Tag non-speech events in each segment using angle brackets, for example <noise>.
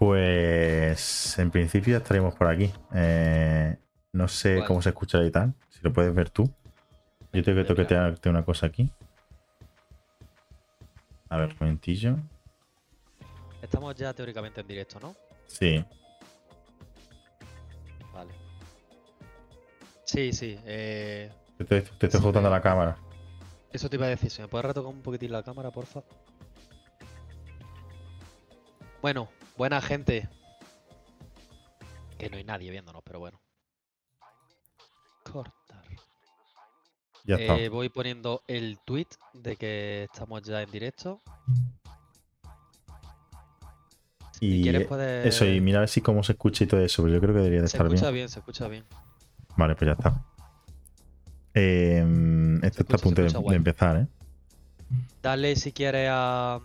Pues en principio ya estaremos por aquí. Eh, no sé Vale. cómo se escucha y tal. Si lo puedes ver tú. Yo tengo que toquetearte una cosa aquí. A ver, un momentillo. Estamos ya teóricamente en directo, ¿no? Sí. Vale. Sí, sí. eh, Te, te- te estoy juntando la cámara. eso te iba a decir. Si me puedes retocar un poquitín la cámara, porfa. Bueno, buena gente. Que no hay nadie viéndonos, pero bueno. Cortar. Ya está. Eh, voy poniendo el tweet de que estamos ya en directo. y quieres eh, puedes- eso, y mira a ver si cómo se escucha y todo eso. Pero yo creo que debería de Se estar escucha bien. bien, se escucha bien. Vale, pues ya está. Eh, esto está a punto se de, de empezar, ¿eh? Dale si quieres a,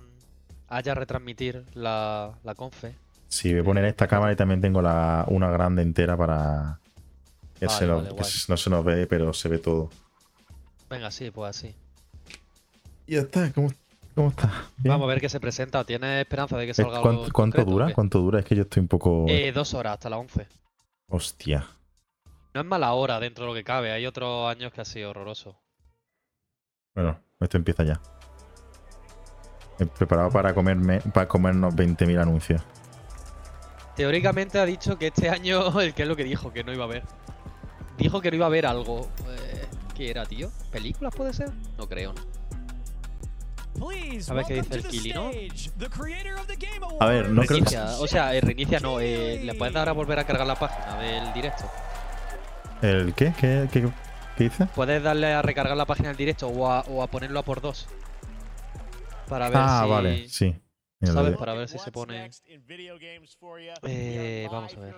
a ya retransmitir la, la confe. Sí, voy a poner esta cámara y también tengo la, una grande entera para que, Vale, se nos- vale, que guay. se- no se nos ve, pero se ve todo. Venga, sí, pues así. Y ya está, ¿cómo, cómo está? ¿Bien? Vamos a ver qué se presenta. ¿Tienes esperanza de que Eh, salga algo ¿Cuánto, en cuánto concreto dura? ¿Cuánto dura? Es que yo estoy un poco. Eh, dos horas hasta las 11. Hostia. No es mala hora dentro de lo que cabe. Hay otros años que ha sido horroroso. Bueno, esto empieza ya. He preparado para comerme, para comernos 20.000 anuncios. Teóricamente ha dicho que este año, <laughs> el que es lo que dijo, que no iba a haber. Dijo que no iba a haber algo. Eh, ¿Qué era, tío? ¿Películas puede ser? No creo, ¿no? A ver qué dice el Kili, ¿no? A ver, no creo que- o sea, eh, reinicia no. eh, ¿Le puedes dar a volver a cargar la página del directo? ¿El qué? ¿Qué, qué, qué dice? Puedes darle a recargar la página del directo o a, o a ponerlo a por dos. Para ver Ah, si. vale, sí. ¿Sabes? Para ver si se pone. Eh, vamos a ver.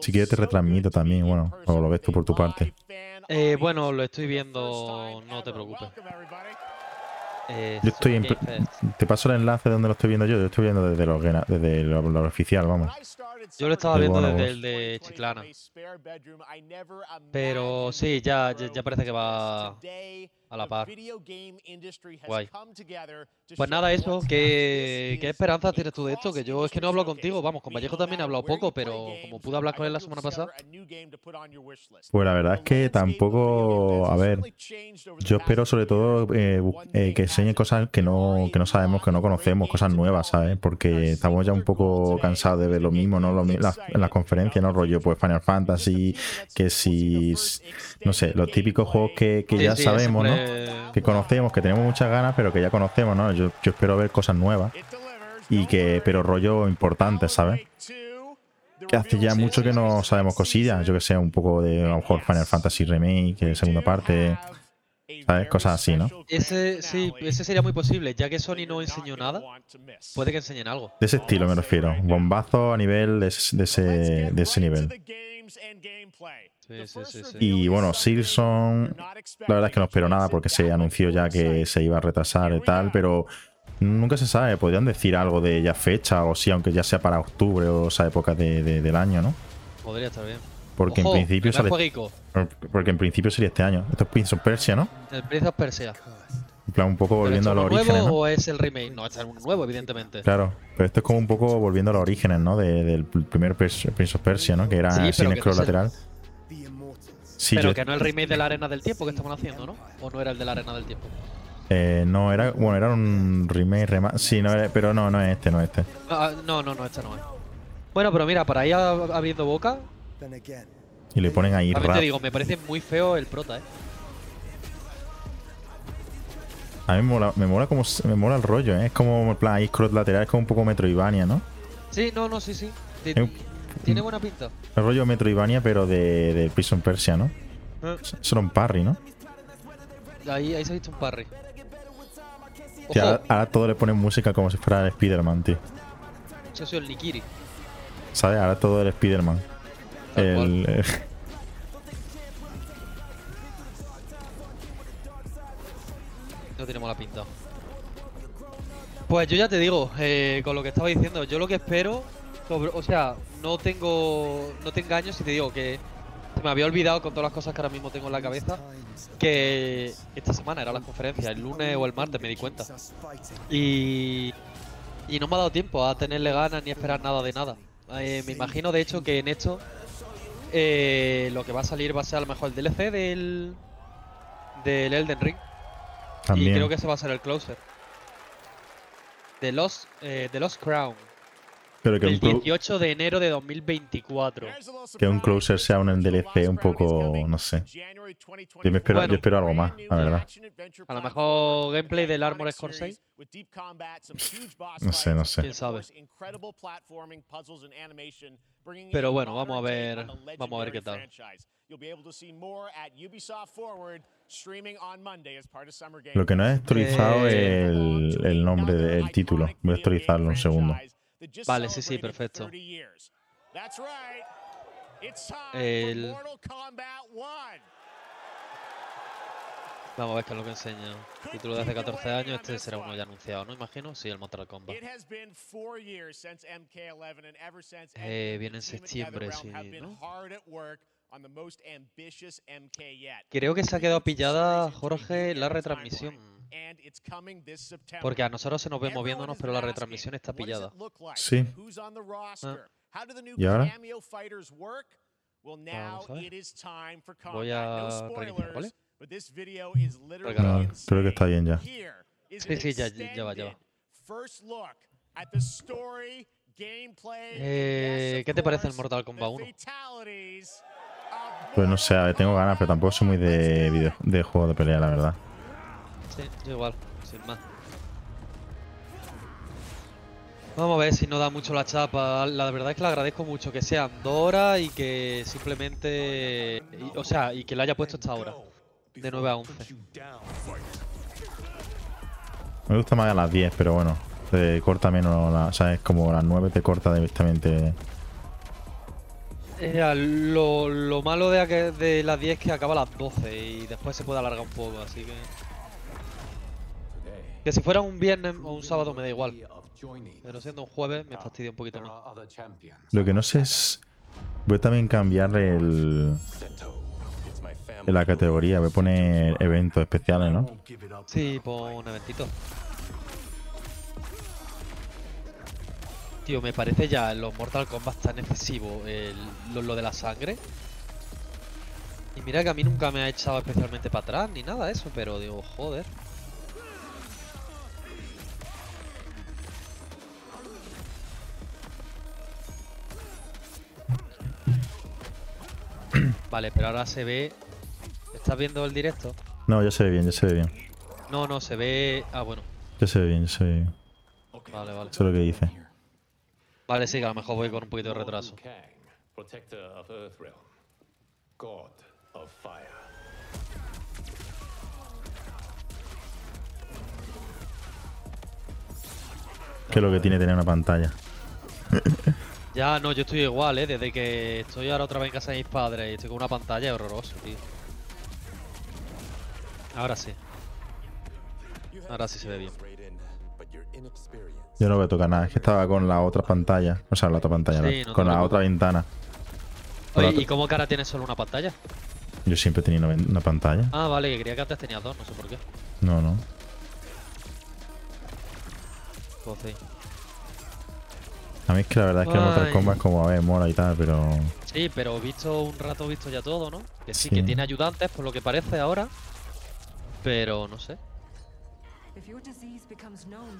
Si quieres te retransmito también, bueno, o lo ves tú por tu parte. Eh, bueno, lo estoy viendo, no te preocupes. Eh, Yo estoy en. Te paso el enlace de donde lo estoy viendo yo. Yo estoy viendo desde lo, desde lo, lo oficial, vamos. Yo lo estaba viendo desde el de Chiclana. Pero sí, ya, ya, ya parece que va a la par. Guay. Pues nada, eso. ¿Qué, ¿Qué esperanzas tienes tú de esto? Que yo es que no hablo contigo. Vamos, con Vallejo también he hablado poco, pero como pude hablar con él la semana pasada. Pues la verdad es que tampoco. A ver, yo espero sobre todo eh, eh, que enseñen cosas que no, que no sabemos, que no conocemos, cosas nuevas, ¿sabes? Porque estamos ya un poco cansados de ver lo mismo, ¿no? Lo las- en las conferencias, ¿no? Rollo, pues Final Fantasy, que si. No sé, los típicos juegos que, que Sí, ya sí, sabemos, ¿no? Que conocemos, que tenemos muchas ganas, pero que ya conocemos, ¿no? Yo, yo espero ver cosas nuevas y que. Pero rollo importante, ¿sabes? Que hace ya mucho que no sabemos cosillas. Yo que sé, un poco de a lo mejor Final Fantasy Remake, segunda parte. ¿Sabes? Cosas así, ¿no? Ese, sí, ese sería muy posible. Ya que Sony no enseñó nada, puede que enseñen algo. De ese estilo me refiero. Bombazo a nivel de, ese- de ese, de ese nivel. Sí, sí, sí, sí. Y bueno, Silson, la verdad es que no espero nada porque se anunció ya que se iba a retrasar y tal, pero nunca se sabe. Podrían decir algo de ya fecha o sí, aunque ya sea para octubre o esa época de- de- del año, ¿no? Podría estar bien. Porque Ojo, en principio sale, jueguico, porque en principio sería este año. Esto es Prince of Persia, ¿no? el Prince of Persia. En plan, un poco ¿Pero volviendo a los es uno orígenes, nuevo ¿no? o es el remake? No, este es uno nuevo, evidentemente. Claro, pero esto es como un poco volviendo a los orígenes, ¿no? De- del primer Prince of Persia, ¿no? Que era Sí, sin no scroll es el- lateral. Sí, Pero yo- que no es el remake de la Arena del Tiempo que estamos haciendo, ¿no? ¿O no era el de la Arena del Tiempo? eh, no, era, bueno, era un remake, rema- sí, no era- pero no, no es este, no es este. Ah, no, no, no, este no es. Bueno, pero mira, para ir abriendo boca, Y le ponen ahí rap. te digo, me parece muy feo el prota, ¿eh? A mí me mola, me mola como me mola el rollo, ¿eh? Es como en plan ahí scroll lateral, es como un poco Metroidvania, ¿no? Sí, no, no, sí, sí. Un- Tiene buena pinta. El rollo Metroidvania, pero de, de Prison Persia, ¿no? Eh, Solo un parry, ¿no? Ahí, ahí se ha visto un parry. Ojo, ahora, ahora todo le ponen música como si fuera el Spider-Man, tío. eso ha sido el Nikiri. ¿Sabes? Ahora todo el Spider-Man. El, eh, No tiene mala pinta. Pues yo ya te digo, eh, con lo que estaba diciendo, yo lo que espero, sobre- o sea, no tengo, no te engaño si te digo que se me había olvidado con todas las cosas que ahora mismo tengo en la cabeza, que esta semana era la conferencia, el lunes o el martes me di cuenta. Y, Y no me ha dado tiempo a tenerle ganas ni esperar nada de nada. Eh, me imagino, de hecho, que en esto eh, lo que va a salir va a ser a lo mejor el DLC del, del Elden Ring. También. Y creo que ese va a ser el closer. The Lost, eh, The Lost Crown. Pero que el un, clo- 18 de enero de 2024. que un closer sea un DLC un poco, no sé. Yo me espero, Bueno. yo espero algo más, la verdad. A lo mejor gameplay del Armored Core 6. No sé, no sé. Quién sabe. Pero bueno, vamos a ver, vamos a ver qué tal. Lo que no he actualizado es Eh, el, el nombre del título. Voy a actualizarlo un segundo. Vale, sí, sí, perfecto. El-. Vamos a ver qué es lo que enseña. Título de hace 14 años, este será uno ya anunciado, ¿no? Imagino. Sí, el Mortal Kombat. Eh, viene en septiembre, sí, ¿no? Creo que se ha quedado pillada, Jorge, la retransmisión. Porque a nosotros se nos ve moviéndonos, pero la retransmisión está pillada. Sí. Ah. ¿Y ahora? Vamos a ver. Voy a reiniciar, ¿vale? Creo que está bien ya. Sí, sí, ya- ya va, ya va. Eh, ¿Qué te parece el Mortal Kombat 1? Pues no sé, a ver, tengo ganas, pero tampoco soy muy de, video- de juego de pelea, la verdad. Sí, yo igual, sin más. Vamos a ver si no da mucho la chapa. La verdad es que le agradezco mucho que sean dos horas y que simplemente. y- o sea, y que lo haya puesto esta hora. De 9 a 11. Me gusta más a las 10, pero bueno, te corta menos, la, ¿sabes? Como a las 9 te corta directamente. Lo, lo malo de, de las 10 es que acaba a las 12 y después se puede alargar un poco, así que. Que si fuera un viernes o un sábado me da igual. Pero siendo un jueves me fastidia un poquito más. Lo que no sé es. Voy a también cambiar el, la categoría. Voy a poner eventos especiales, ¿no? Sí, pon un Tío, me parece ya en los Mortal Kombat tan excesivo el- lo, lo de la sangre. Y mira que a mí nunca me ha echado especialmente para atrás ni nada de eso, pero digo, joder. <coughs> Vale, pero ahora se ve. ¿Estás viendo el directo? No, ya se ve bien, ya se ve bien. No, no, se ve. Ah, bueno. Ya se ve bien, ya se ve bien. Vale, vale. Eso es lo que dice. Vale, sí, que a lo mejor voy con un poquito de retraso. Que es lo que tiene tener una pantalla. <laughs> Ya, no, yo estoy igual, ¿eh? Desde que estoy ahora otra vez en casa de mis padres y estoy con una pantalla horroroso, tío. Ahora sí. Ahora sí se ve bien. Yo no voy a tocar nada, es que estaba con la otra pantalla. O sea, la otra pantalla, Sí, no con la otra ventana. Oye, ¿y cómo que ahora tienes solo una pantalla? Yo siempre he tenido una pantalla. Ah, vale, que creía que antes tenías dos, no sé por qué. No, no. Pues sí. A mí es que la verdad es que el Mortal. Kombat es como, a ver, mola y tal, pero. Sí, pero visto un rato, visto ya todo, ¿no? Que sí, Sí. que tiene ayudantes, por lo que parece ahora. Pero no sé.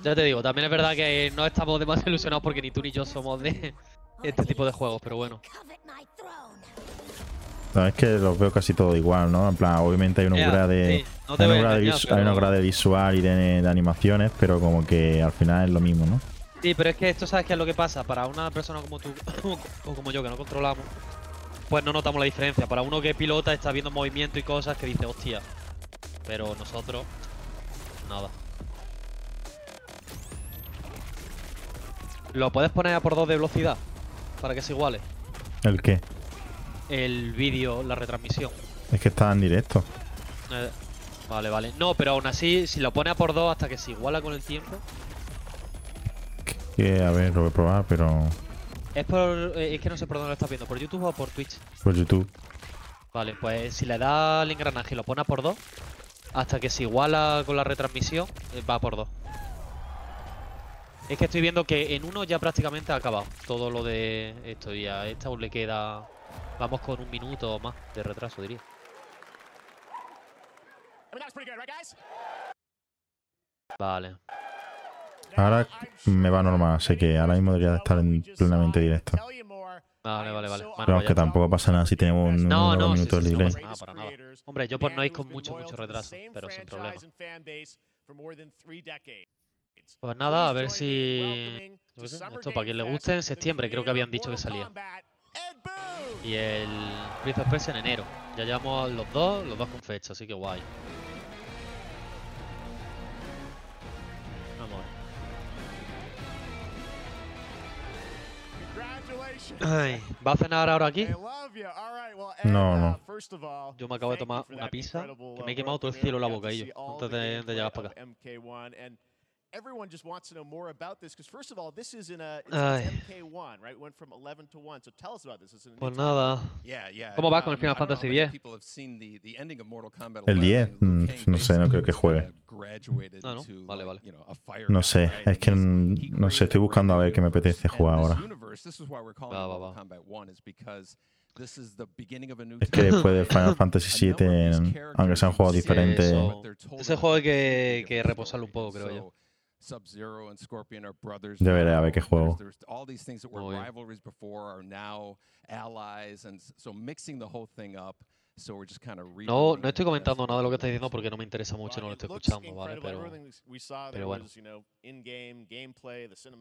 Ya te digo, también es verdad que no estamos demasiado ilusionados porque ni tú ni yo somos de este tipo de juegos, pero bueno. Verdad es que los veo casi todo igual, ¿no? En plan, obviamente hay un Ya, upgrade de. sí, no hay, un voy a upgrade engañar, visu- hay un pero- upgrade visual y de, de animaciones, pero como que al final es lo mismo, ¿no? Sí, pero es que esto, ¿sabes qué es lo que pasa? Para una persona como tú <coughs> o como yo que no controlamos, pues no notamos la diferencia. Para uno que pilota está viendo movimiento y cosas que dice, hostia. Pero nosotros, nada. ¿Lo puedes poner a por dos de velocidad? Para que se iguale. ¿El qué? El vídeo, la retransmisión. Es que está en directo. Eh, vale, vale. No, pero aún así, si lo pone a por dos hasta que se iguala con el tiempo. Que, a ver, lo voy a probar, pero. Es por. eh, es que no sé por dónde lo estás viendo, por YouTube o por Twitch. Por YouTube. Vale, pues si le da al engranaje y lo pone a por dos, hasta que se iguala con la retransmisión, eh, va a por dos. Es que estoy viendo que en uno ya prácticamente ha acabado todo lo de esto y a esta aún le queda... Vamos con un minuto o más de retraso, diría. Vale. Ahora me va normal, así que ahora mismo debería estar en plenamente directo. Vale, vale, vale. Bueno, Pero pues que tampoco pasa nada si tenemos un, No, unos no, sí, minutos sí, sí, libres. no nada. Hombre, yo por no ir con mucho, mucho retraso, pero sin problema. Pues nada, a ver si... sé, Esto para quien le guste, en septiembre creo que habían dicho que salía. Y el Prince of Persia en enero. Ya llevamos los dos, los dos con fecha, así que guay. Vamos a ver. Ay, ¿Va a cenar ahora aquí? No, no. Yo me acabo de tomar una pizza que me he quemado todo el cielo en la boca, y yo, antes de, de llegar para acá. Everyone just wants to know more about this because first of all, this is in a it's, Ay. it's MK1, right? Went from 11 to 1. So tell us about this. It's Pues nada. Yeah, yeah. ¿Cómo va con el um, Final Fantasy X? people have seen the- the ending of Mortal Kombat El 10, 11, Liu mm, no sé, no creo que juegue. graduated No, vale, vale. No sé, es que mm, no sé, estoy buscando a ver qué me apetece jugar ahora. Va, va, va. Kombat 1 is because this is the beginning of a new Es que después de Final <coughs> Fantasy VII, aunque diferentes, eso- what they're told ese in juego que- que reposarlo un poco, creo yo. Sub-Zero and Scorpion are brothers. Ya veré a ver qué juego. There's, there's all these things that were bien. rivalries before are now allies, and so mixing the whole thing up. So we're just kind of No, no estoy comentando nada de lo que estáis diciendo porque no me interesa mucho, no lo estoy escuchando, ¿vale? Pero pero bueno.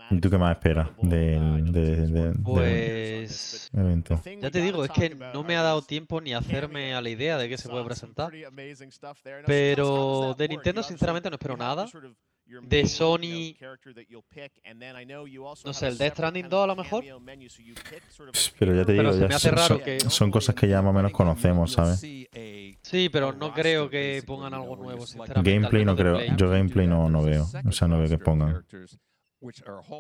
¿Y tú qué más esperas del, de- de- Pues... evento? Ya te digo, es que no me ha dado tiempo ni hacerme a la idea de que se puede presentar. Pero de Nintendo, sinceramente, no espero nada. De Sony, no sé, el Death Stranding 2 a lo mejor. Pero ya te digo, ya son, raro son- que- son cosas que ya más o menos conocemos, ¿sabes? Sí, pero no creo que pongan algo nuevo, sinceramente. Gameplay no creo, yo gameplay no, no veo, o sea, no veo que pongan.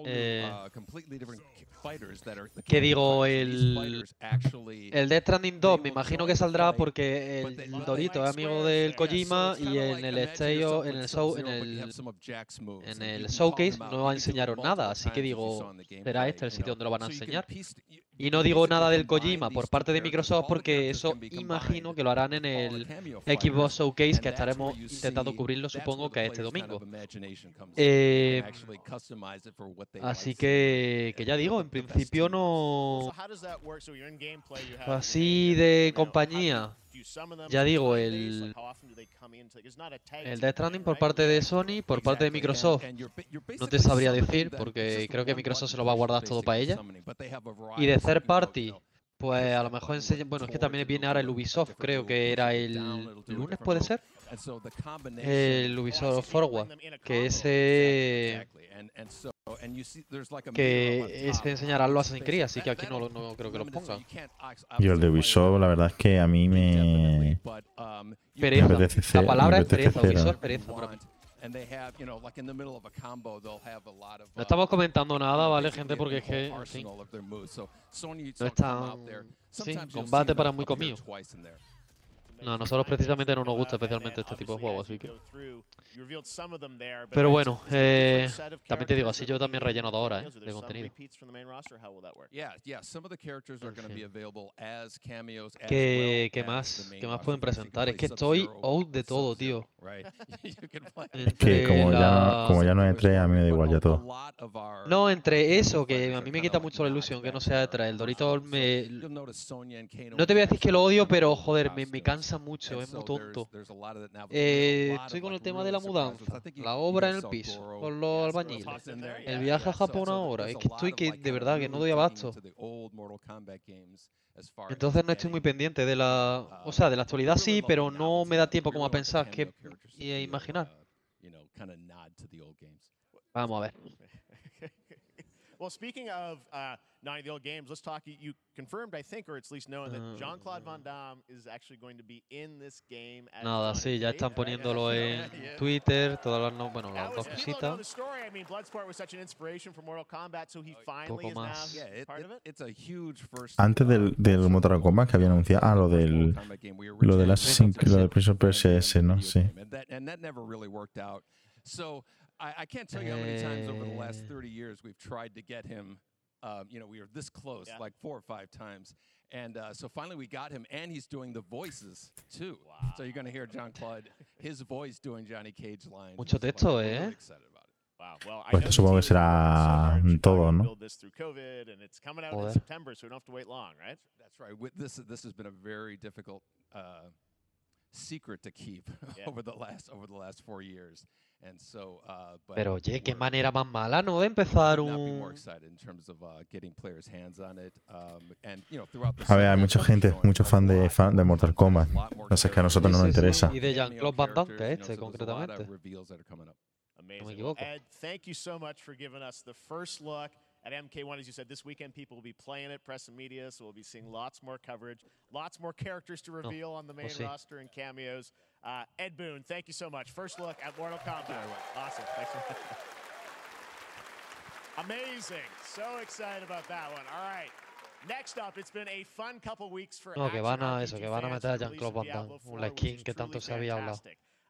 Eh, que que digo, el- El Death Stranding 2 me imagino que saldrá porque el, Dorito es amigo del Kojima y en el Esteo, en el show, en el en el showcase no enseñaron nada, así que digo, será este el sitio donde lo van a enseñar. Y no digo nada del Kojima por parte de Microsoft porque eso imagino que lo harán en el Xbox Showcase que estaremos intentando cubrirlo supongo que este domingo. Eh, Así que, que ya digo, en principio no... Así de compañía, ya digo, el, el Death Stranding por parte de Sony, por parte de Microsoft, no te sabría decir porque creo que Microsoft se lo va a guardar todo para ella. Y de third party, pues a lo mejor enseñan, bueno, es que también viene ahora el Ubisoft, creo que era el lunes, puede ser, el Ubisoft Forward, que ese que ese enseñarán los Assassin's Creed, así que aquí no, creo que los pongan. Yo el de Ubisoft, la verdad es que a mí me... Pereza. Me apetece La palabra me es pereza, apetece Ubisoft es pereza para mí. No No estamos comentando nada, ¿vale, gente? Porque es que, en fin, no es tan... sí, combate para muy comido. No, a nosotros precisamente no nos gusta especialmente este tipo de juegos, así que... Pero bueno, eh, también te digo, así yo también relleno dos horas ¿eh? de contenido. ¿Qué, qué más? ¿Qué más pueden presentar? Es que estoy out de todo, tío. Es <laughs> que como ya, como ya no es 3, a mí me da igual ya todo. No, entre eso, que a mí me quita mucho la ilusión que no sea E3. El Dorito me... No te voy a decir que lo odio, pero joder, me, me cansa mucho, es muy tonto. Eh, estoy con el tema de la mudanza, la obra en el piso, con los albañiles, el viaje a Japón ahora. Es que estoy que de verdad que no doy abasto. Entonces no estoy muy pendiente de la... O sea, de la actualidad sí, pero no me da tiempo como a pensar qué y a imaginar. Vamos a ver. <laughs> Well, speaking of uh, Night of the Old Games, let's talk. You, you confirmed, I think, or it's at least known that Uh, Jean Claude Van Damme is actually going to be in this game. Nada, sí, ya están right? poniéndolo en Yeah. Twitter, todas las, no- bueno, las dos cositas. the story. I mean, Bloodsport was such an inspiration for Mortal Kombat, so he finally poco más. now part of it. Antes del, del Mortal Kombat que había anunciado, ah, lo del, lo del Assassin's lo del Prince of Persia ese, ¿no? Sí. I, I can't tell you how many times over the last Eh. 30 years we've tried to get him. Um, you know, we were this close, Yeah. like four or five times. And uh, so finally we got him, and he's doing the voices too. So you're going to hear John Claude, his voice doing Johnny Cage lines. Mucho and stuff texto, like that. Really eh? excited about it. Wow. Well, I Pues know esto the supongo que team has worked será hard in en todo, ¿no? build this through COVID, and it's coming out in September, so we don't have to wait long, right? That's right. With this, this has been a very difficult uh, secret to keep <laughs> Yeah. over the last over the last four years. And so, uh, but Pero oye, qué manera más mala, ¿no? De empezar un... excited in terms of uh, getting players' hands on it. Um, and you know, throughout the A ver, hay mucha gente, mucho fan de, fan de Mortal Kombat. No sé, que a nosotros no nos interesa. Y de Jean-Claude Van Damme, es este, concretamente. equivoco. Ed, thank you so much for giving us the first look at MK1. As you said, this weekend people will be playing it, press and media, so we'll be seeing lots more coverage, lots more characters to reveal on the main roster and cameos. Uh, Ed Boone, thank you so much. First look at Mortal Kombat. Awesome. Thanks. Amazing. So excited about that one. All right. Next up, it's been a fun couple weeks for No, que action van a RPG eso, que van a meter a with the release Jean-Claude Van Damme, un skin que tanto se había hablado.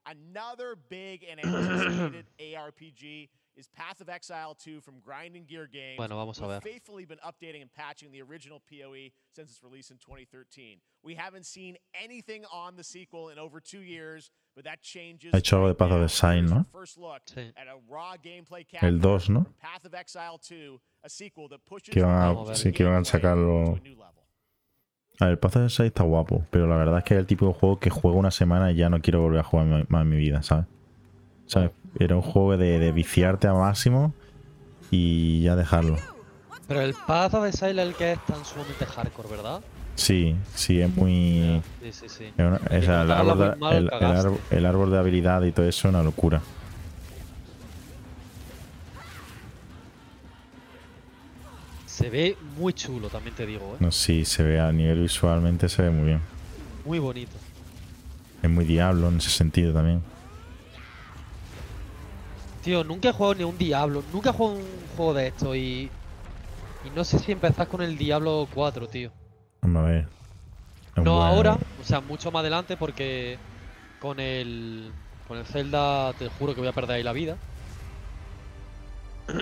Another big and anticipated <clears throat> ARPG is Path of Exile 2 from Grinding Gear Games. Bueno, vamos a who ver. have faithfully been updating and patching the original PoE since its release in 2013. We haven't seen anything on the sequel in over two years, but that changes. Ha hecho algo de Path of. Exile, ¿no? our First look Sí. at a raw gameplay El 2, ¿no? from Path of Exile 2, a sequel that pushes Que van a- sí, que van a sacarlo. to a new level. A ver, el Path of Exile está guapo, pero la verdad es que es el tipo de juego que juego una semana y ya no quiero volver a jugar más en mi vida, ¿sabes? ¿Sabes? Era un juego de, de viciarte a máximo y ya dejarlo. Pero el Path of Exile es el que es tan sumamente hardcore, ¿verdad? Sí, sí, es muy. Sí, sí, sí. es una- el, árbol de, mal, el- el cagaste. árbol- el árbol de habilidad y todo eso es una locura. Se ve muy chulo, también te digo, ¿eh? No si se ve a nivel visualmente, se ve muy bien. Muy bonito. Es muy diablo en ese sentido también. Tío, nunca he jugado ni un Diablo. Nunca he jugado un juego de esto y. Y no sé si empezás con el Diablo 4, tío. Vamos a ver. Es un No buen- ahora, o sea, mucho más adelante porque con el. Con el Zelda te juro que voy a perder ahí la vida. <clears throat>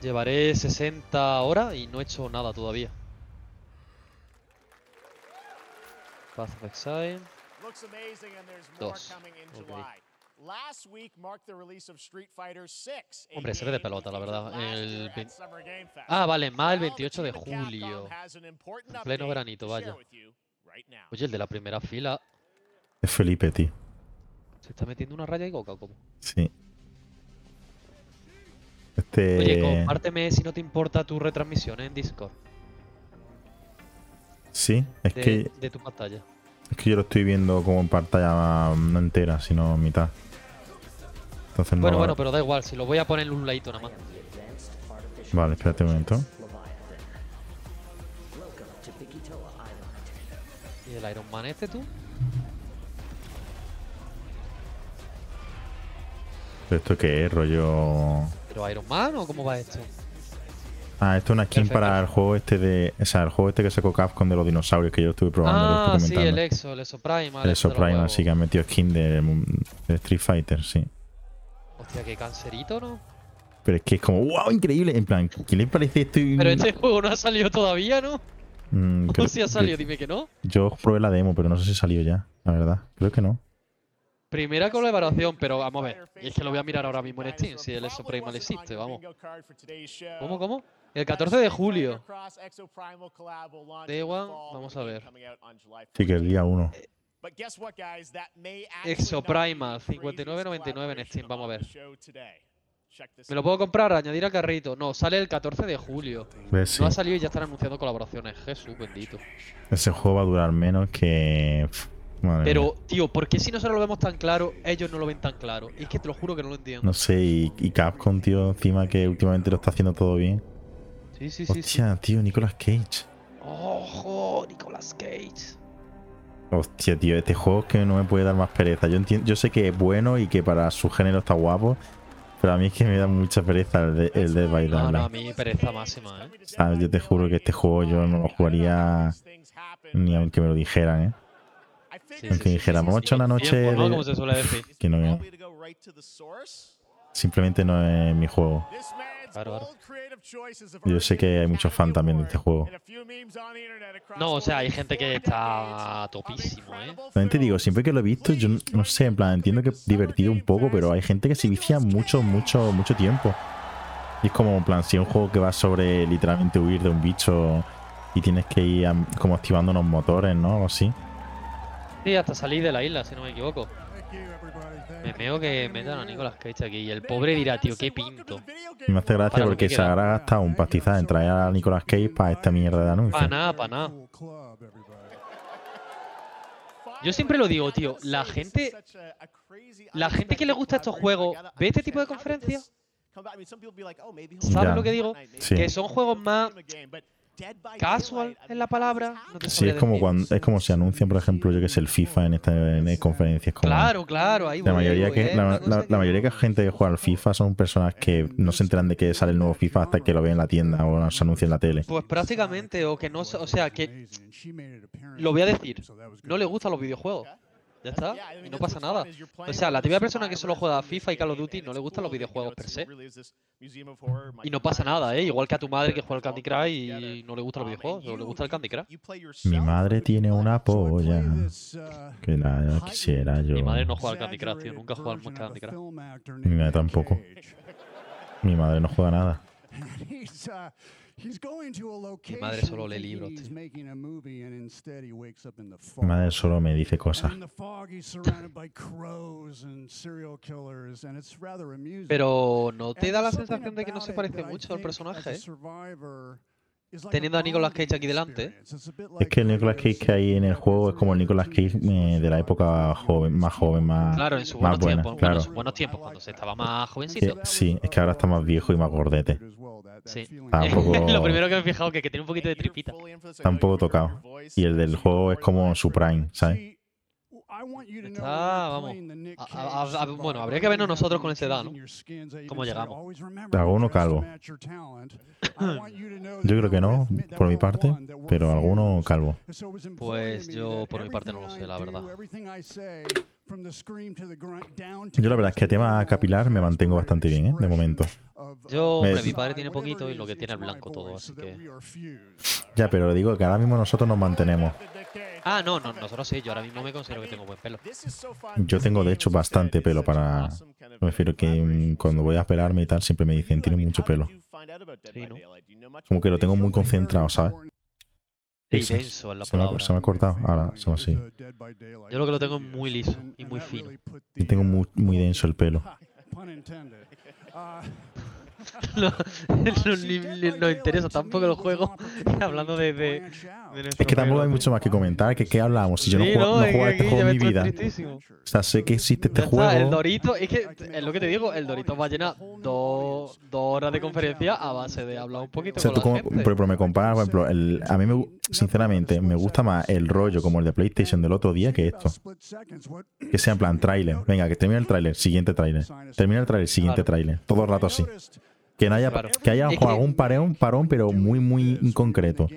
Llevaré 60 horas y no he hecho nada todavía. Path of Exile. Looks amazing, and there's more Dos. coming in Ok. July. Last week marked the release of Street Fighter 6. a Hombre, se ve de pelota, la verdad, el. Ah, vale, más el Well, the 28 de julio. En pleno veranito, vaya. Oye, el de la primera fila. Es Felipe, tío. ¿Se está metiendo una raya y coca o cómo? Sí. Este. Oye, compárteme si no te importa tu retransmisión en Discord. Sí, es De, que, de tu pantalla. es que yo lo estoy viendo como en pantalla no entera, sino mitad. Entonces no. Bueno, bueno, pero da igual, si lo voy a poner en un ladito nada más. Vale, espérate un momento. ¿Y el Iron Man este tú? ¿Pero esto qué es? Rollo. ¿Pero Iron Man o cómo va esto? Ah, esto es una skin Perfecto. para el juego este de. O sea, el juego este que sacó Capcom de los dinosaurios que yo estuve probando. lo Ah, estuve sí, el Exo, el Exo Primal. El este de los Primal, huevos. sí que han metido skin de, de Street Fighter, sí. Hostia, qué cancerito, ¿no? Pero es que es como, wow, increíble. En plan, ¿qué le parece esto? Pero este juego no ha salido todavía, ¿no? Mm, ¿O <laughs> creo- si ha salido? Dime que no. Yo probé la demo, pero no sé si salió ya, la verdad. Creo que no. Primera colaboración, pero vamos a ver. Y es que lo voy a mirar ahora mismo en Steam, si el Exo Primal existe, vamos. ¿Cómo, cómo? El 14 de julio. Day One, vamos a ver. Sí, que el día 1. Exo Primal, 59.99 en Steam, vamos a ver. ¿Me lo puedo comprar? Añadir al carrito. No, sale el 14 de julio. Sí. No ha salido y ya están anunciando colaboraciones. Jesús bendito. Ese juego va a durar menos que. madre Pero, mía. tío, ¿por qué si nosotros lo vemos tan claro, ellos no lo ven tan claro? Es que te lo juro que no lo entiendo. No sé, y, y Capcom, tío, encima que últimamente lo está haciendo todo bien. Sí, sí, sí. sí. Hostia, tío, Nicolas Cage. ¡Ojo! Nicolas Cage. Hostia, tío, este juego es que no me puede dar más pereza. Yo entiendo, yo sé que es bueno y que para su género está guapo, pero a mí es que me da mucha pereza el de, el Dead by No, no, a Daylight. mí pereza máxima, ¿eh? ¿Sabes? Yo te juro que este juego yo no lo jugaría ni aunque me lo dijeran, ¿eh? Sí, Aunque sí, dijera, sí, vamos a sí, echar una con noche tiempo, ¿no? de- Como se suele decir. Que no. Simplemente no es mi juego. Yo sé que hay muchos fans también de este juego. No, o sea, hay gente que está topísimo, ¿eh? También te digo, siempre que lo he visto, yo no- sé, en plan, entiendo que es divertido un poco, pero hay gente que se vicia mucho, mucho, mucho tiempo. Y es como, en plan, si es un juego que va sobre literalmente huir de un bicho y tienes que ir como activando unos motores, ¿no? Algo así. Sí, hasta salir de la isla, si no me equivoco. Me meo que metan a Nicolas Cage aquí y el pobre dirá, tío, qué pinto. Y me hace gracia Para porque que se habrá gastado un pastizal en traer a Nicolas Cage para esta mierda de anuncio. Pa' nada, pa' nada. Yo siempre lo digo, tío, la gente- la gente que le gusta estos juegos, ¿ve este tipo de conferencias? ¿Sabes Ya. lo que digo? Sí. Que son juegos más casual en la palabra. No te Sí, es como cuando es como si anuncian, por ejemplo, yo que sé, el FIFA en esta en conferencias. Como Claro, claro, ahí La voy, mayoría, voy, que, es la, mayoría que gente que juega al FIFA son personas que no se enteran de que sale el nuevo FIFA hasta que lo ven en la tienda o se anuncia en la tele. Pues prácticamente, o que no, se- o sea, que lo voy a decir, no le gustan los videojuegos. Ya está, y no pasa nada. O sea, la típica persona que solo juega a FIFA y Call of Duty no le gustan los videojuegos per se. Y no pasa nada, ¿eh? Igual que a tu madre que juega al Candy Crush y no le gustan los videojuegos, solo le gusta el Candy Crush. Mi madre tiene una polla que la quisiera yo. Mi madre no juega al Candy Crush, tío, nunca jugado al Candy Crush. Mi madre tampoco. Mi madre no juega nada. <laughs> Mi madre solo lee libros, tío. Mi madre solo me dice cosas. Pero ¿no te da la sensación de que no se parece mucho al personaje? Teniendo a Nicolas Cage aquí delante. Es que el Nicolas Cage que hay en el juego es como el Nicolas Cage eh, de la época joven, más joven, más, Claro, en sus buenos buena. tiempos. Bueno, Claro. en sus buenos tiempos, cuando se estaba más jovencito. sí, es que ahora está más viejo y más gordete. Sí. Tampoco- <laughs> Lo primero que me he fijado es que, que tiene un poquito de tripita. Está un poco tocado. Y el del juego es como su prime, ¿sabes? Está, vamos. A- a- a- a- bueno, habría que vernos nosotros con esa edad, ¿no? ¿Cómo llegamos? ¿Alguno calvo? <laughs> Yo creo que no, por mi parte, pero alguno calvo. Pues yo, por mi parte, no lo sé, la verdad. Yo la verdad es que a tema capilar me mantengo bastante bien, ¿eh? De momento. Yo, Me- hombre, mi padre tiene poquito y lo que tiene es blanco todo, así que... Ya, pero digo que ahora mismo nosotros nos mantenemos. Ah, no, no, nosotros sí, yo ahora mismo me considero que tengo buen pelo. Yo tengo de hecho bastante pelo para... Me refiero que mm, cuando voy a pelarme y tal siempre me dicen, tienes mucho pelo. Sí, ¿no? Como que lo tengo muy concentrado, ¿sabes? Eso. denso es la Se me, ha- palabra. se me ha cortado, ahora somos así. Yo lo que lo tengo es muy liso y muy fino. Yo tengo muy, muy denso el pelo. <laughs> no, <laughs> no, ni- ni- nos interesa tampoco el juego. <laughs> Hablando de, de, Es que tampoco hay mucho más que comentar. que ¿Qué hablamos? Si yo no Sí, juego, no juego este juego en mi vida. O sea, sé que existe este Ya está, el juego. Dorito, es que es lo que te digo, el Dorito va a llenar dos, dos horas de conferencia a base de hablar un poquito O sea, con tú la como, gente. pero, pero me comparas, por ejemplo, el, a mí me, sinceramente me gusta más el rollo como el de PlayStation del otro día que esto. Que sea en plan tráiler. Venga, que termine el tráiler, siguiente tráiler. Termina el tráiler, siguiente Claro. tráiler. Todo el rato así. Que no haya, Claro. que haya Es que- algún parón, parón, pero muy, muy inconcreto.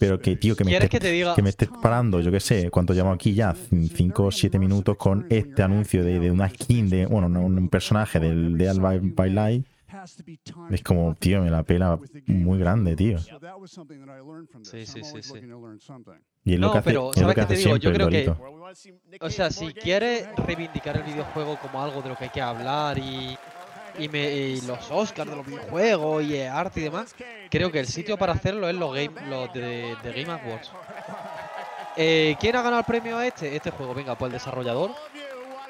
Pero que, tío, que me, ¿Quieres estés, que te diga? que me estés parando, yo qué sé, cuánto llamo aquí ya, 5 o 7 minutos con este anuncio de, de una skin de, bueno, no, un personaje del de Al by, Light. Es como, tío, me la pela muy grande, tío. Sí, sí, sí, sí. Y es lo No, que hace, pero, ¿sabes que qué te digo? Yo el creo que-. O sea, si quieres reivindicar el videojuego como algo de lo que hay que hablar y, y, me- y los Oscars de los videojuegos y arte y demás, creo que el sitio para hacerlo es los, game, los de, de Game Awards. Eh, ¿Quién ha ganado el premio a este? Este juego, venga, pues el desarrollador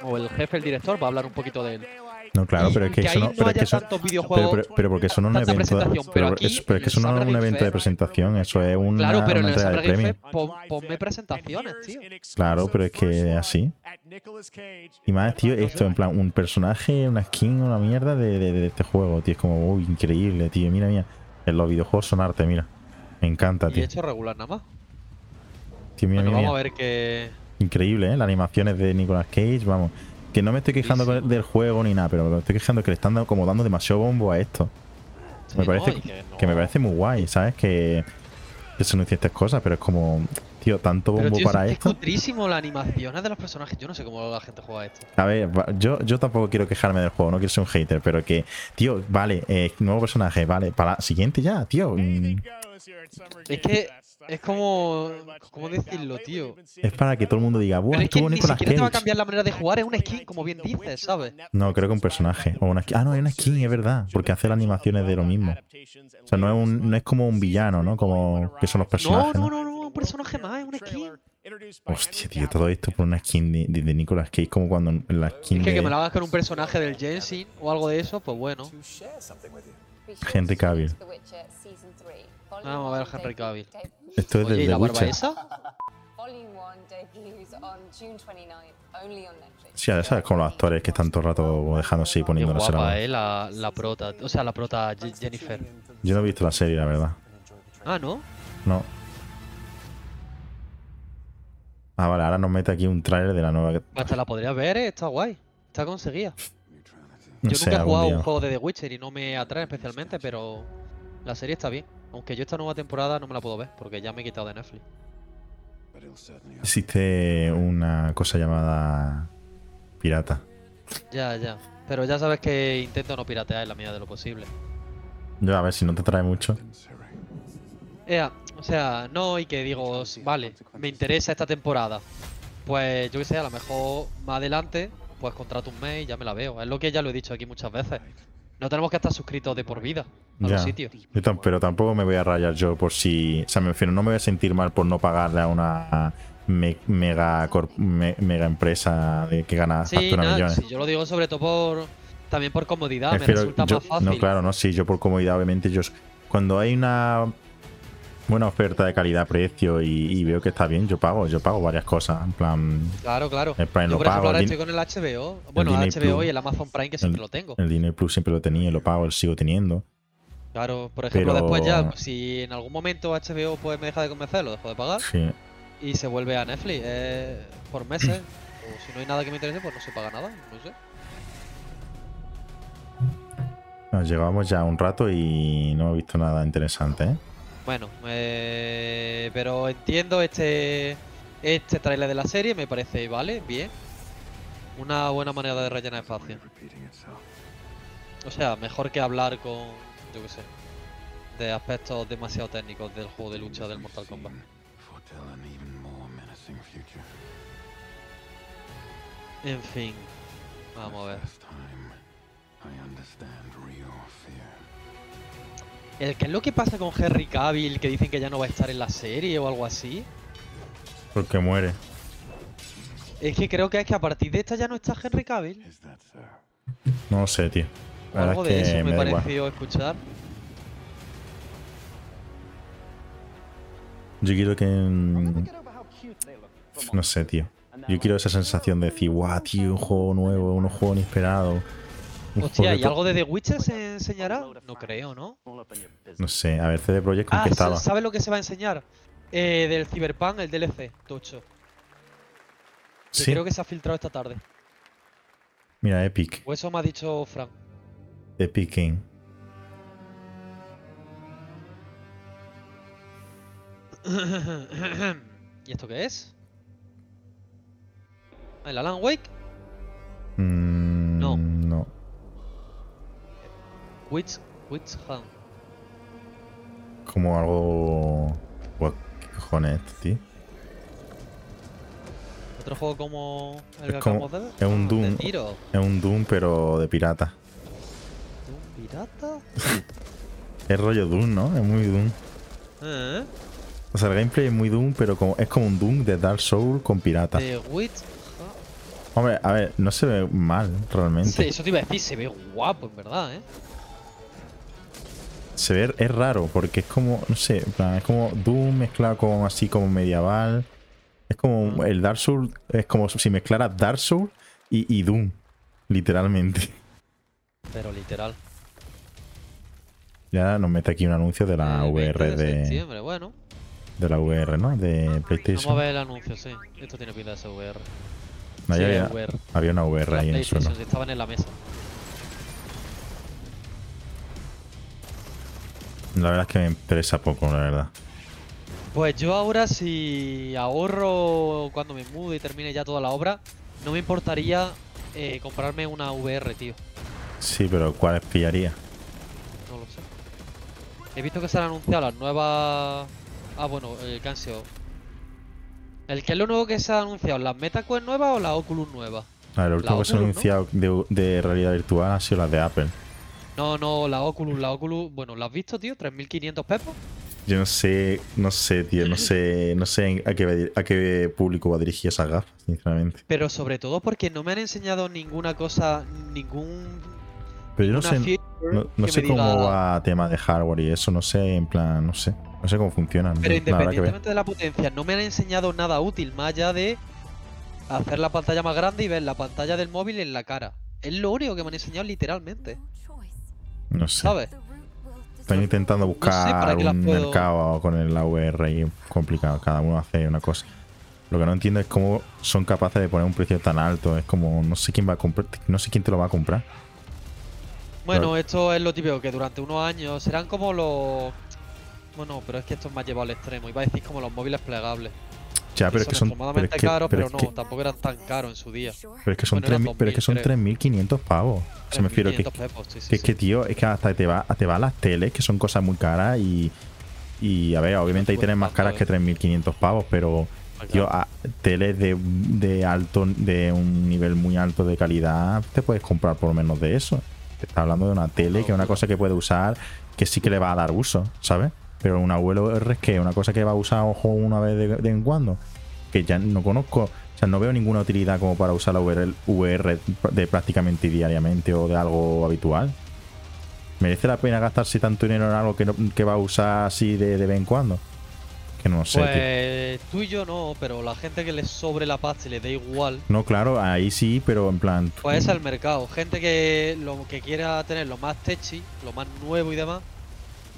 o el jefe, el director, va a hablar un poquito de él. No, claro, Y pero es que que eso no. Pero es que haya eso, pero, videojuegos, pero, pero porque eso no es un evento. pero aquí, es, pero es que eso no es un evento de presentación, eso es una, Claro, pero en el de premio. Pon- ponme presentaciones, tío. Claro, pero es que así. Y más, tío, esto, en plan, un personaje, una skin, una mierda de, de, de este juego, tío. Es como, uy, increíble, tío. Mira, mira. En los videojuegos son arte, mira. Me encanta, Y he tío. hecho regular nada más. Tío, mira, Bueno, mira, vamos a ver que... Increíble, ¿eh? Las animaciones de Nicolas Cage, vamos. Que no me estoy quejando Sí, sí. del juego ni nada, pero me estoy quejando que le están dando, como dando demasiado bombo a esto. Sí, me parece que que me parece muy guay, ¿sabes? Que, que se anuncien estas cosas, pero es como. Tío, tanto Pero bombo tío, para es esto. cutrísimo las animaciones de los personajes. Yo no sé cómo la gente juega esto. A ver, yo, yo tampoco quiero quejarme del juego, no quiero ser un hater, pero que, tío, vale, eh, nuevo personaje, vale, para la siguiente ya, tío. mm, Es que es como. ¿Cómo decirlo, tío? Es para que todo el mundo diga, ¡buah, Pero es que estuvo ni Nicolas siquiera te va a Cage! cambiar la manera de jugar, es una skin, como bien dices, ¿sabes? No, creo que un personaje. O una skin. Ah, no, es una skin, es verdad, porque hace las animaciones de lo mismo. O sea, no es, un, no es como un villano, ¿no? Como que son los personajes. no, ¿no? no, no, un personaje más, es una skin. Hostia, tío, todo esto por una skin de, de, de Nicolas Cage, como cuando la skin Es que que de me lo hagas con un personaje del Jensen o algo de eso, pues bueno. Henry Cavill. Vamos a ver a Henry Cavill. Esto es Oye, del ¿y The la barba Witcher. esa? Sí, ya sabes, como los actores que están todo el rato dejándose y Qué la guapa, eh, la, la prota. O sea, la prota Je- Jennifer. Yo no he visto la serie, la verdad. Ah, ¿no? No. Ah, vale, ahora nos mete aquí un tráiler de la nueva. Hasta la podrías ver, eh, está guay. Está conseguida. No Yo sé, nunca he algún jugado día. un juego de The Witcher y no me atrae especialmente, pero la serie está bien. Aunque yo esta nueva temporada no me la puedo ver, porque ya me he quitado de Netflix. Existe una cosa llamada pirata. Ya, ya. Pero ya sabes que intento no piratear en la medida de lo posible. Yo a ver si no te trae mucho. Ea, o sea, no y que digo, vale, me interesa esta temporada. Pues yo que sé, a lo mejor más adelante, pues contrato un mes y ya me la veo. Es lo que ya lo he dicho aquí muchas veces. No tenemos que estar suscritos de por vida a Ya. los sitios. Pero tampoco me voy a rayar yo por si. O sea, me refiero, no me voy a sentir mal por no pagarle a una me- mega, corp- me- mega empresa de que gana Sí, nada, millones. sí, yo lo digo sobre todo por también por comodidad, me resulta yo- más fácil. No, claro, no, sí, yo por comodidad, obviamente, yo. Cuando hay una buena oferta de calidad-precio y, y veo que está bien, yo pago, yo pago varias cosas. En plan, Claro, claro. El Prime Yo, lo por ejemplo, pago, ahora el estoy din- con el HBO. Bueno, el HBO Plus. y el Amazon Prime, que siempre lo tengo. el Disney Plus siempre lo tenía y lo pago, lo sigo teniendo. Claro, por ejemplo, Pero- después ya, si en algún momento HBO pues me deja de convencer, lo dejo de pagar Sí. y se vuelve a Netflix eh, por meses. o si no hay nada que me interese, pues no se paga nada, no sé. Nos llevamos ya un rato y no he visto nada interesante, ¿eh? Bueno, eh, pero entiendo este este tráiler de la serie, me parece, vale, bien. Una buena manera de rellenar espacio. O sea, mejor que hablar con, yo qué sé, de aspectos demasiado técnicos del juego de lucha del Mortal Kombat. En fin, vamos a ver. El que es lo que pasa con Henry Cavill, que dicen que ya no va a estar en la serie o algo así. Porque muere. Es que creo que es que a partir de esta ya no está Henry Cavill. No lo sé, tío. La verdad algo es de que eso me, me igual. pareció escuchar. Yo quiero que. No sé, tío. Yo quiero esa sensación de decir, guau, tío, un juego nuevo, un juego inesperado. Hostia, ¿y algo de The Witcher se enseñará? No creo, ¿no? No sé, a ver, CD Projekt con Ah, qué estaba. ¿sabes lo que se va a enseñar? Eh, del Cyberpunk, el DLC, Tocho. Que Sí, creo que se ha filtrado esta tarde. mira, Epic. O eso me ha dicho Frank. Epic Game. <coughs> ¿Y esto qué es? ¿El Alan Wake? Mm, No. No. Witch, Witch Hunt. Como algo. What, ¿Qué cojones es esto, tío? Otro juego como el Es que como- acabamos de es un Ah, Doom. De tiro. Es un Doom, pero de pirata. ¿Doom pirata? <laughs> Es rollo Doom, ¿no? Es muy Doom. ¿Eh? O sea, el gameplay es muy Doom, pero como, es como un Doom de Dark Souls con pirata. The Witch Hunt. Hombre, a ver, no se ve mal realmente. Sí, eso te iba a decir, se ve guapo, en verdad, ¿eh? Se ve, es raro, porque es como, no sé, es como Doom mezclado con así como medieval. Es como un- el Dark Souls, es como si mezclara Dark Souls y, y Doom, literalmente. Pero literal. Ya nos mete aquí un anuncio de la El 20 VR de, septiembre, bueno. de la VR, ¿no? De Vamos a PlayStation. ver el anuncio, sí. Esto tiene pinta de ser VR. No, sí, había, VR. había una VR La ahí en el suelo. PlayStation, sí, estaban en la mesa. La verdad es que me interesa poco, la verdad. Pues yo ahora si ahorro cuando me mude y termine ya toda la obra, no me importaría eh, comprarme una VR, tío. Sí, pero ¿cuál pillaría? No lo sé. He visto que se han anunciado las nuevas... Ah, bueno, el sido... ¿El que es lo nuevo que se ha anunciado? ¿Las MetaQuest nuevas o las Oculus nuevas? A ver, lo último que se ha anunciado de, de realidad virtual ha sido las de Apple. No, no, la Oculus, la Oculus... Bueno, ¿la has visto, tío? ¿3.500 pepos? Yo no sé, no sé, tío, no sé, no sé a qué, va a qué público va dirigir esas gafas, sinceramente. Pero sobre todo porque no me han enseñado ninguna cosa, ningún... Pero yo no sé, no, sé cómo diga- va tema de hardware y eso, no sé, en plan, no sé, no sé cómo funciona. Pero independientemente de la potencia, no me han enseñado nada útil más allá de hacer la pantalla más grande y ver la pantalla del móvil en la cara. Es lo único que me han enseñado literalmente, No sé. ¿sabes? Están intentando buscar un puedo- mercado con el AVR y complicado, cada uno hace una cosa. Lo que no entiendo es cómo son capaces de poner un precio tan alto. Es como, no sé quién va a comprar, no sé quién te lo va a comprar. Bueno, esto es lo típico, que durante unos años serán como los... Bueno, pero es que esto es más llevado al extremo. Iba a decir como los móviles plegables. Ya, pero es que son, pero es que, pero no, que, tampoco eran tan caros en su día. pero es que son bueno, eran 3.000 pero es que son 2000, 3.500 pavos. Se me refiero que, 3.500 pepos, sí, sí, que es sí. que, tío, es que hasta te va, te va a las teles, que son cosas muy caras y, y a ver, obviamente puedes teles más caras que tanto, 3.500 pavos, pero, Pues tío, a- teles de, de alto, de un nivel muy alto de calidad, te puedes comprar por menos de eso. Te está hablando de una tele, que es una cosa que puede usar, que sí que le va a dar uso, ¿sabes? Pero un abuelo R es que una cosa que va a usar ojo una vez de, de en cuando, que ya no conozco, o sea, no veo ninguna utilidad como para usar la VR, VR de prácticamente diariamente o de algo habitual. ¿Merece la pena gastarse tanto dinero en algo que, no- que va a usar así de, de vez en cuando? Que no sé, tío. Pues tú y yo no, pero la gente que le sobre la pasta y le da igual, No, claro, ahí sí, pero en plan. pues ese es el mercado. Gente que lo que quiera tener lo más techy, lo más nuevo y demás.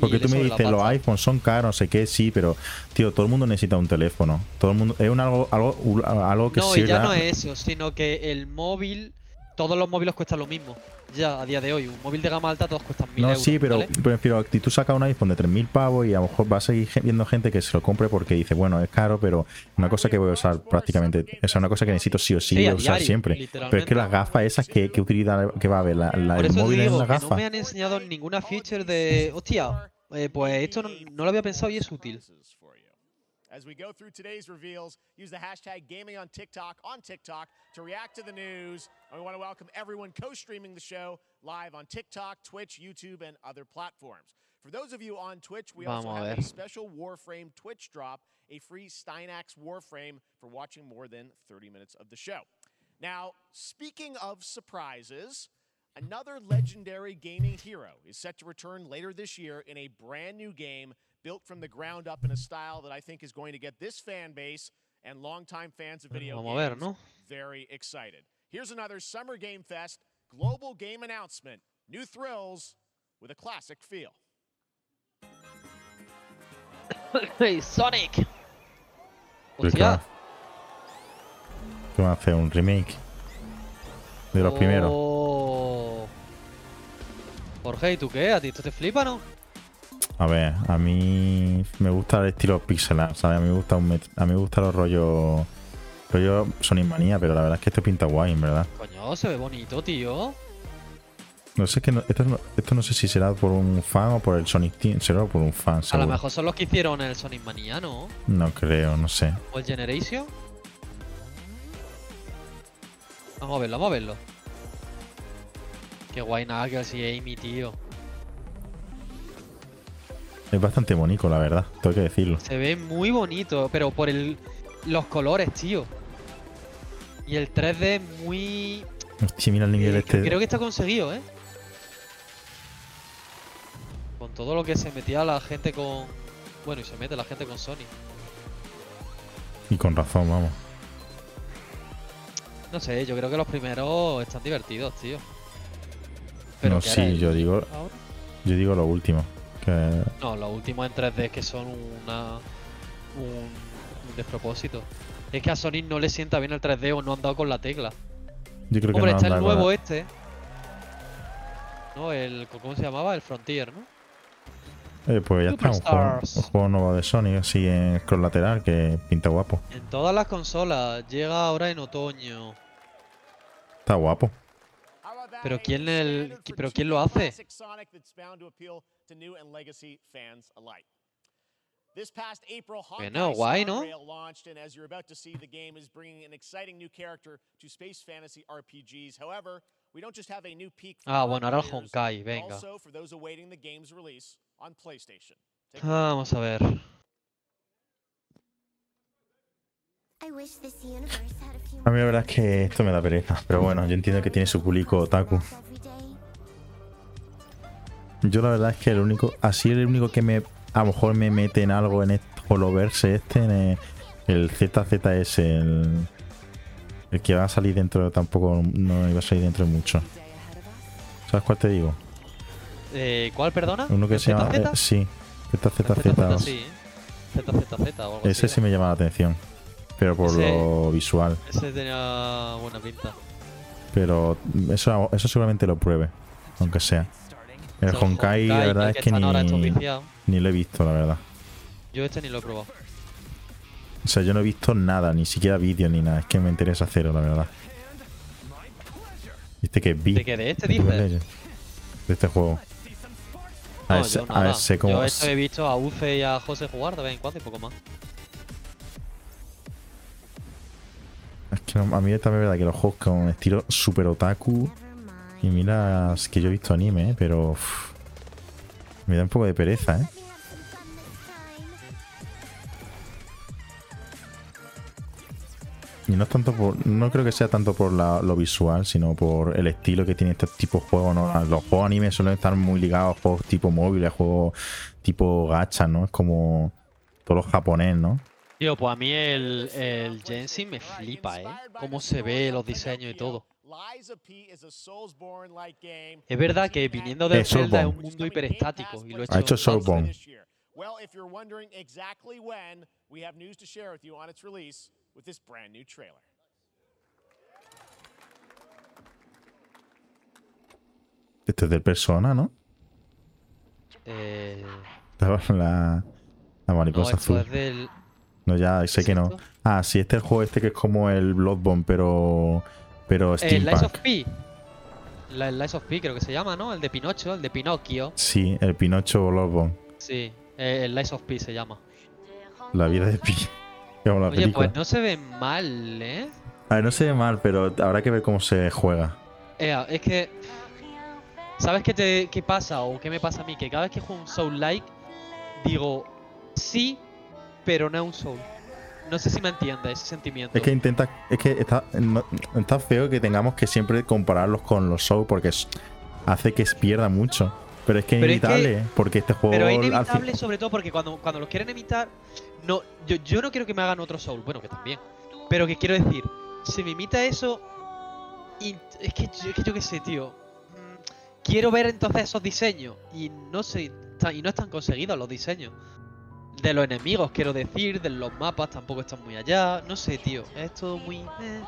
Porque tú me dices, los iPhones son caros, no sé qué, sí, pero, tío, todo el mundo necesita un teléfono. Todo el mundo. Es un algo, algo, algo que No, sí y ya no es eso, sino que el móvil, todos los móviles cuestan lo mismo. Ya, a día de hoy, un móvil de gama alta todos cuestan mil No, euros. sí, pero ¿vale? prefiero si tú sacas un iPhone de 3.000 pavos y a lo mejor va a seguir viendo gente que se lo compre porque dice, bueno, es caro, pero una cosa que voy a usar prácticamente, es una cosa que necesito sí o sí, a usar diario, siempre. Pero es que las gafas esas, ¿qué, qué utilidad que va a haber? La, la te móvil en digo la que gafa. no me han enseñado ninguna feature de. Hostia, eh, pues esto no, no lo había pensado y es útil. As we go through today's reveals, use the hashtag gaming on TikTok on TikTok to react to the news. And we want to welcome everyone co-streaming the show live on TikTok, Twitch, YouTube, and other platforms. For those of you on Twitch, we also Vamos have a special Warframe Twitch drop, a free Steinax Warframe for watching more than 30 minutes of the show. Now, speaking of surprises, another legendary gaming hero is set to return later this year in a brand new game built from the ground up in a style that I think is going to get this fan base and longtime fans of video Vamos a ver, games ¿no? very excited. Here's another Summer Game Fest global game announcement. New thrills with a classic feel. ¡Hey, Sonic! Pero es que Hostia, va- que van a hacer un remake de los primeros. Oh. Jorge, ¿y tú qué? ¿A ti esto te flipa, no? A ver, a mí me gusta el estilo pixel art, ¿sabes? A mí me gusta, un a mí me gusta los rollos rollo Sonic Manía, pero la verdad es que esto pinta guay, en verdad. Coño, se ve bonito, tío. No sé que no- esto, no, esto no sé si será por un fan o por el Sonic Team, será por un fan, A lo seguro. mejor son los que hicieron el Sonic Mania, ¿no? No creo, no sé. O el Generation. Vamos a verlo, vamos a verlo. Qué guay Knuckles y Amy, tío. Es bastante bonito, la verdad, tengo que decirlo. Se ve muy bonito, pero por el los colores, tío. Y el 3D muy... Hostia, mira el nivel eh, este. Creo que está conseguido, ¿eh? Con todo lo que se metía la gente con... Bueno, y se mete la gente con Sony. Y con razón, vamos. No sé, yo creo que los primeros están divertidos, tío. no, ¿qué sí, yo digo, ahora? yo digo lo último. Que No, los últimos en 3D que son una un, un despropósito. Es que a Sonic no le sienta bien el 3D o no han dado con la tecla. yo creo que Hombre, no está el nuevo la- este. No, el ¿cómo se llamaba? El Frontier, ¿no? Eh, pues ya está, un juego, Superstars. un juego nuevo de Sony, así en cross lateral, que pinta guapo. En todas las consolas. Llega ahora en otoño. Está guapo. Pero ¿quién el- pero quién lo hace? To new and legacy fans alike. This past April, Bueno, Honkai guay, Star ¿no? Rail launched, and as you're about to see, the game is bringing an exciting new character to space fantasy RPGs. However, we don't just have a new peak for Ah, bueno, ahora el Honkai, venga. Also for those awaiting the game's release on PlayStation. Take. Vamos a ver. A mí la verdad es que esto me da pereza, pero bueno, yo entiendo que tiene su público otaku. Yo la verdad es que el único, así el único que me, a lo mejor me mete en algo en este Holoverse este, en el, el ZZS, el, el que va a salir dentro, tampoco no iba a salir dentro de mucho. ¿Sabes cuál te digo? Eh, ¿Cuál, perdona? Uno que ¿El se llama, eh, sí, ZZZ. Sí. ZZZ o algo Ese así. sí me llama la atención, pero por Ese- lo visual. Ese tenía buena pinta. Pero eso, eso seguramente lo pruebe, aunque sea. El sea, Honkai, la Honkai, verdad es que ni, ni lo he visto, la verdad. Yo este ni lo he probado. O sea, yo no he visto nada, ni siquiera vídeos ni nada. Es que me interesa cero, la verdad. ¿Viste que vi? ¿De qué? ¿De este dices? De este juego. A No, sé- yo a nada. cómo. Yo esto he visto a Ufe y a José jugar de vez en cuando y poco más. Es que no- a mí también es verdad que los juegos con estilo super otaku. Y mira, es que yo he visto anime, ¿eh? pero. me da un poco de pereza, ¿eh? Y no es tanto por. No creo que sea tanto por lo visual, sino por el estilo que tiene este tipo de juegos. ¿no? Los juegos anime suelen estar muy ligados a juegos tipo móviles, juegos tipo gacha, ¿no? Es como. Todo lo japonés, ¿no? Tío, pues a mí el, el Genshin me flipa, ¿eh? Cómo se ve, los diseños y todo. Es verdad que viniendo de Eh, Zelda es un mundo hiperestático y lo he Ha hecho Soulborne. Well, if you're wondering exactly when, we have news to share with you on its release with this brand new trailer. Este es del Persona, ¿no? Eh, La, la no, mariposa azul. es del. No, ya sé ¿Es que no. Ah, sí, este es el juego este que es como el Bloodborne, pero. Pero El Lies of Steampunk. P. La, el Lies of P creo que se llama, ¿no? El de Pinocho, el de Pinocchio. Sí, el Pinocho Bloodborne. Sí, eh, el Lies of P se llama. La vida de Pi. <laughs> Oye, película. pues no se ve mal, ¿eh? A ver, no se ve mal, pero habrá que ver cómo se juega. Ea, es que. ¿Sabes qué, te, qué pasa o qué me pasa a mí? Que cada vez que juego un Soul Like, digo sí, pero no es un Soul. No sé si me entiendes ese sentimiento. Es que intenta. Es que está, no- está feo que tengamos que siempre compararlos con los shows porque es- hace que pierda mucho. Pero es que es Pero es que- inevitable, porque este juego. Pero es inevitable sobre todo porque cuando, cuando los quieren imitar, no, yo, yo no quiero que me hagan otro Soul, bueno que también. Pero que quiero decir, si me imita eso, y es que yo, es que yo qué sé, tío. Mm, Quiero ver entonces esos diseños y no sé, y no están conseguidos los diseños. De los enemigos, quiero decir, de los mapas tampoco están muy allá. No sé, tío. Es todo muy. eh.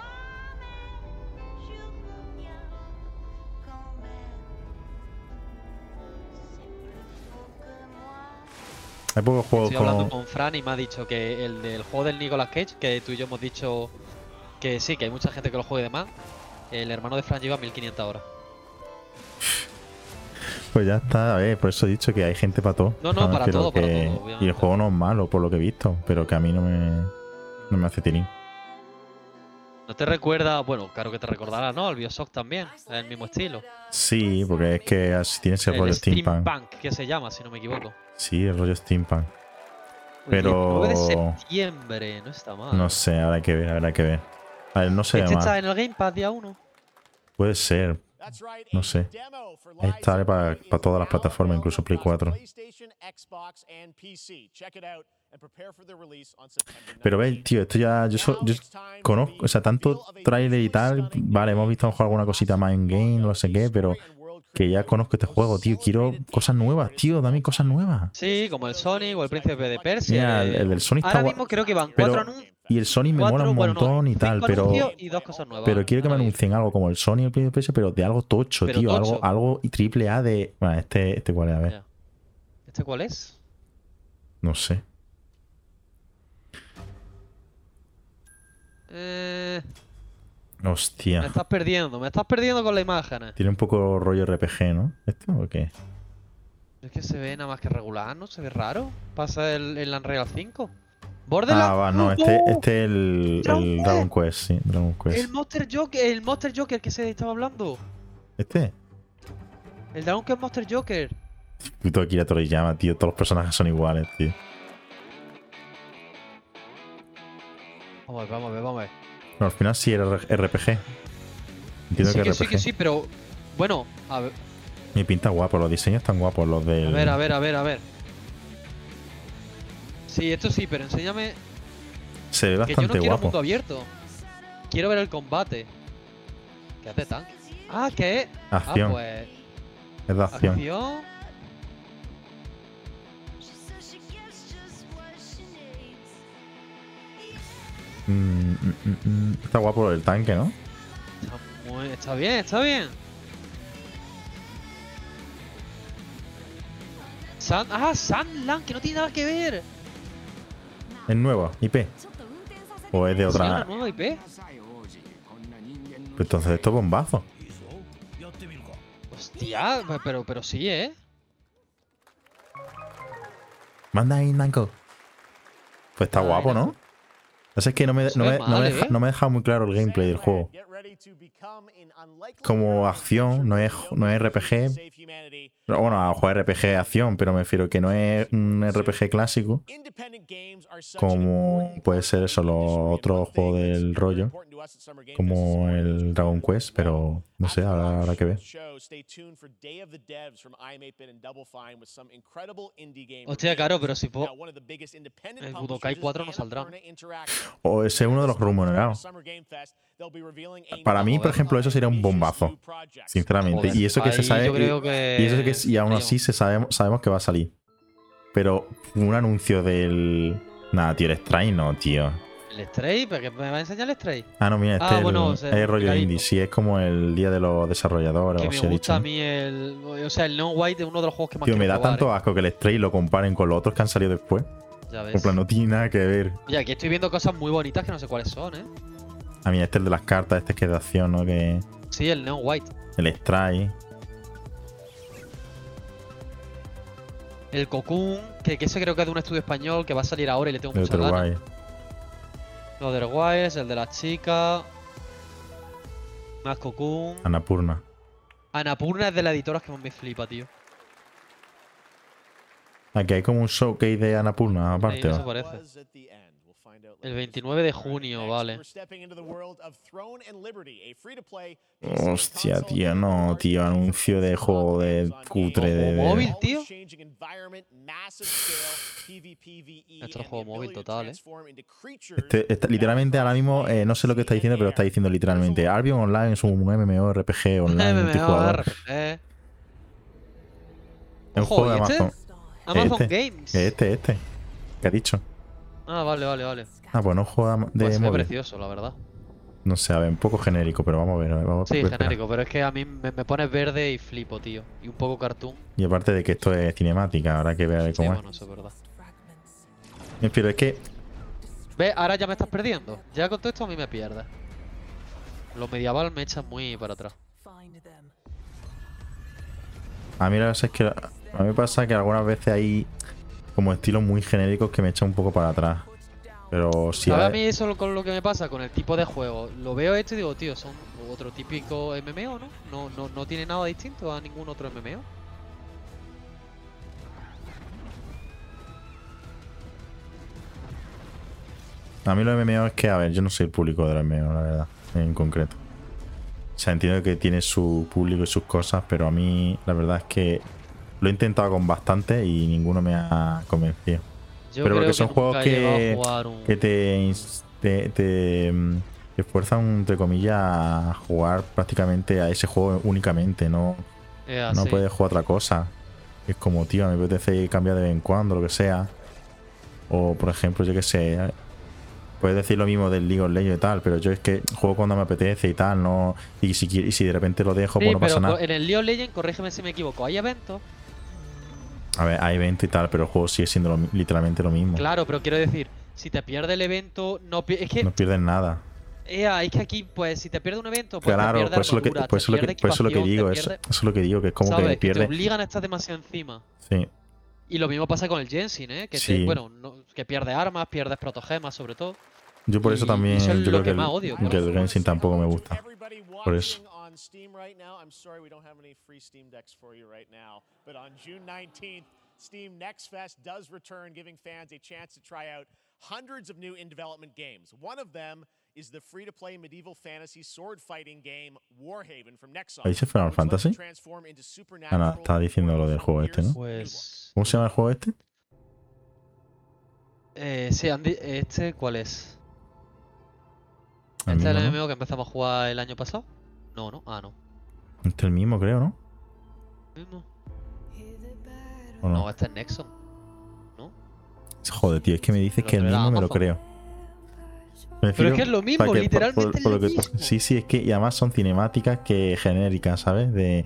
Hay pocos juegos Estoy hablando con. con Fran y me ha dicho que el del juego del Nicolas Cage, que tú y yo hemos dicho que sí, que hay mucha gente que lo juegue de más. El hermano de Fran lleva 1500 horas. <laughs> Pues ya está, a ver, por eso he dicho que hay gente para todo. No, no, ¿sabes? para todo, para que- todo, Y el juego no es malo, por lo que he visto, pero que a mí no me, no me hace tirín. ¿No te recuerda? Bueno, claro que te recordará, ¿no? El Bioshock también, es el mismo estilo. Sí, porque es que tiene ese el rollo steampunk. Steampunk, que se llama, si no me equivoco. Sí, el rollo steampunk. El Pero- 19 de septiembre, no está mal. No sé, habrá que ver, habrá que ver. A ver, no sé Este está en el Game Pass día 1. Puede ser. No sé. Ahí of para- para todas las plataformas, incluso Play 4. across PlayStation, Xbox, and PC. Check it out and prepare for the release on September Pero 19th. ves, tío, esto ya. Yo, so- yo conozco, o sea, tanto trailer y tal. Vale, hemos visto a lo mejor alguna cosita más en game, no sé qué, pero que ya conozco este juego, tío. Quiero cosas nuevas, tío, dame cosas nuevas. Sí, como el Sonic o el Príncipe de Persia. Mira, el, eh, el del Sony está Ahora guay. mismo creo que van pero- cuatro anuncios. Y el Sony me cuatro, mola un bueno, no, montón y tal, pero. anuncios y dos cosas nuevas. Pero quiero que me anuncien algo como el Sony o el PlayStation, pero de algo tocho, Pero tío. Algo, tocho. algo y triple A de. Bueno, este, este cuál es, a ver. ¿Este cuál es? No sé. Eh, me Hostia. estás perdiendo, me estás perdiendo con la imagen. Tiene un poco rollo RPG, ¿no? ¿Esto o qué? Es que se ve nada más que regular, ¿no? Se ve raro. Pasa el, el Unreal 5. Borderlands. Ah, va, no, este, ¡Oh! este es el, Dragon el Quest. Dragon Quest, sí, Dragon Quest. El Monster Joker, el Monster Joker que se estaba hablando. ¿Este? El Dragon Quest Monster Joker. Puto Akira Toriyama, tío. Todos los personajes son iguales, tío. Vamos a ver, vamos a ver, vamos a ver. No, al final sí era RPG. Entiendo sí que que RPG. sí, que sí, pero. Bueno, a ver, Mi pinta guapo, los diseños están guapos, los del. a ver, a ver, a ver, a ver. Sí, esto sí, pero enséñame Se ve que yo no bastante quiero guapo. mundo abierto. Quiero ver el combate. ¿Qué hace tanque? Ah, ¿qué es? Acción. Ah, pues. Es de acción. Acción. Mm, mm, mm. Está guapo el tanque, ¿no? Está, muy- está bien, está bien. San, ah, Sandland, que no tiene nada que ver. Es nuevo, IP. O es de una otra. nueva IP. Pues entonces esto es bombazo. Hostia, pe- pero, pero sí, ¿eh? Manda ahí, Nanko. Pues está guapo, no. Pasa es que no me, no me- no me deja, ¿eh? no me ha dejado muy claro el gameplay del juego. Como acción, no es, no es RPG. Bueno, a jugar RPG acción, pero me refiero que no es un RPG clásico. Como puede ser eso, los otros juegos del rollo. Como el Dragon Quest, pero no sé, habrá, habrá que ver. Hostia, claro, pero si po- el Budokai 4 no saldrá. O ese es uno de los rumoreados. Para mí, por ejemplo, eso sería un bombazo. Sinceramente. Joder, y eso que se sabe. que Y eso que y aún así se sabemos, sabemos que va a salir. Pero un anuncio del. Nada, tío, el Stray no, tío. ¿El Stray? ¿Pero que me va a enseñar el Stray? Ah, no, mira, este Ah, es bueno, el, o sea, es el rollo indie. Sí, es como el día de los desarrolladores. Que o me gusta dicho. a mí el... O sea, el Neon White es uno de los juegos que más Tío, me da tanto ¿eh? asco que el Stray lo comparen con los otros que han salido después. Ya En ves. plan, no tiene nada que ver. Oye, aquí estoy viendo cosas muy bonitas que no sé cuáles son, ¿eh? A mí, este es el de las cartas, este es que es de acción, ¿no? Que. Sí, el Neon White. El Stray. El Cocoon, que, que ese creo que es de un estudio español que va a salir ahora y le tengo muchas ganas. guay. El Otherwise, el de la chica. Más Cocoon. Anapurna. Anapurna es de las editoras que más me flipa, tío. Aquí hay como un showcase de Anapurna aparte. Sí, eso parece. El 29 de junio, vale. Hostia, tío, no, tío. Anuncio de juego de cutre de. Móvil, tío. Esto es juego móvil total, ¿eh? Este- este- literalmente ahora mismo eh, no sé lo que está diciendo, pero está diciendo literalmente Albion Online es un MMORPG online <laughs> multijugador. Eh. Es un juego de ¿y este? Amazon. Amazon Este, Games. Este, este. ¿Qué ha dicho? Ah, vale, vale, vale. Ah, pues no juega de Pues móvil. precioso, la verdad. No sé, a ver, un poco genérico, pero vamos a ver. Vamos a Sí, genérico, pero es que a mí me, me pones verde y flipo, tío. Y un poco cartoon. Y aparte de que esto es cinemática, habrá que Sí, cómo bueno, eso es verdad. es. Pero es que Ve, ahora ya me estás perdiendo. Ya con todo esto a mí me pierdes. Lo medieval me echan muy para atrás. a mí la verdad es que a mí pasa que algunas veces hay como estilos muy genéricos que me echan un poco para atrás. Pero si ¿Sabes hay- a mí eso lo- con lo que me pasa? Con el tipo de juego. Lo veo esto y digo, tío, son otro típico MMO, ¿no? No, no, no tiene nada distinto a ningún otro MMO. A mí lo MMO es que, a ver, yo no soy el público de los MMO, la verdad, en concreto. O sea, entiendo que tiene su público y sus cosas, pero a mí la verdad es que lo he intentado con bastante y ninguno me ha convencido. Yo Pero creo porque son que juegos que, un- que te, te, te, mm, te fuerzan, entre comillas, a jugar prácticamente a ese juego únicamente, no, no puedes jugar otra cosa. Es como, tío, me apetece cambiar de vez en cuando, lo que sea. O, por ejemplo, yo que sé, puedes decir lo mismo del League of Legends y tal, pero yo es que juego cuando me apetece y tal, no y si, y si de repente lo dejo, Sí, pues no pero pasa nada. en el League of Legends, corrígeme si me equivoco, hay eventos. A ver, hay evento y tal, pero el juego sigue siendo lo literalmente lo mismo. Claro, pero quiero decir, si te pierde el evento, no es que No pierdes nada. Ea, es que aquí, pues, si te pierde un evento, pues Claro, te por eso, lo que, armadura, por eso lo que, por eso lo que digo, eso, eso es lo que digo, que es como ¿sabes? que Que te obligan a estar demasiado encima. Sí, Y lo mismo pasa con el Jensin, ¿eh? Que te- Sí. bueno, no- que pierde armas, pierdes protogemas, sobre todo. yo por eso Y también, eso es yo lo creo que que, más el, odio, que el Genshin tampoco me gusta. Por eso. Watching on Steam right now, I'm sorry we don't have any free Steam decks for you right now, but on June 19th, Steam Next Fest does return, giving fans a chance to try out hundreds of new in development games. One of them is the free-to-play medieval fantasy sword fighting game Warhaven from Nexon. ¿Habéis hecho Final which Fantasy? transform into Ah, no, supernatural estaba diciendo lo del juego este, ¿no? Pues. ¿Cómo se llama el juego este? Eh, sí, Andy, ¿este cuál es? ¿Este es el. MMO que empezamos a jugar el año pasado? No, no. Ah, no. Este es el mismo, creo, ¿no? ¿Mismo? ¿O no? No, este es Nexon. ¿No? Joder, tío, es que me dices que el mismo me lo creo. Pero es que es lo mismo, por- literalmente por lo que- mismo. Sí, sí, es que y además son cinemáticas que genéricas, ¿sabes? De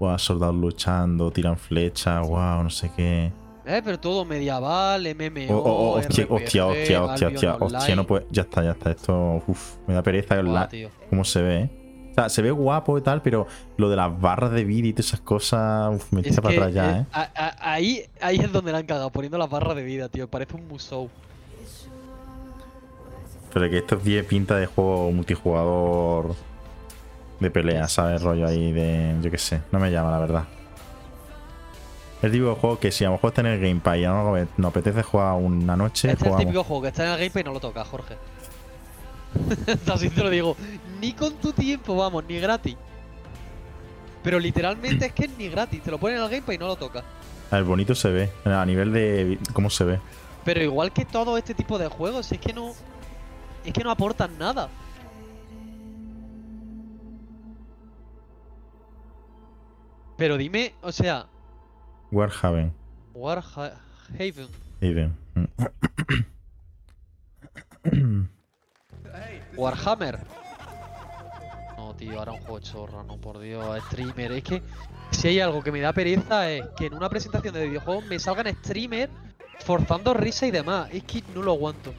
wow, soldados luchando, tiran flechas, wow, no sé qué. Eh, pero todo medieval, MMO. Oh, oh, oh, hostia, RPG, hostia, hostia, hostia, hostia, hostia, no puede. Ya está, ya está. Esto, uff, me da pereza Buah, la- cómo se ve, ¿eh? O sea, se ve guapo y tal, pero lo de las barras de vida y todas esas cosas, uf, me tira para atrás ya, eh, ¿eh? a- a- ahí, ahí es donde la han cagado, poniendo las barras de vida, tío. Parece un musou. Pero que estos 10 pinta de juego multijugador de pelea, ¿sabes? Rollo ahí de. Yo qué sé, no me llama, la verdad. El típico juego que si a lo mejor está en el Gamepad y no nos apetece jugar una noche, Este es el típico juego que está en el gameplay y no lo toca, Jorge. <laughs> Así te lo digo. Ni con tu tiempo, vamos, ni gratis. Pero literalmente es que es ni gratis. Te lo ponen en el gameplay y no lo toca. El bonito se ve, a nivel de cómo se ve. Pero igual que todo este tipo de juegos, es que no. Es que no aportan nada. Pero dime, o sea, Warhaven. Warhaven. Haven. Warhammer. No, tío, ahora un juego chorra, no, por Dios, streamer. Es que si hay algo que me da pereza es que en una presentación de videojuegos me salgan streamer forzando risa y demás. Es que no lo aguanto.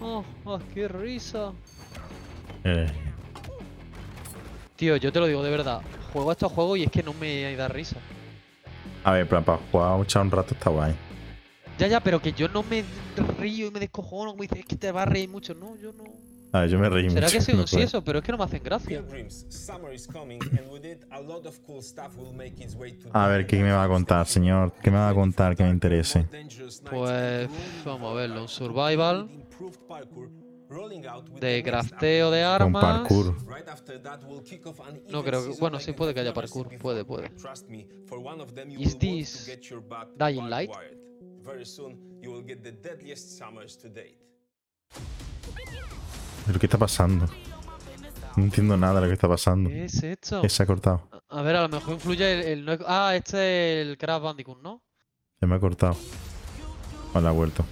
Oh, oh, qué risa. Eh, Tío, yo te lo digo de verdad. Juego a estos juegos y es que no me da risa. a ver, plan, para jugar un rato está guay. Ya, ya, pero que yo no me río y me descojono. Como dices, es que te va a reír mucho. No, yo no. A ver, yo me reí ¿Será mucho. que sí, no sí puedo. eso? Pero es que no me hacen gracia. A ver, ¿qué me va a contar, señor? ¿Qué me va a contar que me interese? Pues vamos a verlo, un survival de crafteo de Con armas. parkour. No creo que- bueno, sí puede que haya parkour, puede, puede. Is this Dying Light? Very soon you will get the deadliest summers to date. ¿Pero qué está pasando? No entiendo nada de lo que está pasando. ¿Qué es esto? ¿Qué se ha cortado? A ver, a lo mejor influye el, el no- Ah, este es el Crash Bandicoot, ¿no? Se me ha cortado. Vale, ha vuelto.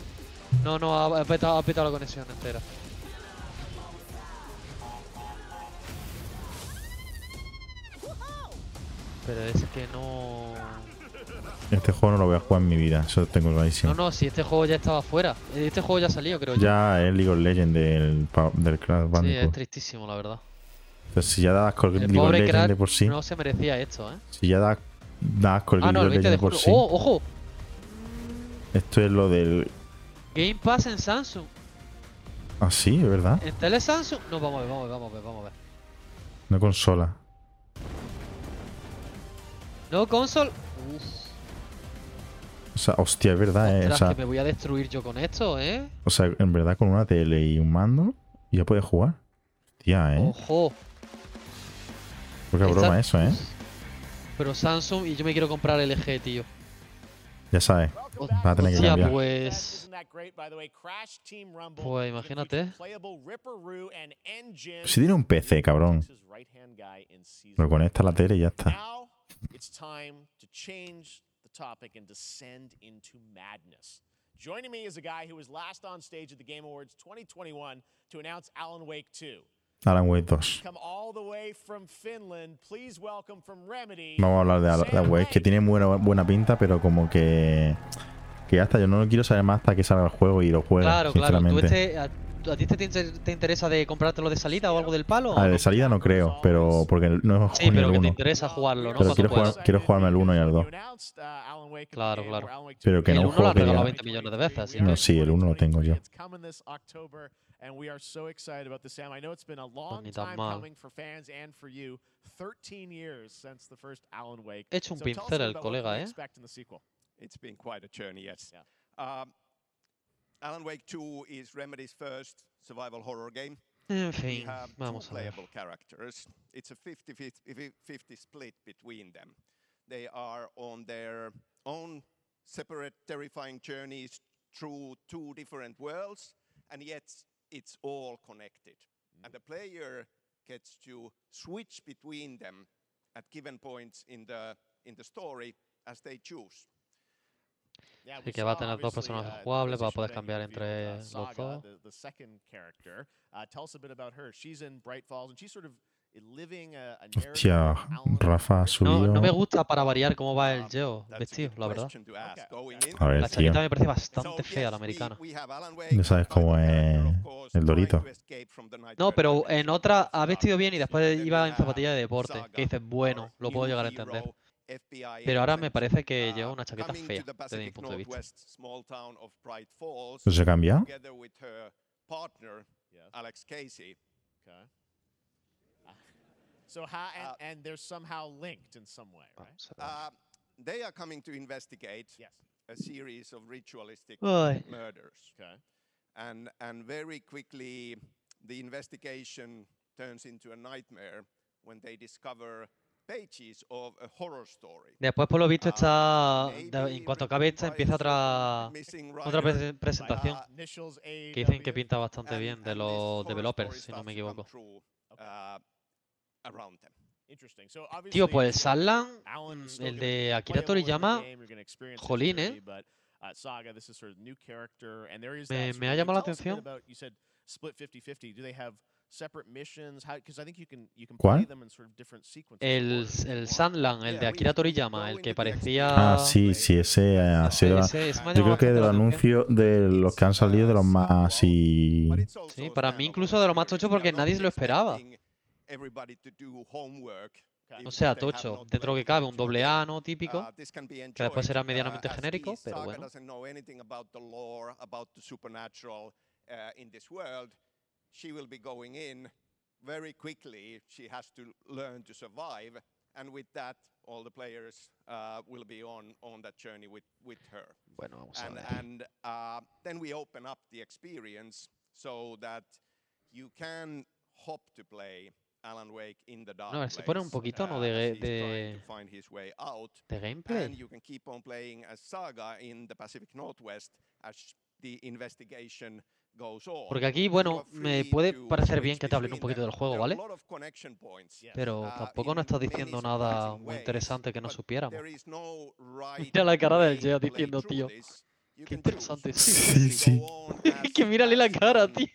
No, no, ha, ha petado, ha petado la conexión entera. Pero es que no... Este juego no lo voy a jugar en mi vida, eso tengo clarísimo. No, no, si este juego ya estaba fuera. Este juego ya salió, creo yo. Ya es League of Legends del, del Crash Sí, es Bandicoot. tristísimo, la verdad. Entonces, si ya da asco el El League of Legends de por sí, no se merecía esto, ¿eh? si ya da, da asco el Ah, League no, of 20 de Legends por sí, ¡Oh, ojo! esto es lo del... Game Pass en Samsung. Ah, sí, es verdad. En tele Samsung. No, vamos a ver, vamos a ver, vamos a ver, vamos a ver. No consola. No console. Uf, O sea, hostia, es verdad, eh. O sea, que me voy a destruir yo con esto, ¿eh? o sea, en verdad con una tele y un mando ya puedes jugar. Hostia, eh. Ojo. Poca Esta- broma eso, eh. Pero Samsung y yo me quiero comprar LG, tío. Ya sabes. Va a tener que cambiar. pues. Pues imagínate. Engine. Si tiene un PC, cabrón. Lo conecta a la tele y ya está. Now it's time to change the topic and descend into madness. Joining me is a guy who was last on stage at the Game Awards 2021 to announce Alan Wake 2. Alan Wake 2. Come all the way from Finland. Please welcome from Remedy. Vamos a hablar de Alan Wake, que tiene buena, buena pinta, pero como que. Que ya está, yo no quiero saber más hasta que salga el juego y lo juegue, Claro, claro. ¿Tú sinceramente. este, a, ti te, te- te interesa de comprártelo de salida o algo del palo? o A ver, no? de salida no creo, pero porque no es Sí, pero el que te 1. interesa jugarlo, ¿no? Pero quiero jugar- quiero jugarme el uno y el dos. Claro, claro. Pero que El no juego lo han que regalado diga- 20 millones de veces, No, sí, el uno lo tengo yo. It's coming this October, and we are so excited about this, Sam. I know it's been a long ni tan time mal. coming for fans and for you. 13 years since the first Alan Wake. He hecho un So tell us a pincel el colega, ¿eh? Expect in the sequel. It's been quite a journey, yes. Yeah. Um, Alan Wake 2 is Remedy's first survival horror game. En We have two vamos a ver. playable characters. It's a 50-50 split between them. They are on their own separate terrifying journeys through two different worlds, and yet it's all connected. And the player gets to switch between them at given points in the in the story as they choose. Así que va a tener dos personajes uh, jugables, va a poder cambiar entre los dos. Uh, tell us a bit about her. She's in Bright Falls, and she's sort of living a, a narrative Hostia, Rafa subido. No, no me gusta para variar cómo va el Um, Geo vestido, la verdad. A ver, La tío. chaqueta me parece bastante fea, la americana. Ya sabes cómo es el Dorito. No, pero en otra ha vestido bien y después iba en zapatilla de deporte. Que dices, bueno, lo puedo llegar a entender. Hero, FBI Pero ahora me agent, parece que uh, lleva una chaqueta fea, to the desde mi Pacific punto de vista. Northwest small town of Bright Falls, se cambia? with her. Alex Casey. So how and, Uh, and they're somehow linked in some way, right? Vamos a ver. Uh, they are coming to investigate Yes. a series of ritualistic Ay. murders. Okay. and and very quickly the investigation turns into a nightmare when they discover pages of a horror story. Después, por lo visto, Uh, está. en cuanto acabe esta, empieza otra. Otra presentación. uh, Initials A. Que dicen que pinta bastante bien de los developers, si no me equivoco. uh, Tío, pues is still el de Akira Toriyama, game, you're gonna experience his jolín, ¿eh? but, Saga, this is sort of new character, and there is Me- me of- ha llamado la atención. About- you said split 50-50. Do they have separate missions? Because I think you can you can ¿Cuál? play them in sort of different sequences. el, el want. Sunland, el de Akira Toriyama, el que parecía. Ah, sí, sí, ese ha Ese, sido. Yo creo que de los bastante la atención. anuncios de los que han salido, de los más y. Sí, para mí incluso de lo más experience. tocho We are porque nadie se lo esperaba. expecting everybody to do homework Okay. O sea, tocho, dentro que cabe un doble. A, ¿no? Típico. Be que después será medianamente genérico, the pero bueno. She will be going in very quickly. She has to learn to survive, and with that, all the players uh, will be on on that journey with with her. Bueno, vamos a And ver. and uh, then we open up the experience so that you can hop to play Alan Wake in the dark No, si pone un poquito, ¿no? uh, de, as he's trying de, find his way out de and gameplay. you can keep on playing as Saga in the Pacific Northwest as the investigation. Porque aquí, bueno, me puede parecer bien que te hablen un poquito del juego, ¿vale? Pero tampoco nos in estás diciendo nada muy interesante que no supiéramos. no Mira la cara del way Geo diciendo, tío, Qué interesante. Sí, You can sí. as- <laughs> que mírale la cara, tío.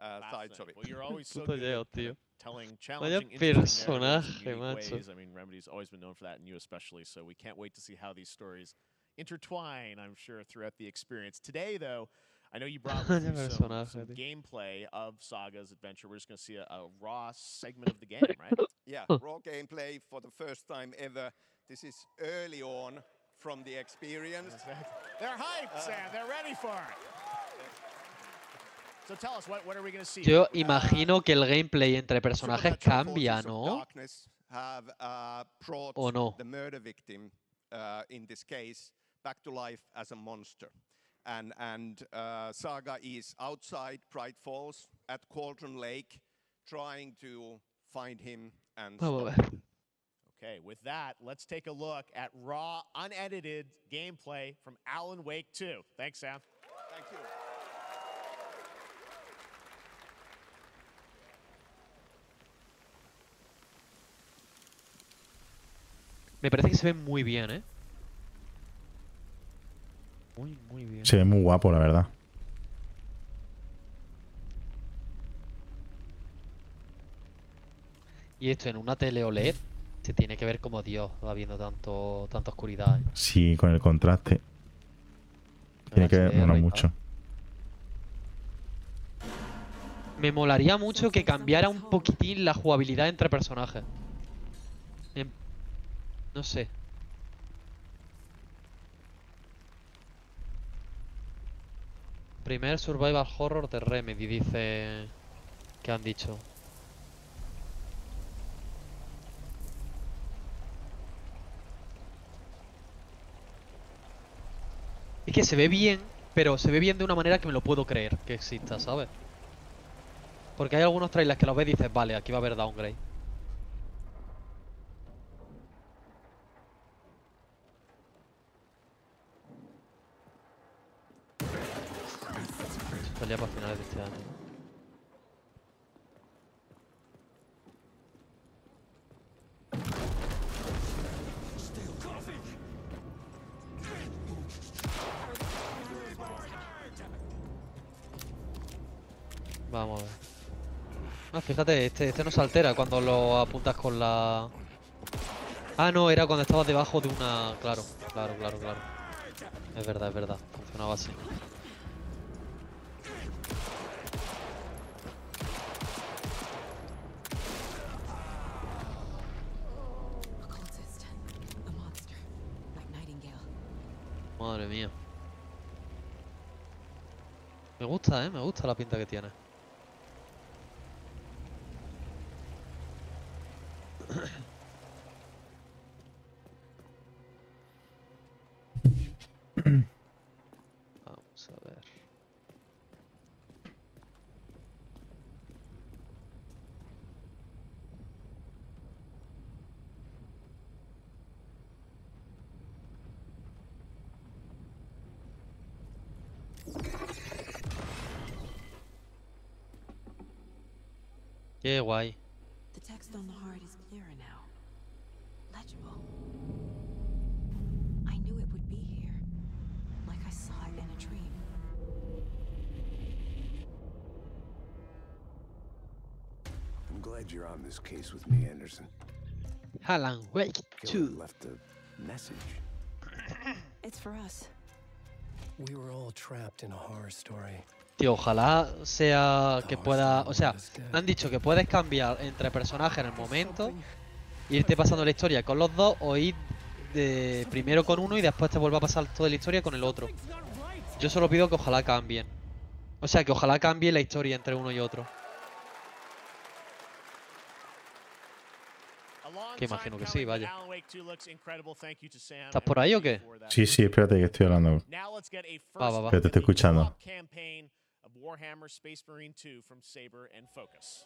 All the way close to the end, or as Saga, or you can keep hopping between these two uh, sides of it. Well, you're always so good at tío. telling challenging, in personaje, macho. ways. I mean, Remedy's always been known for that, and you especially. So we can't wait to see how these stories intertwine. I'm sure throughout the experience. Today, though, I know you brought with <laughs> you some, some gameplay of Saga's adventure. We're just going to see a, a raw segment of the game, right? <laughs> Yeah, <laughs> raw gameplay for the first time ever. This is early on from the experience. They're hyped, Sam. They're ready for it. So tell us, what, what are we going to see? Yo imagino que el gameplay entre personajes Supernatural cambia, forces of ¿no? darkness have uh, brought ¿O no? the murder victim, uh, in this case, back to life as a monster. And, and uh, Saga is outside Pride Falls at Cauldron Lake, trying to find him and Vamos a stop ver. him. Okay, with that, let's take a look at raw, unedited gameplay from Alan Wake 2. Thanks, Sam. Me parece que se ve muy bien, ¿eh? Muy, muy bien. Se ve muy guapo, la verdad. Y esto en una tele OLED se tiene que ver como Dios, va viendo tanto, tanta oscuridad. ¿eh? Sí, con el contraste. Tiene que ver mucho. Me molaría mucho que cambiara un poquitín la jugabilidad entre personajes. En no sé. Primer survival horror de Remedy, dice que han dicho. Es que se ve bien, pero se ve bien de una manera que me lo puedo creer que exista, ¿sabes? Porque hay algunos trailers que los ves y dices, vale, aquí va a haber downgrade. Salía para finales de este año. Vamos a ver. Ah, fíjate, este, este no se altera cuando lo apuntas con la... Ah, no, era cuando estabas debajo de una... Claro, claro, claro, claro. Es verdad, es verdad. Funcionaba así. Occultist. A monster. Like Nightingale. Madre mía. Me gusta, eh. Me gusta la pinta que tiene. Qué why? The text on the heart is clearer now. Legible. I knew it would be here. Like I saw it in a dream. I'm glad you're on this case with me, Anderson. Alan Wake Killer 2. left a message. It's for us. We were all trapped in a horror story. Tío, ojalá sea que pueda. O sea, me han dicho que puedes cambiar entre personajes en el momento, irte pasando la historia con los dos o ir de primero con uno y después te vuelva a pasar toda la historia con el otro. Yo solo pido que ojalá cambien. O sea, que ojalá cambie la historia entre uno y otro. Que imagino que sí, vaya. ¿Estás por ahí o qué? Sí, sí, espérate que estoy hablando. Va, va, va. Pero te estoy escuchando. Of Warhammer Space Marine 2 from Saber and Focus.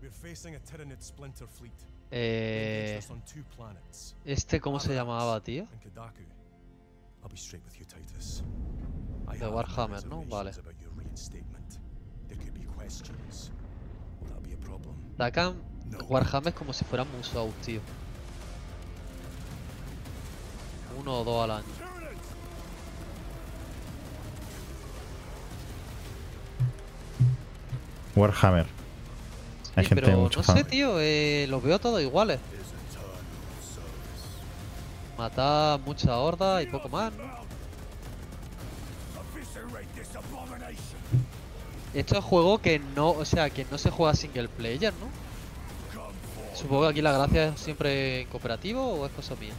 We're facing a Tyranid splinter fleet. Eh, Engaged us on two planets. ¿Este cómo se llamaba, tío? I'll be straight with you, Titus. I Warhammer, ¿no? Vale. about your reinstatement. There could be questions. Will that be a problem? Sacan Warhammer como si fueran Musou, tío. Uno o dos al año. Warhammer. Hay Sí, gente pero mucho no fan. sé, tío, eh, los veo todos iguales. Matar mucha horda y poco más, ¿no? Esto es juego que no, o sea, que no se juega single player, ¿no? Supongo que aquí la gracia es siempre en cooperativo o es cosa mía.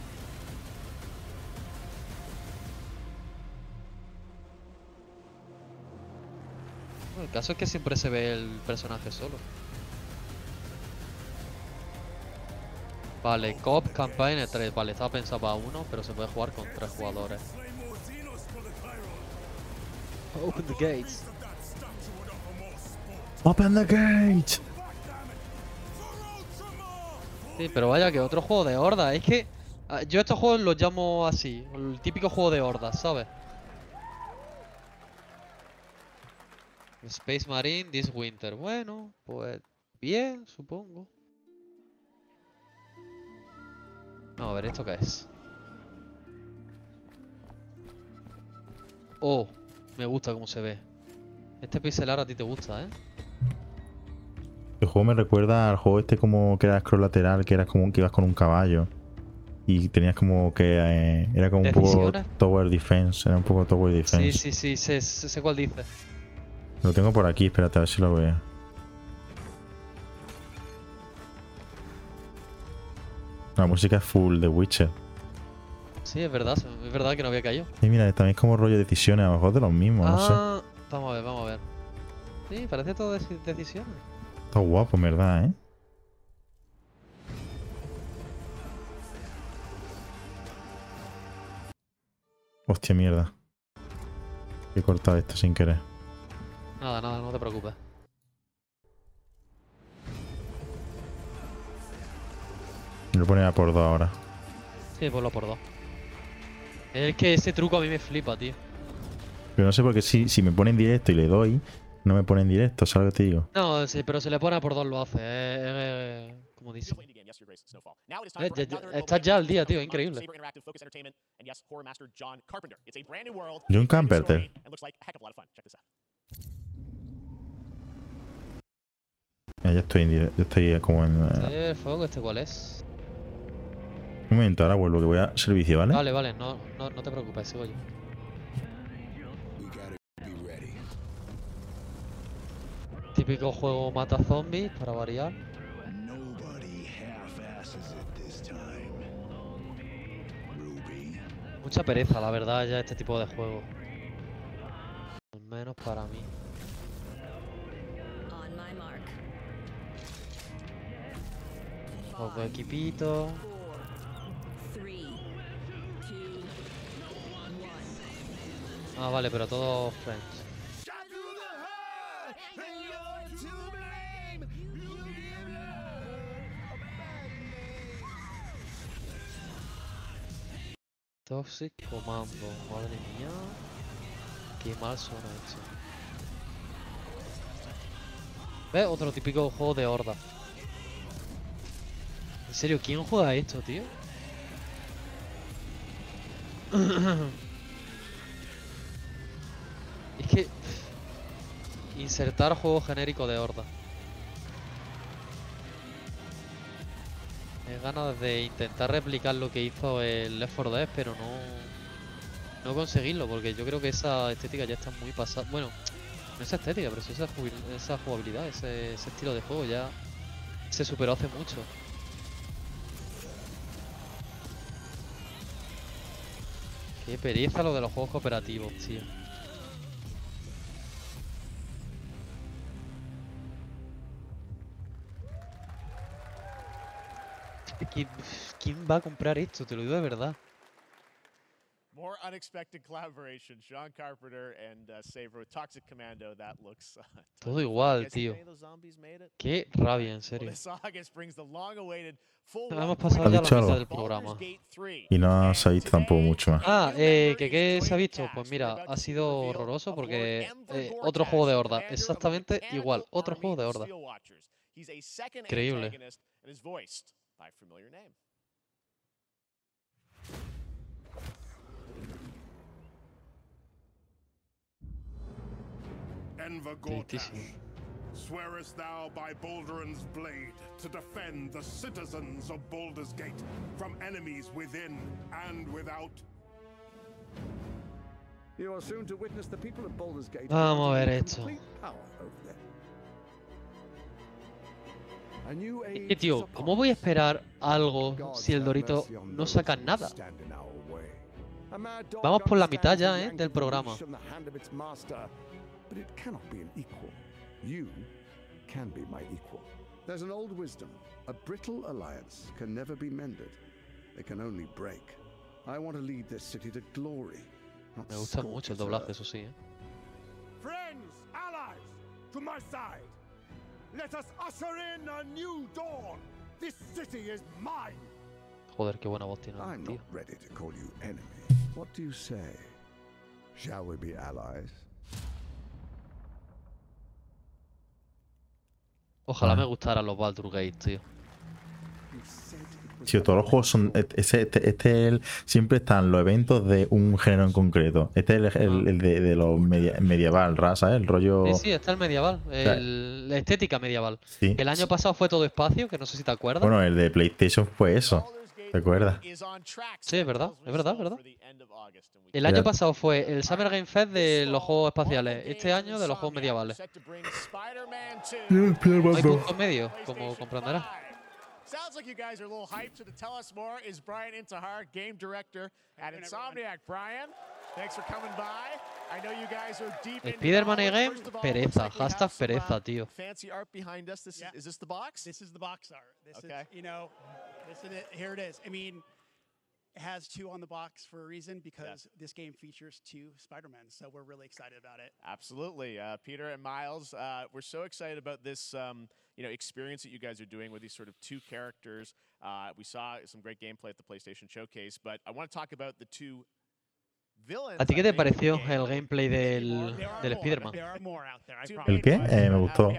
El caso es que siempre se ve el personaje solo. Vale, Cop Campaign 3. Vale, estaba pensado para uno, pero se puede jugar con tres jugadores. Open the gates. Open the gate. Sí, pero vaya que otro juego de horda. Es que ah, yo estos juegos los llamo así. El típico juego de horda, ¿sabes? Space Marine this winter. Bueno, pues bien, supongo. Vamos a ver, ¿esto qué es? Oh, me gusta cómo se ve. Este pixel art a ti te gusta, ¿eh? juego me recuerda al juego este como que era scroll lateral, que era como que ibas con un caballo. Y tenías como que. eh, era como un poco. Tower Defense. Era un poco Tower Sí, Defense. sí, sí, sé, sé sé cuál dice. Lo tengo por aquí, espérate a ver si lo veo. La música es full de Witcher. Sí, es verdad, es verdad que no había caído. Y mira, también es como rollo de decisiones, a lo mejor de los mismos, no sé. ah, vamos a ver, vamos a ver. Sí, parece todo deci- decisiones. Está guapo, en verdad, ¿eh? Hostia mierda. He cortado esto sin querer. Nada, nada, no te preocupes. Me lo pone a por dos ahora. Sí, ponlo por dos. Es que ese truco a mí me flipa, tío. Pero no sé por qué si, si me pone en directo y le doy, no me pone en directo, ¿sabes lo que te digo? No, sí, pero se le pone a por dos lo hace. Eh, eh, como dice. Eh, ya- ya- estás ya al día, tío, increíble. Interactive Focus Entertainment, Ya, ya estoy en ya estoy como en. eh, Eh, el fuego, ¿este cuál es? Un momento, ahora vuelvo, que voy a servicio, ¿vale? Vale, vale, no, no, no te preocupes, sigo yo. Típico juego mata zombies, para variar. Mucha pereza, la verdad, ya este tipo de juego. Al menos para mí. Two, one. Ah, vale, pero todos friends. Toxic Commando, madre mía. Qué mal suena esto. ¿Ves? Otro típico juego de horda. En serio, ¿quién juega esto, tío? es que... Insertar juego genérico de horda. Me ganas de intentar replicar lo que hizo el Left 4 Dead, pero no... No conseguirlo, porque yo creo que esa estética ya está muy pasada. Bueno, no esa estética, pero sí esa, jugabilidad, ese estilo de juego ya se superó hace mucho. Qué pereza lo de los juegos cooperativos, tío. ¿Quién, quién va a comprar esto? Te lo digo de verdad. More unexpected collaboration. John Carpenter and uh, Saber with Toxic Commando. That looks. Uh, Todo igual, tío. Qué rabia, en Well, serio. this August brings the long-awaited full Hemos 1.0 pasado ¿Has ya la dicho mitad algo? del programa. Baldur's Gate 3. Y no se ha visto tampoco mucho más. Ah, eh, member ¿que is qué se ha visto? Pues mira, ha to sido horroroso porque eh, otro juego de horda, exactamente igual, otro juego de of horda. Increíble. Enver Tristísimo. Gortash, swearest thou by blade to defend the citizens of Baldur's Gate from enemies within and without? You are soon to witness the people of Baldur's Gate Vamos a ver esto. Es que, tío, ¿cómo voy a esperar algo si el Dorito no saca nada? Vamos por la mitad ya, ¿eh? del programa. From the hand of its master, but it cannot be an equal. You can be my equal. There's an old wisdom. A brittle alliance can never be mended. It can only break. I want to lead this city to glory. not Me gusta scorch mucho el doblaje, eso sí, ¿eh? Friends, allies, to my side. Let us usher in a new dawn. This city is mine. Joder, qué buena voz tiene el I'm tío. not ready to call you enemy. What do you say? Shall we be allies? Ojalá me Ah. gustaran los Baldur Gate, tío. Tío, todos los juegos son. Este, este, este es el- siempre están los eventos de un género en concreto. Este es el, el- el de, de los media- medieval, raza, ¿eh? El rollo. Sí, sí, está el medieval. la estética medieval. Sí. El año pasado fue todo espacio, que no sé si te acuerdas. Bueno, el de PlayStation fue eso. ¿Te acuerdas? Sí, es verdad, es verdad, es verdad. El año pasado fue el Summer Game Fest de los juegos espaciales. Este año de los juegos medievales. <laughs> Hay puntos medios, como comprenderás. Sounds like you guys are a little hyped. So to tell us more is Brian Intihar, game director at Insomniac. Brian, thanks for coming by. I know you guys are deep into Spider-Man. Game, pereza. Hashtag pereza, tío. Fancy art behind us. This is, is this the box? This is the box art. This Okay. is, you know, this is it. Here it is. I mean, it has two on the box for a reason because this game features two Spider-Men. So we're really excited about it. Absolutely, uh, Peter and Miles. Uh, we're so excited about this, um, you know, experience that you guys are doing with these sort of two characters. Uh, we saw some great gameplay at the PlayStation Showcase, but I want to talk about the two. ¿A ti qué te pareció el gameplay del, del. Spider-Man? ¿El qué? Eh, me. Uh, gustó.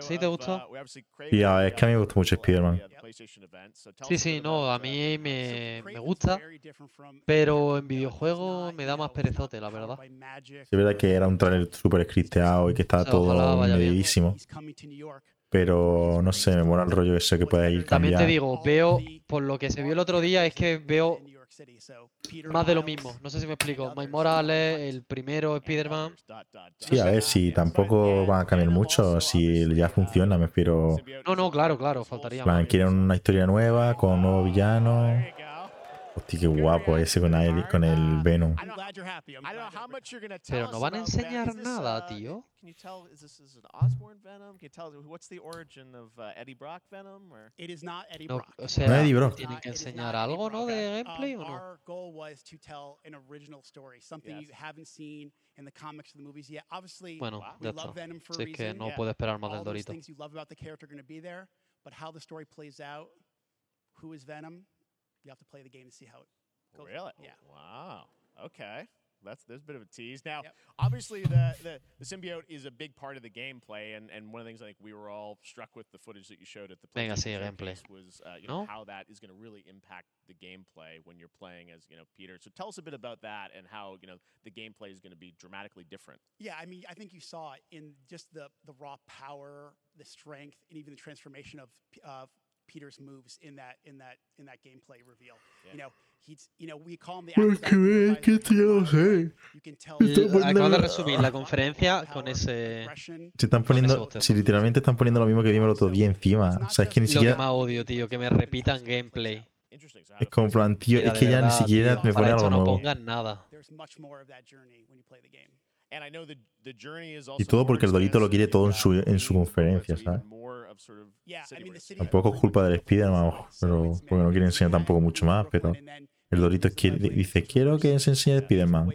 ¿Sí te gustó? uh, we obviously Y created ya, the, es que a mí me uh, gusta mucho Spider-Man. uh, Sí, sí, no, a uh, mí me, me gusta, pero en videojuego me da más perezote, la verdad. Es verdad que era un trailer súper scripteado y que estaba O sea, ojalá todo medidísimo. Pero no sé, me mola el rollo ese que puede ir También te digo, veo, por lo que se vio el otro día, es que veo más de lo mismo. No sé si me explico. Miles Morales, el primero Spider-Man. Sí, a ver si tampoco van a cambiar mucho, si ya funciona, me refiero. No, no, claro, claro, faltaría más. quieren una historia nueva, con nuevo villano. Hostia, qué guapo ese con el, con el Venom. I'm glad you're happy. I'm I don't know glad how you're much you're gonna tell Pero no van a enseñar nada, tío. Can you tell? Is this is an Osborn Venom? Can you tell what's the origin of Eddie Brock Venom? Or It is not Eddie No, o No sea, Eddie Brock. ¿tienen Uh, que enseñar algo, no? De gameplay o no? Our goal was to tell an original story, something Yes. you haven't seen in the comics or the movies yet. Obviously, Bueno, we ya love está. Venom for a Si es que reason. no yeah. puedo esperar más del All those Dorito. things you love about the character are going to be there, but how the story plays out, who is Venom, you have to play the game to see how it goes. really? Yeah. Wow. Okay. That's there's a bit of a tease. Now, Yep. obviously, the, the the symbiote is a big part of the gameplay, and, and one of the things I think we were all struck with the footage that you showed at the Venga, PlayStation sí, gameplay. Showcase was uh, you know ¿No? how that is going to really impact the gameplay when you're playing as you know Peter. So tell us a bit about that and how you know the gameplay is going to be dramatically different. Yeah, I mean, I think you saw in just the the raw power, the strength, and even the transformation of P- of Peter's moves in that in that in that gameplay reveal. You know, he's you know we call him the. Pues que ve, que tío, no sé. You can tell. Esto L- pues Acabo de no- resumir la conferencia con ese. Se están poniendo, si literalmente están poniendo lo mismo que vimos el otro día encima. O sea, es que ni Lo que siquiera. más odio, tío, que me repitan gameplay. Es como plan, tío, es que ya ni siquiera tío, me pone algo no nuevo. pongan nada. Y todo porque el Dorito lo quiere todo en su, en su conferencia, ¿sabes? Tampoco es culpa del Spider-Man, pero porque no quiere enseñar tampoco mucho más, pero el Dorito quiere- dice, quiero que se enseñe Spider-Man.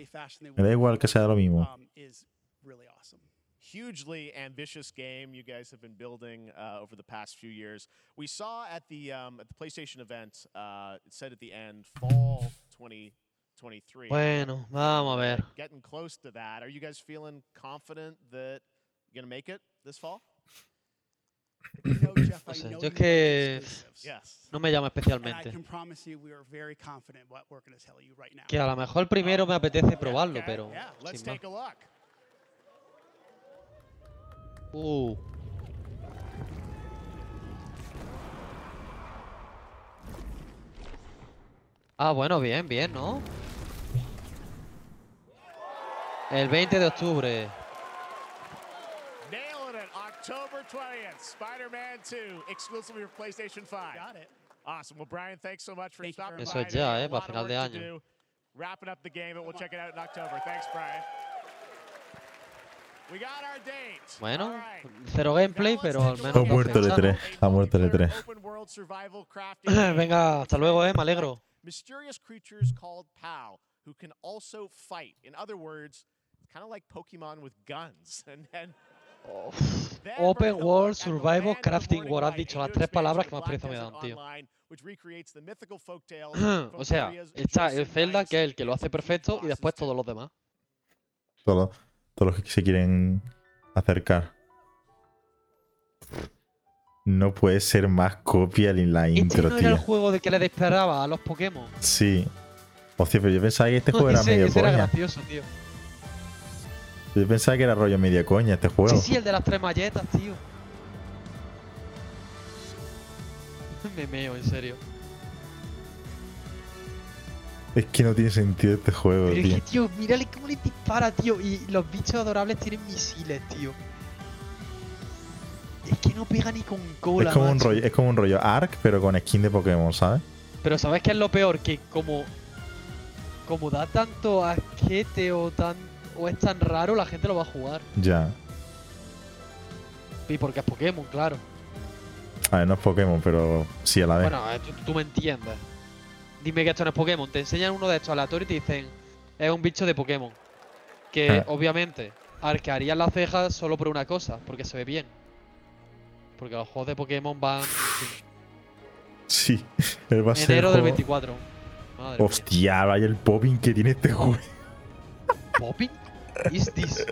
Me da igual que sea lo mismo. Um, hugely ambitious game you guys have been building uh, over the past few years. We saw at the um, at the PlayStation event, uh, it said at the end, fall 2023. Bueno, vamos a ver. Getting close to that. Are you guys feeling confident that you're gonna make it this fall? <coughs> No sé, yo es que no me llama especialmente. can promise you we are very confident what we're going to tell you right now. Que a lo mejor primero me apetece probarlo, pero sin más. Uh, Ah, bueno, bien, bien, ¿no? El 20 de octubre. Nailing it, October 20th, Spider-Man 2, exclusively for PlayStation 5. Got it. Awesome. Well, Brian, thanks so much for stopping Eso by. es ya, eh, para final de año. Wrapping up the game, and we'll check it out in October. Thanks, Brian. We got our date. Bueno, cero gameplay, pero al menos Ha muerto el fecha, ¿no? E3. Ha muerto el E3. Open world survival crafting <laughs> game Venga, hasta luego, eh, me alegro. mysterious creatures called POW who can also fight. In other words, kind of like Pokemon with guns. <laughs> And we're Open World Survival Crafting War. Has dicho las tres palabras que más pereza me dan, tío. Online, which recreates the mythical folktales <clears throat> O sea, está el Zelda, que es el que lo hace perfecto, y después todos los demás. Todos, todos los que se quieren acercar. No puede ser más copia en la Este intro, no era el tío. juego de que le disparaba a los Pokémon. Sí. Hostia, pero yo pensaba que este <laughs> juego era ese, medio ese era coña. gracioso, tío. Yo pensaba que era rollo media coña este juego. Sí, sí, el de las tres malletas, tío. <laughs> Me meo, en serio. Es que no tiene sentido este juego, Pero es tío. que, tío, mírale cómo le dispara, tío. Y los bichos adorables tienen misiles, tío. Es que no pega ni con cola, Es como, un rollo, es como un rollo Ark, pero con skin de Pokémon, ¿sabes? Pero ¿sabes qué es lo peor? Que como... Como da tanto asquete o tan... O es tan raro, la gente lo va a jugar. Ya. Y porque es Pokémon, claro. A ver, no es Pokémon, pero sí a la vez. Bueno, tú, tú me entiendes. Dime que esto no es Pokémon. Te enseñan uno de estos aleatorios y te dicen, es un bicho de Pokémon. Que Ah. obviamente arquearían las cejas solo por una cosa, porque se ve bien. Porque los juegos de Pokémon van Sí, <laughs> él va a ser. enero el del juego- 24. Madre mía. Hostia, vaya el popping que tiene este juego. ¿Popping? ¿Is this?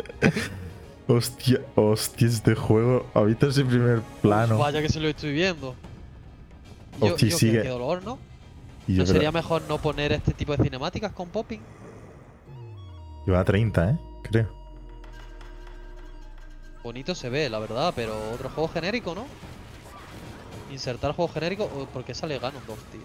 Hostia, hostia, este juego. ¿Ha visto ese primer plano? Vaya que se lo estoy viendo. Yo, Hostia, yo, sigue. qué dolor, ¿no? ¿No sería mejor no poner este tipo de cinemáticas con popping? Lleva 30, ¿eh? Creo. Bonito se ve, la verdad, pero otro juego genérico, ¿no? Insertar juego genérico, o ¿por qué sale Ganondorf, tío?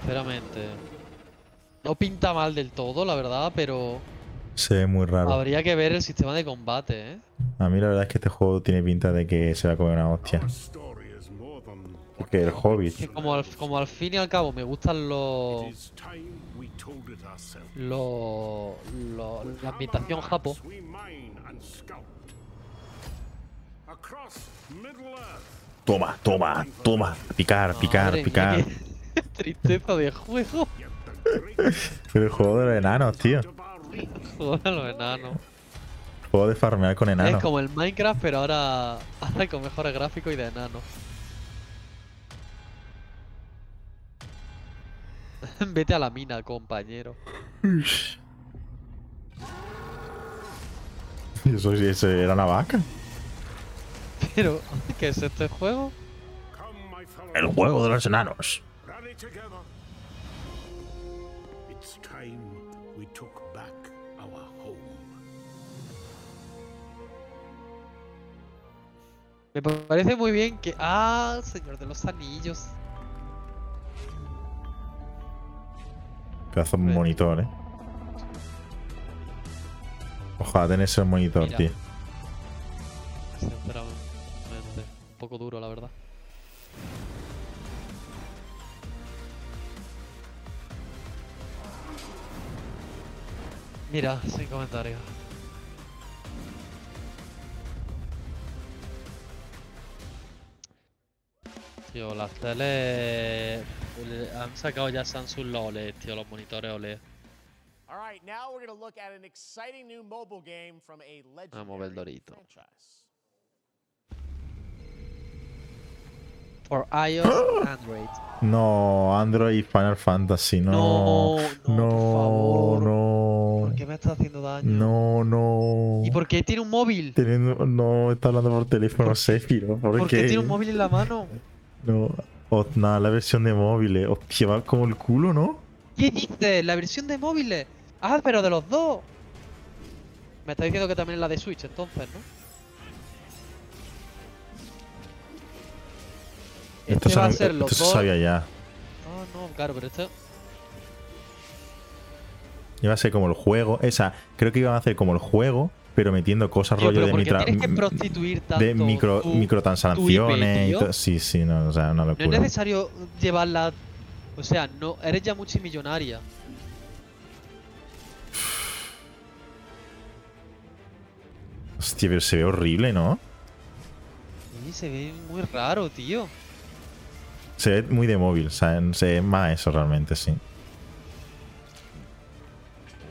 Sinceramente, no pinta mal del todo, la verdad, pero Se ve muy raro. habría que ver el sistema de combate, ¿eh? A mí la verdad es que este juego tiene pinta de que se va a comer una hostia. Porque el Hobbit. Que como al, como al fin y al cabo me gustan los. Los- la ambientación japo. Toma, toma, toma. Picar, picar, Madre picar. <laughs> tristeza de juego. El juego de los enanos, tío. Joder, los enanos. Juego de farmear con enanos. Es como el Minecraft, pero ahora, ahora con mejores gráficos y de enanos. <laughs> Vete a la mina, compañero. <laughs> ¿Y eso, sí, eso era una vaca? Pero, ¿qué es este juego? El juego de los enanos. Together. It's time we took back our home. Me parece muy bien que. ¡Ah! Señor de los Anillos. Pedazo de monitor, eh. Ojalá tener ese monitor, Mira. tío. Sinceramente. Un poco duro, la verdad. Mira, sin comentarios. Tío, las teles... le- Han sacado ya Samsung los OLED, tío, los monitores OLED. All right, now we're going to look at an exciting new mobile game from a Vamos a ver legendary Dorito. franchise. For iOS, Android. No, Android Final Fantasy, no. No, no, ¿Por qué me está haciendo daño? No, no. ¿Y por qué tiene un móvil? Teniendo, no, está hablando por teléfono. ¿Por, ¿Por qué tiene un móvil en la mano? No. O, nada, la versión de móviles. Hostia, va como el culo, ¿no? ¿Qué dices? La versión de móviles. Ah, pero de los dos. Me está diciendo que también es la de Switch, entonces, ¿no? Esto, Este va a se- ser los esto se dos. sabía ya. Ah, no, claro, pero esto. Iba a ser como el juego. Esa, creo que iban a hacer como el juego, pero metiendo cosas Tío, rollo de, ¿por qué mitra- que prostituir de tanto micro, tu- microtransacciones y tío? todo. Sí, sí, no, o sea, una No es locura. necesario llevarla. O sea, no, eres ya multimillonaria. Hostia, pero se ve horrible, ¿no? Sí, se ve muy raro, tío. Se ve muy de móvil, o sea, se ve más eso realmente, sí.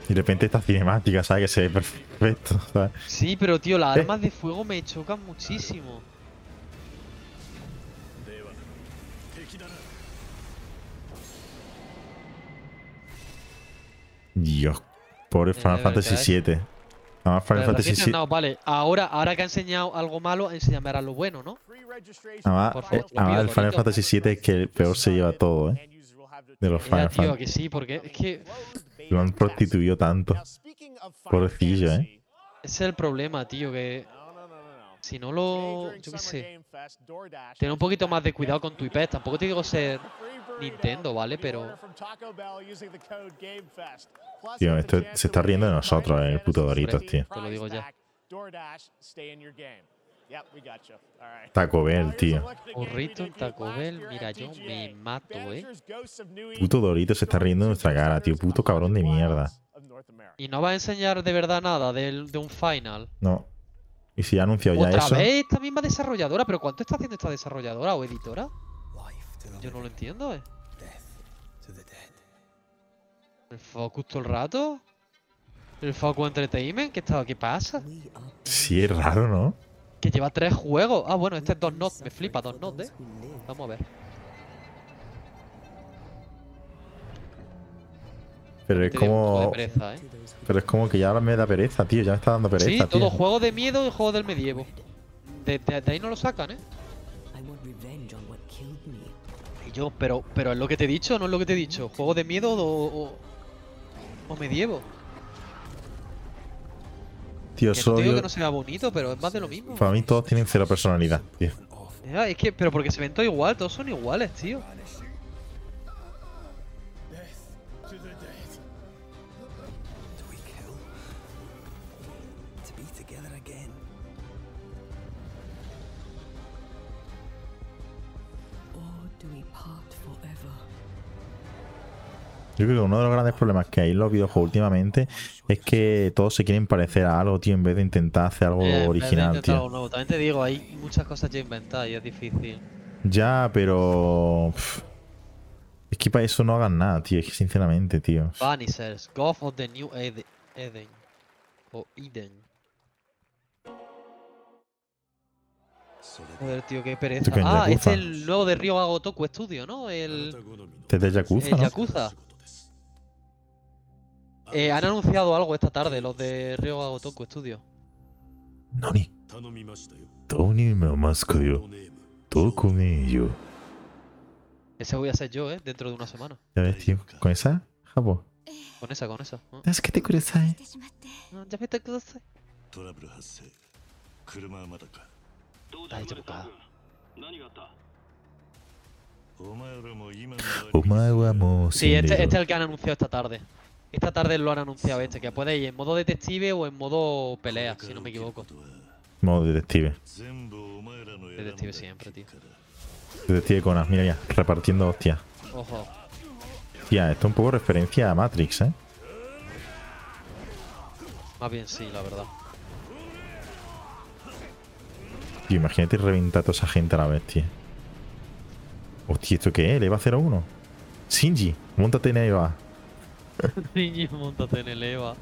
Y de repente esta cinemática, ¿sabes? Que se ve perfecto, ¿sabes? Sí, pero tío, las Eh. armas de fuego me chocan muchísimo. Dios, pobre Final de Fantasy VII. Además, Final Fantasy VII. no, vale, ahora, ahora que ha enseñado algo malo, enséñame ahora lo bueno, ¿no? Además, Por favor, eh, además tío, el Final. Fantasy VII es que el peor se lleva todo, ¿eh? De los Final Fantasy. que sí, porque es que Lo han prostituido tanto. Pobrecillo, ¿eh? ese es el problema, tío, que si no lo, yo qué sé, tener un poquito más de cuidado con tu IP. Tampoco te digo ser Nintendo, ¿vale? Pero Tío, esto se está riendo de nosotros, eh, el puto Doritos, tío. te lo digo ya. Taco Bell, tío. Burrito en Taco Bell, mira, yo me mato, ¿eh? Puto Doritos se está riendo de nuestra cara, tío. Puto cabrón de mierda. Y no va a enseñar de verdad nada del- de, un final. No. Y si ha anunciado ya Otra eso. vez esta misma desarrolladora, pero ¿cuánto está haciendo esta desarrolladora o editora? Yo no lo entiendo, ¿eh? ¿El Focus todo el rato? ¿El Focus Entertainment? ¿Qué, está, ¿Qué pasa? Sí, es raro, ¿no? Que lleva tres juegos. Ah, bueno, este es dos notes. Me flipa, dos notes, ¿eh? Vamos a ver. Pero es como. pereza, ¿eh? Pero es como que ya ahora me da pereza, tío. Ya me está dando pereza, Sí, tío. todo juego de miedo y juego del medievo. De, de- de ahí no lo sacan, ¿eh? Yo, pero, pero es lo que te he dicho, no es lo que te he dicho. Juego de miedo o, o, o medievo. Tío, Que no solo te digo que no sea bonito, pero es más de lo mismo. Para mí todos tienen cero personalidad, tío. Ya, es que, pero porque se ven todos igual, todos son iguales, tío. Yo creo que uno de los grandes problemas que hay en los videojuegos últimamente es que todos se quieren parecer a algo, tío, en vez de intentar hacer algo Eh, original, tío. algo nuevo. También te digo, hay muchas cosas ya inventadas y es difícil. Ya, pero. pff, Es que para eso no hagan nada, tío. Es que sinceramente, tío. Vanishers, God of the New Ed- Eden. O Eden. Joder, tío, qué pereza. Ah, este Yakuza. es el nuevo de Ryo Agotoku Studio, ¿no? El, Desde Yakuza, el ¿no? Eh, han anunciado algo esta tarde los de Río Agotoku Studio. ¿Nani? yo. Ese voy a ser yo, ¿eh? Dentro de una semana. Ya ves, tío. ¿Con esa? Japo. Con esa, con esa. Ah. Es que te curiosa, Ya me te curiosa. Sí, este, este es el que han anunciado esta tarde. Esta tarde lo han anunciado este, que puede ir en modo detective o en modo pelea, si no me equivoco. Modo detective. Detective siempre, tío. Detective Conan, mira ya. Repartiendo hostias. Ojo. Tía, esto es un poco referencia a Matrix, ¿eh? Más bien sí, la verdad. Tío, imagínate reventar a toda esa gente a la vez, tío. Hostia, ¿esto qué es? ¿El EVA 01? Shinji, montate en EVA. <laughs> Niño, montate en el EVA.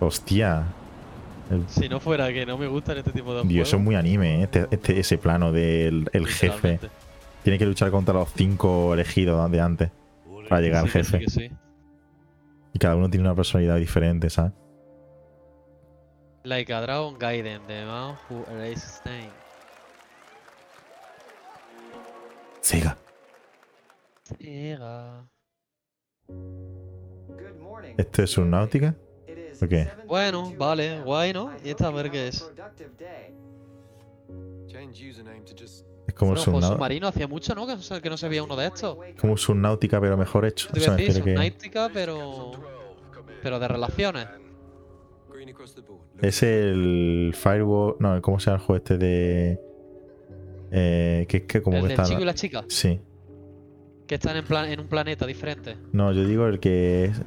Hostia. El- Si no fuera que no me gustan este tipo de Dios, eso es juegos. muy anime, ¿eh? este, este- ese plano del el jefe. Tiene que luchar contra los cinco elegidos de antes para llegar al Sí que sí, jefe. que sí. Y cada uno tiene una personalidad diferente, ¿sabes? Like a Dragon Gaiden, the man who erased name. Sega. Sega. ¿Esto es Subnautica? ¿O qué? Bueno, vale, guay, ¿no? Y esta a ver qué es. Es como Subnau- submarino hacía mucho, ¿no? Que, no se- que no se veía uno de estos. como Subnautica, pero mejor hecho. Te Eso iba a me decir, que Subnautica, pero. Pero de relaciones. es el Firewall. No, ¿cómo se llama el juego este de. Eh, que es que como El que del está. chico y la chica. Sí. Que están en, plan, en un planeta diferente. No, yo digo el que es.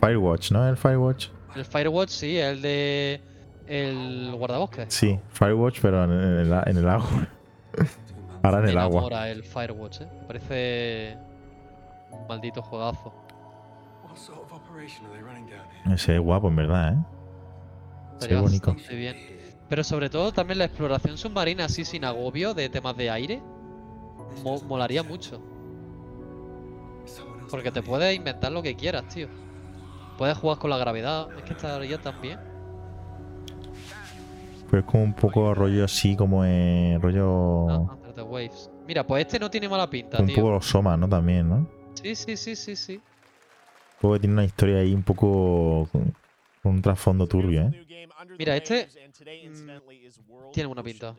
Firewatch, ¿no? El Firewatch. El Firewatch, sí, el de. El guardabosques. Sí, Firewatch, pero en, el, en el agua. <laughs> Ahora en el agua. el Firewatch, ¿eh? Parece. Un maldito juegazo. Ese es guapo, en verdad, ¿eh? Estaría bonito. bastante bien. Pero sobre todo también la exploración submarina así sin agobio de temas de aire. mo- molaría mucho. Porque te puedes inventar lo que quieras, tío. Puedes jugar con la gravedad. Es que estaría también. Pues como un poco rollo así, como eh, rollo. Under the Waves. Mira, pues este no tiene mala pinta, un poco tío. los Soma, ¿no? También, ¿no? Sí, sí, sí, sí, sí. Un poco que tiene una historia ahí un poco con, un trasfondo turbio, ¿eh? Mira, este World tiene buena Ocean pinta.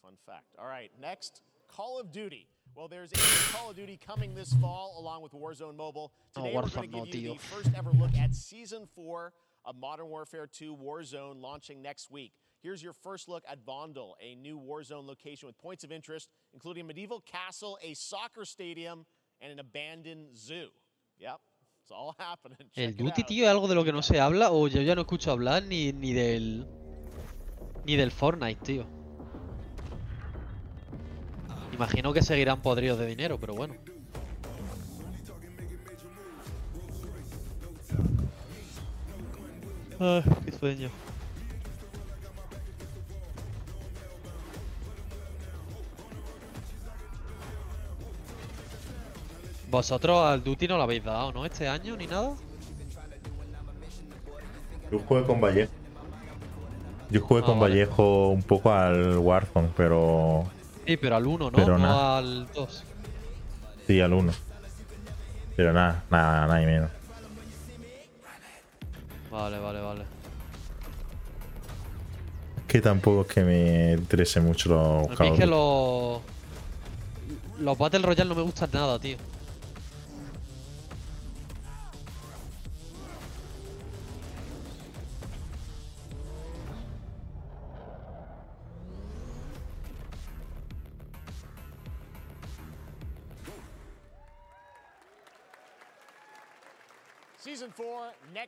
Fun fact. All right, next, Call of Duty. Well, there's a new Call of Duty coming this fall along with Warzone Mobile. No, Today, we're going to give you tío. the first ever look at Season 4 of Modern Warfare 2 Warzone launching next week. Here's your first look at Vondel, a new Warzone location with points of interest, including a medieval castle, a soccer stadium, and an abandoned zoo. Yep, it's all <laughs> happening. El Check it Duty, tío, es algo de lo que no se habla o yo ya no escucho hablar ni, ni del. Ni del Fortnite, tío. Imagino que seguirán podridos de dinero, pero bueno. Ay, qué sueño. Vosotros al Duty no lo habéis dado, ¿no? Este año ni nada. Yo jugué con Vallejo. Yo jugué Ah, con vale. Vallejo un poco al Warzone, pero. Sí, pero al 1, ¿no? Pero no nada. al 2. Sí, al 1. Pero nada, nada, nada y menos. Vale, vale, vale. Es que tampoco es que me interese mucho los Call es que los. Los Battle Royale no me gustan nada, tío.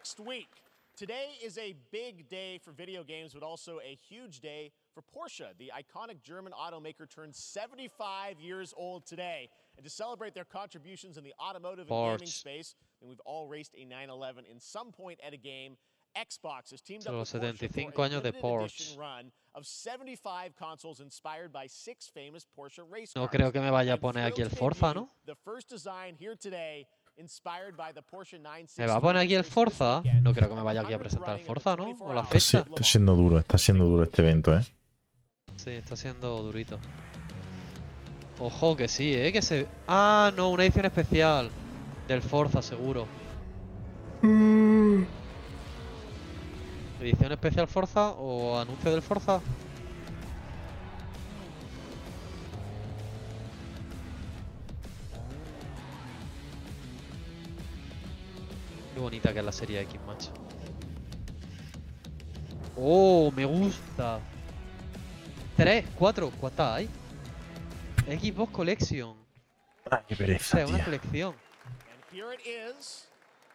Next week. Today is a big day for video games, but also a huge day for Porsche. The iconic German automaker turns 75 years old today. And to celebrate their contributions in the automotive and gaming space, and we've all raced a 911 in some point at a game, Xbox has teamed up with Porsche 75 for a años de limited Porsche. edition run of 75 consoles inspired by six famous Porsche race cars. No creo que me vaya a poner aquí el Forza, ¿no? The first design here today, inspired by the Porsche 916. ¿Me va a poner aquí el Forza? No creo que me vaya aquí a presentar el Forza, ¿no? O la fecha. está siendo duro, está siendo duro este evento, ¿eh? Sí, está siendo durito. Ojo, que sí, ¿eh? Que se... Ah, no, una edición especial. Del Forza, seguro. ¿Edición especial Forza o anuncio del Forza? Bonita que es la serie X, macho. Oh, me gusta. Tres, cuatro, ¿cuántas hay? Xbox Collection. Ay, qué O pereza, sea, una colección. And here it is,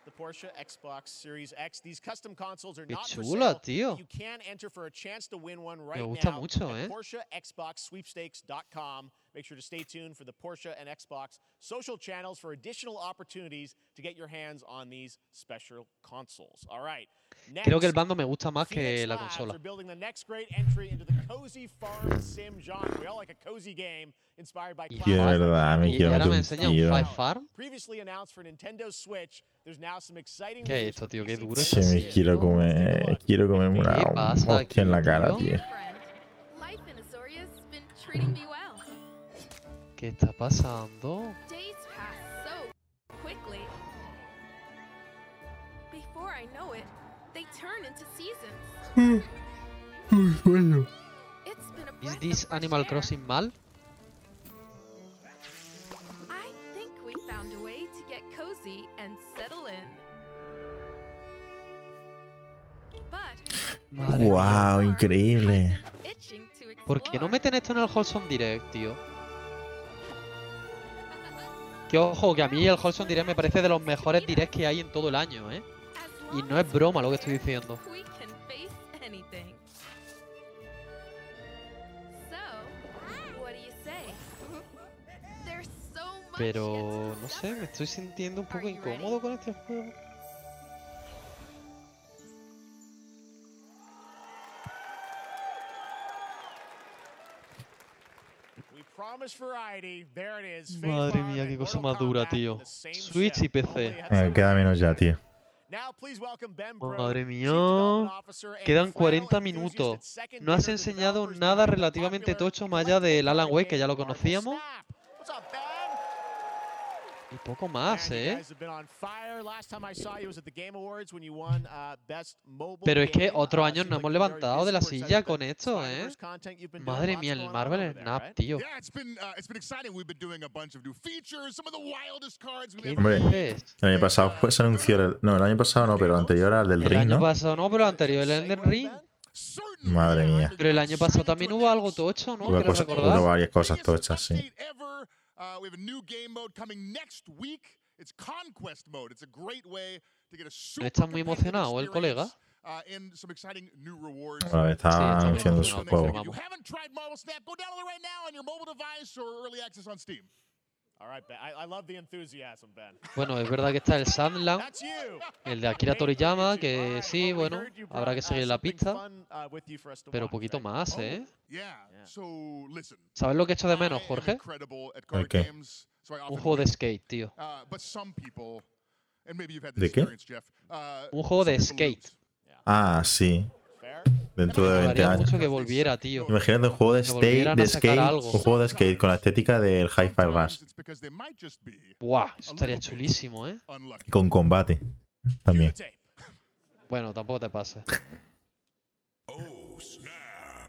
the Porsche Xbox Series X. These custom consoles are Qué not for chula, sale. tío. You can enter for a chance to win one right gusta now mucho, at eh. PorscheXboxSweepstakes.com. Make sure to stay tuned for the Porsche and Xbox social channels for additional opportunities to get your hands on these special consoles. All right. Creo que el next, bando me gusta más que Phoenix la Labs consola. are building the next great entry into the cozy farm sim genre. We all like a cozy game inspired by Y Tío, de classic verdad, me Y quiero ahora meter me un enseña un tiro. Five Farm. Previously announced for Nintendo Switch, ¿Qué es esto, tío? Qué duro Se es me quiero comer, quiero comerme una ¿Qué pasa hostia en la aquí, cara, tío? tío. Life in Azoria's been treating me well. <laughs> Mía. Wow, increíble. ¿Por qué no meten esto en el Wholesome Direct, tío? Que ojo, que a mí el Wholesome Direct me parece de los mejores directs que hay en todo el año, ¿eh? Y no es broma lo que estoy diciendo. Pero no sé, me estoy sintiendo un poco incómodo con este juego. Madre mía, qué cosa más dura, tío. Switch y PC. Eh, queda menos ya, tío. Madre mía. Quedan Frail 40 enthusiast minutos. No has enseñado nada relativamente tocho más allá del Alan Wake, que ya lo conocíamos. Y poco más, ¿eh? uh, Pero es que otros Uh, años seems nos hemos levantado de la silla con esto, ¿eh? Madre mía, el Marvel over es there, nap, right? tío. Yeah, it's been uh, it's been exciting. We've been doing a bunch of new features, some of the wildest cards we've ¿Qué ever Hombre, dices? el año pasado pues, se anunció. el- no, el año pasado no, pero el anterior al del El Ring, año ¿no? pasado no, pero el anterior el Elden Ring. Madre mía. Pero el año pasado también hubo algo tocho, ¿no? Hubo, hubo varias cosas tochas, sí. Ever. Uh, we have a new game mode coming next week. It's Conquest mode. It's a great way to get a ¿No super está muy emocionado el colega? uh, and some exciting new rewards. A está Sí, está anunciando bien su juego. If you haven't tried Marvel Snap, go download it right now on your mobile device or early access on Steam. Bueno, es verdad que está el Sandland, el de Akira Toriyama, que sí, bueno, habrá que seguir la pista, uh, pero watch, poquito más, ¿eh? Yeah. So listen. ¿Sabes lo que echo de menos, Jorge? ¿El qué? Un juego de skate, tío. ¿De qué? Un juego de skate. Ah, sí. Dentro de Me 20 molaría años. mucho que volviera, tío. Imagínate un juego de, skate, de skate, algo. un juego de skate con la estética del Hi-Fi Rush. Buah, eso estaría chulísimo, ¿eh? Y con combate también. Bueno, tampoco te pases. <laughs> Oh,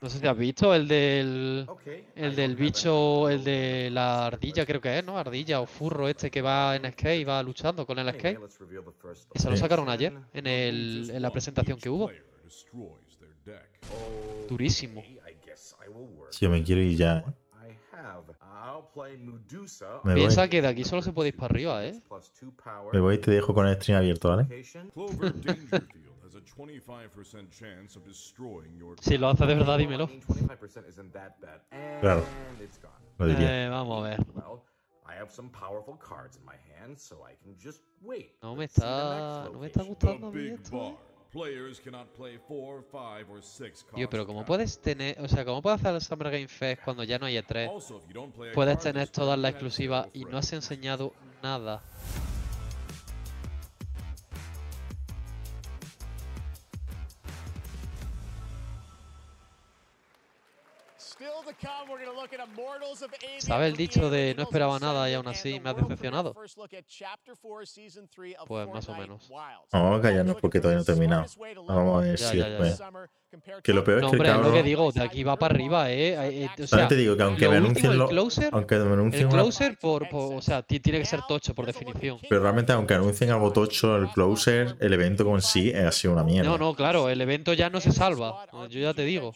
No sé si has visto el del. El del bicho, el de la ardilla, creo que es, ¿no? Ardilla o furro este que va en skate y va luchando con el skate. Ese lo sacaron ayer en, el, en la presentación que hubo. Durísimo. Si yo me quiero ir ya. ¿eh? Me voy. Piensa que de aquí solo se puede ir para arriba, ¿eh? Me voy y te dejo con el stream abierto, ¿vale? Clover Dangerfield has a 25% chance of destroying your Si lo hace de verdad, dímelo. Claro. Lo diría. Eh, vamos a ver. No me está, no me está gustando a mí esto. Bar. Players cannot play four, five, or six Tío, cards pero at ¿cómo a puedes tener, o sea, cómo puedes hacer el Summer Game Fest cuando ya no hay E3? Also, if you don't play a Puedes tener todas las exclusivas y no has enseñado nada. ¿Sabe el dicho de no esperaba nada y aún así me has decepcionado? first look at Chapter 4, Season 3 of Pues más o menos. Vamos a callarnos porque todavía no he terminado. Vamos a ver Ya, si ya, ya. Que lo peor No, es que el hombre, es lo que digo, de aquí va para arriba, eh. eh, eh, o sea, te digo que aunque lo me último, anuncien lo- closer, aunque me anuncien el una- closer por, por- o sea, ti- tiene que ser tocho por definición. Pero realmente, aunque anuncien algo tocho, el closer, el evento con sí ha sido una mierda. No, no, claro, el evento ya no se salva. Yo ya te digo.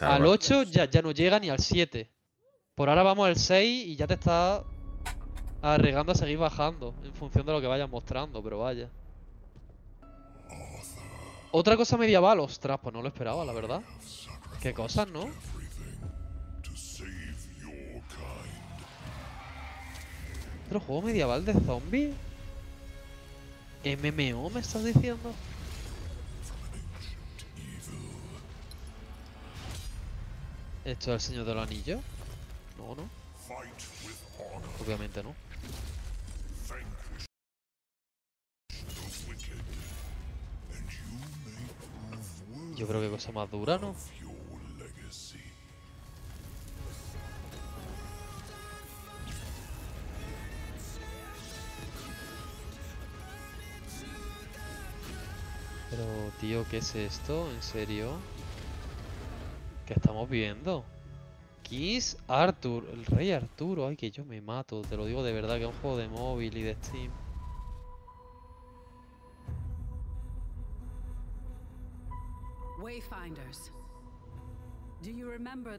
Al 8 ya, ya no llega ni al 7. Por ahora vamos al 6 y ya te está arriesgando a seguir bajando en función de lo que vayan mostrando, pero vaya. Otra cosa medieval, ostras, pues no lo esperaba, la verdad. Qué cosas, ¿no? ¿Otro juego medieval de zombies? ¿MMO me estás diciendo? ¿Esto es el Señor de los Anillos? No, no. Obviamente no. Yo creo que cosa más dura, ¿no? Pero, tío, ¿qué es esto? ¿En serio? ¿Qué estamos viendo? Kiss Arthur, el rey Arturo. Ay, que yo me mato. Te lo digo de verdad, que es un juego de móvil y de Steam.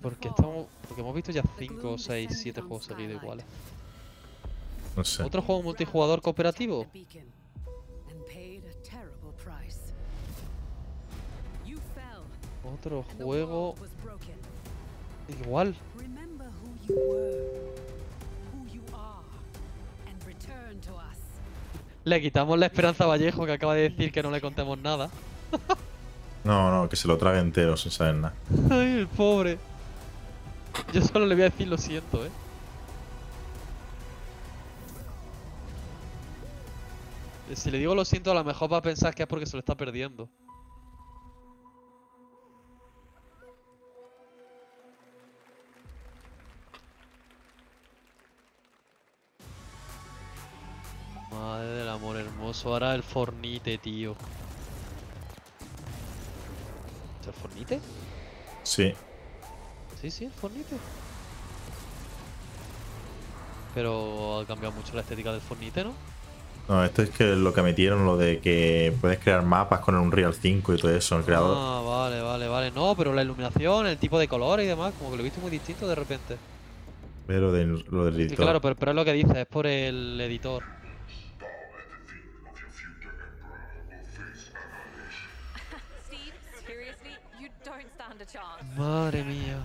Porque estamos. Porque hemos visto ya 5, 6, 7 juegos seguidos iguales. No sé. ¿Otro juego multijugador cooperativo? Otro juego igual. Le quitamos la esperanza a Vallejo que acaba de decir que no le contemos nada. <laughs> No, no, que se lo trague entero sin saber nada. Ay, el pobre. Yo solo le voy a decir lo siento, eh. Si le digo lo siento, a lo mejor va a pensar que es porque se lo está perdiendo. Madre del amor hermoso. Ahora el fornite, tío. ¿Es el fornite? Sí. Sí, sí, el fornite. Pero ha cambiado mucho la estética del fornite, ¿no? No, esto es que lo que metieron, lo de que puedes crear mapas con el Unreal 5 y todo eso, el creador. Ah, vale, vale, vale. No, pero la iluminación, el tipo de color y demás, como que lo he visto muy distinto de repente. Pero de lo del Sí, editor. claro, pero, pero es lo que dice, es por el editor. Madre mía.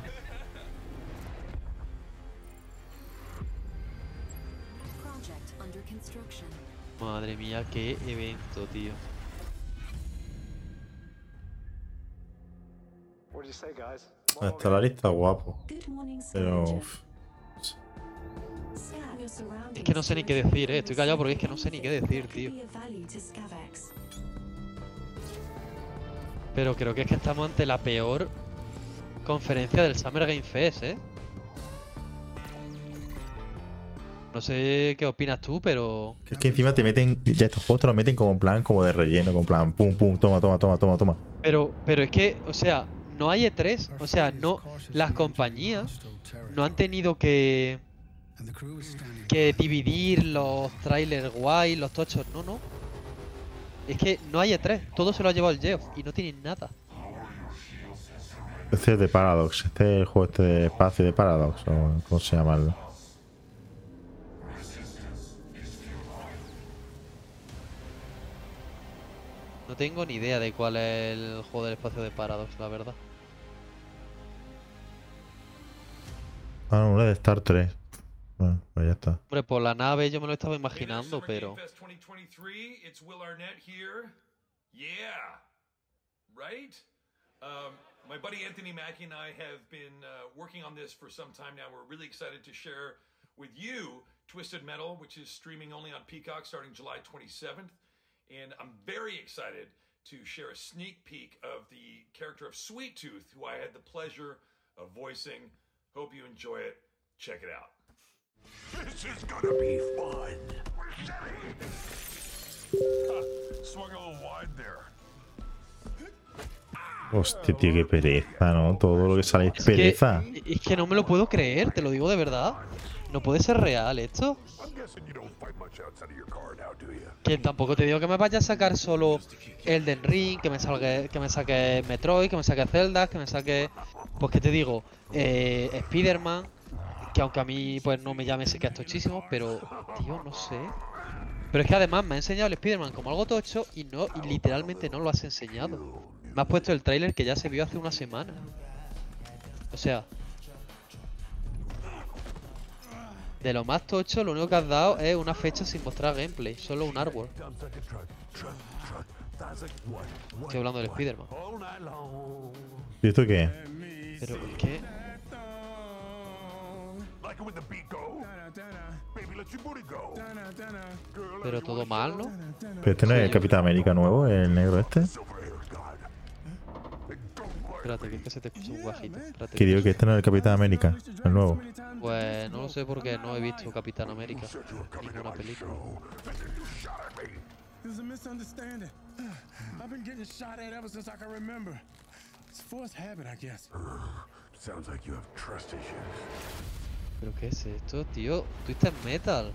Madre mía, qué evento, tío. What do you say, guys? Está la lista guapo. Pero. Uf, Es que no sé ni qué decir, eh. Estoy callado porque es que no sé ni qué decir, tío. Pero creo que es que estamos ante la peor conferencia del Summer Game Fest, ¿eh? No sé qué opinas tú, pero... Es que encima te meten. Ya estos juegos te los meten como en plan, como de relleno, como en plan, pum, pum, toma, toma, toma, toma, toma. Pero, pero es que, o sea, no hay E3, o sea, no, las compañías no han tenido que que dividir los trailers guay, los tochos, no, no. Es que no hay E3, todo se lo ha llevado el Geoff y no tienen nada. Este es de Paradox. Este es el juego este de espacio de Paradox. O ¿Cómo se llama? el- No tengo ni idea de cuál es el juego del espacio de Paradox, la verdad. Ah, no, uno es de Star 3. Bueno, pues ya está. Hombre, por la nave yo me lo estaba imaginando, pero... Fest 2023. It's Will Arnett here. Yeah. Right? My buddy Anthony Mackie and I have been uh, working on this for some time now. We're really excited to share with you Twisted Metal, which is streaming only on Peacock starting July 27th. And I'm very excited to share a sneak peek of the character of Sweet Tooth, who I had the pleasure of voicing. Hope you enjoy it. Check it out. This is gonna be fun. <laughs> Swung a little wide there. Hostia, tío, qué pereza, ¿no? Todo lo que sale es Es que, pereza. es que no me lo puedo creer, te lo digo de verdad. No puede ser real esto. Que tampoco te digo que me vaya a sacar solo Elden Ring, que me salga, que me saque Metroid, que me saque Zelda, que me saque. Pues que te digo, eh, Spider-Man, que aunque a mí pues no me llame sé que es tochísimo, pero tío, no sé. Pero es que además me ha enseñado el Spider-Man como algo tocho y no, y literalmente no lo has enseñado. Me has puesto el tráiler que ya se vio hace una semana. O sea. De lo más tocho, lo único que has dado es una fecha sin mostrar gameplay, solo un artwork. Estoy hablando del Spider-Man. ¿Y esto qué? Pero es que. Pero todo mal, ¿no? Pero este no es el Capitán América nuevo, el negro este. Espérate, que es que se te escucha un bajito. Espérate. Que digo que este no es el Capitán América, el nuevo. Pues no lo sé porque no he visto Capitán América. Ninguna película. There's a misunderstanding. I've been getting shot at ever since I can remember. It's forced habit, I guess. Sounds like you have trust issues. ¿Pero qué es esto, tío? Twisted Metal.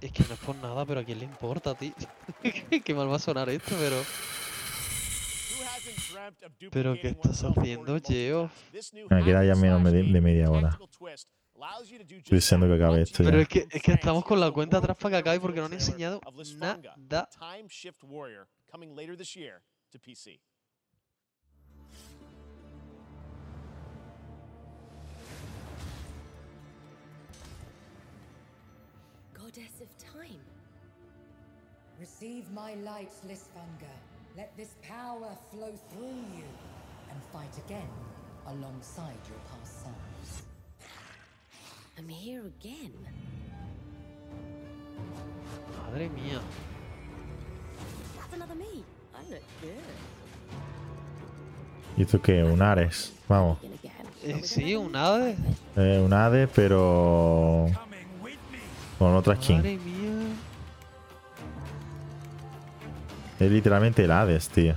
Es que no es por nada, pero a quién le importa, tío. <laughs> qué mal va a sonar esto, pero. Pero ¿qué estás haciendo, Geo? Me queda ya menos de, de media hora. Estoy deseando que acabe esto Pero ya. es que, es que estamos con la cuenta atrás para que acabe porque no han enseñado nada. Goddess of time. Receive my light, Lisfanger. Let this power flow through you, and fight again alongside your past selves. I'm here again. Madre mía. That's another me. I look good. ¿Y esto qué? Un Ares. Vamos. Eh, sí, un ave. Eh, un Hades, pero. Con otra skin. Madre mía. Es literalmente el Hades, tío.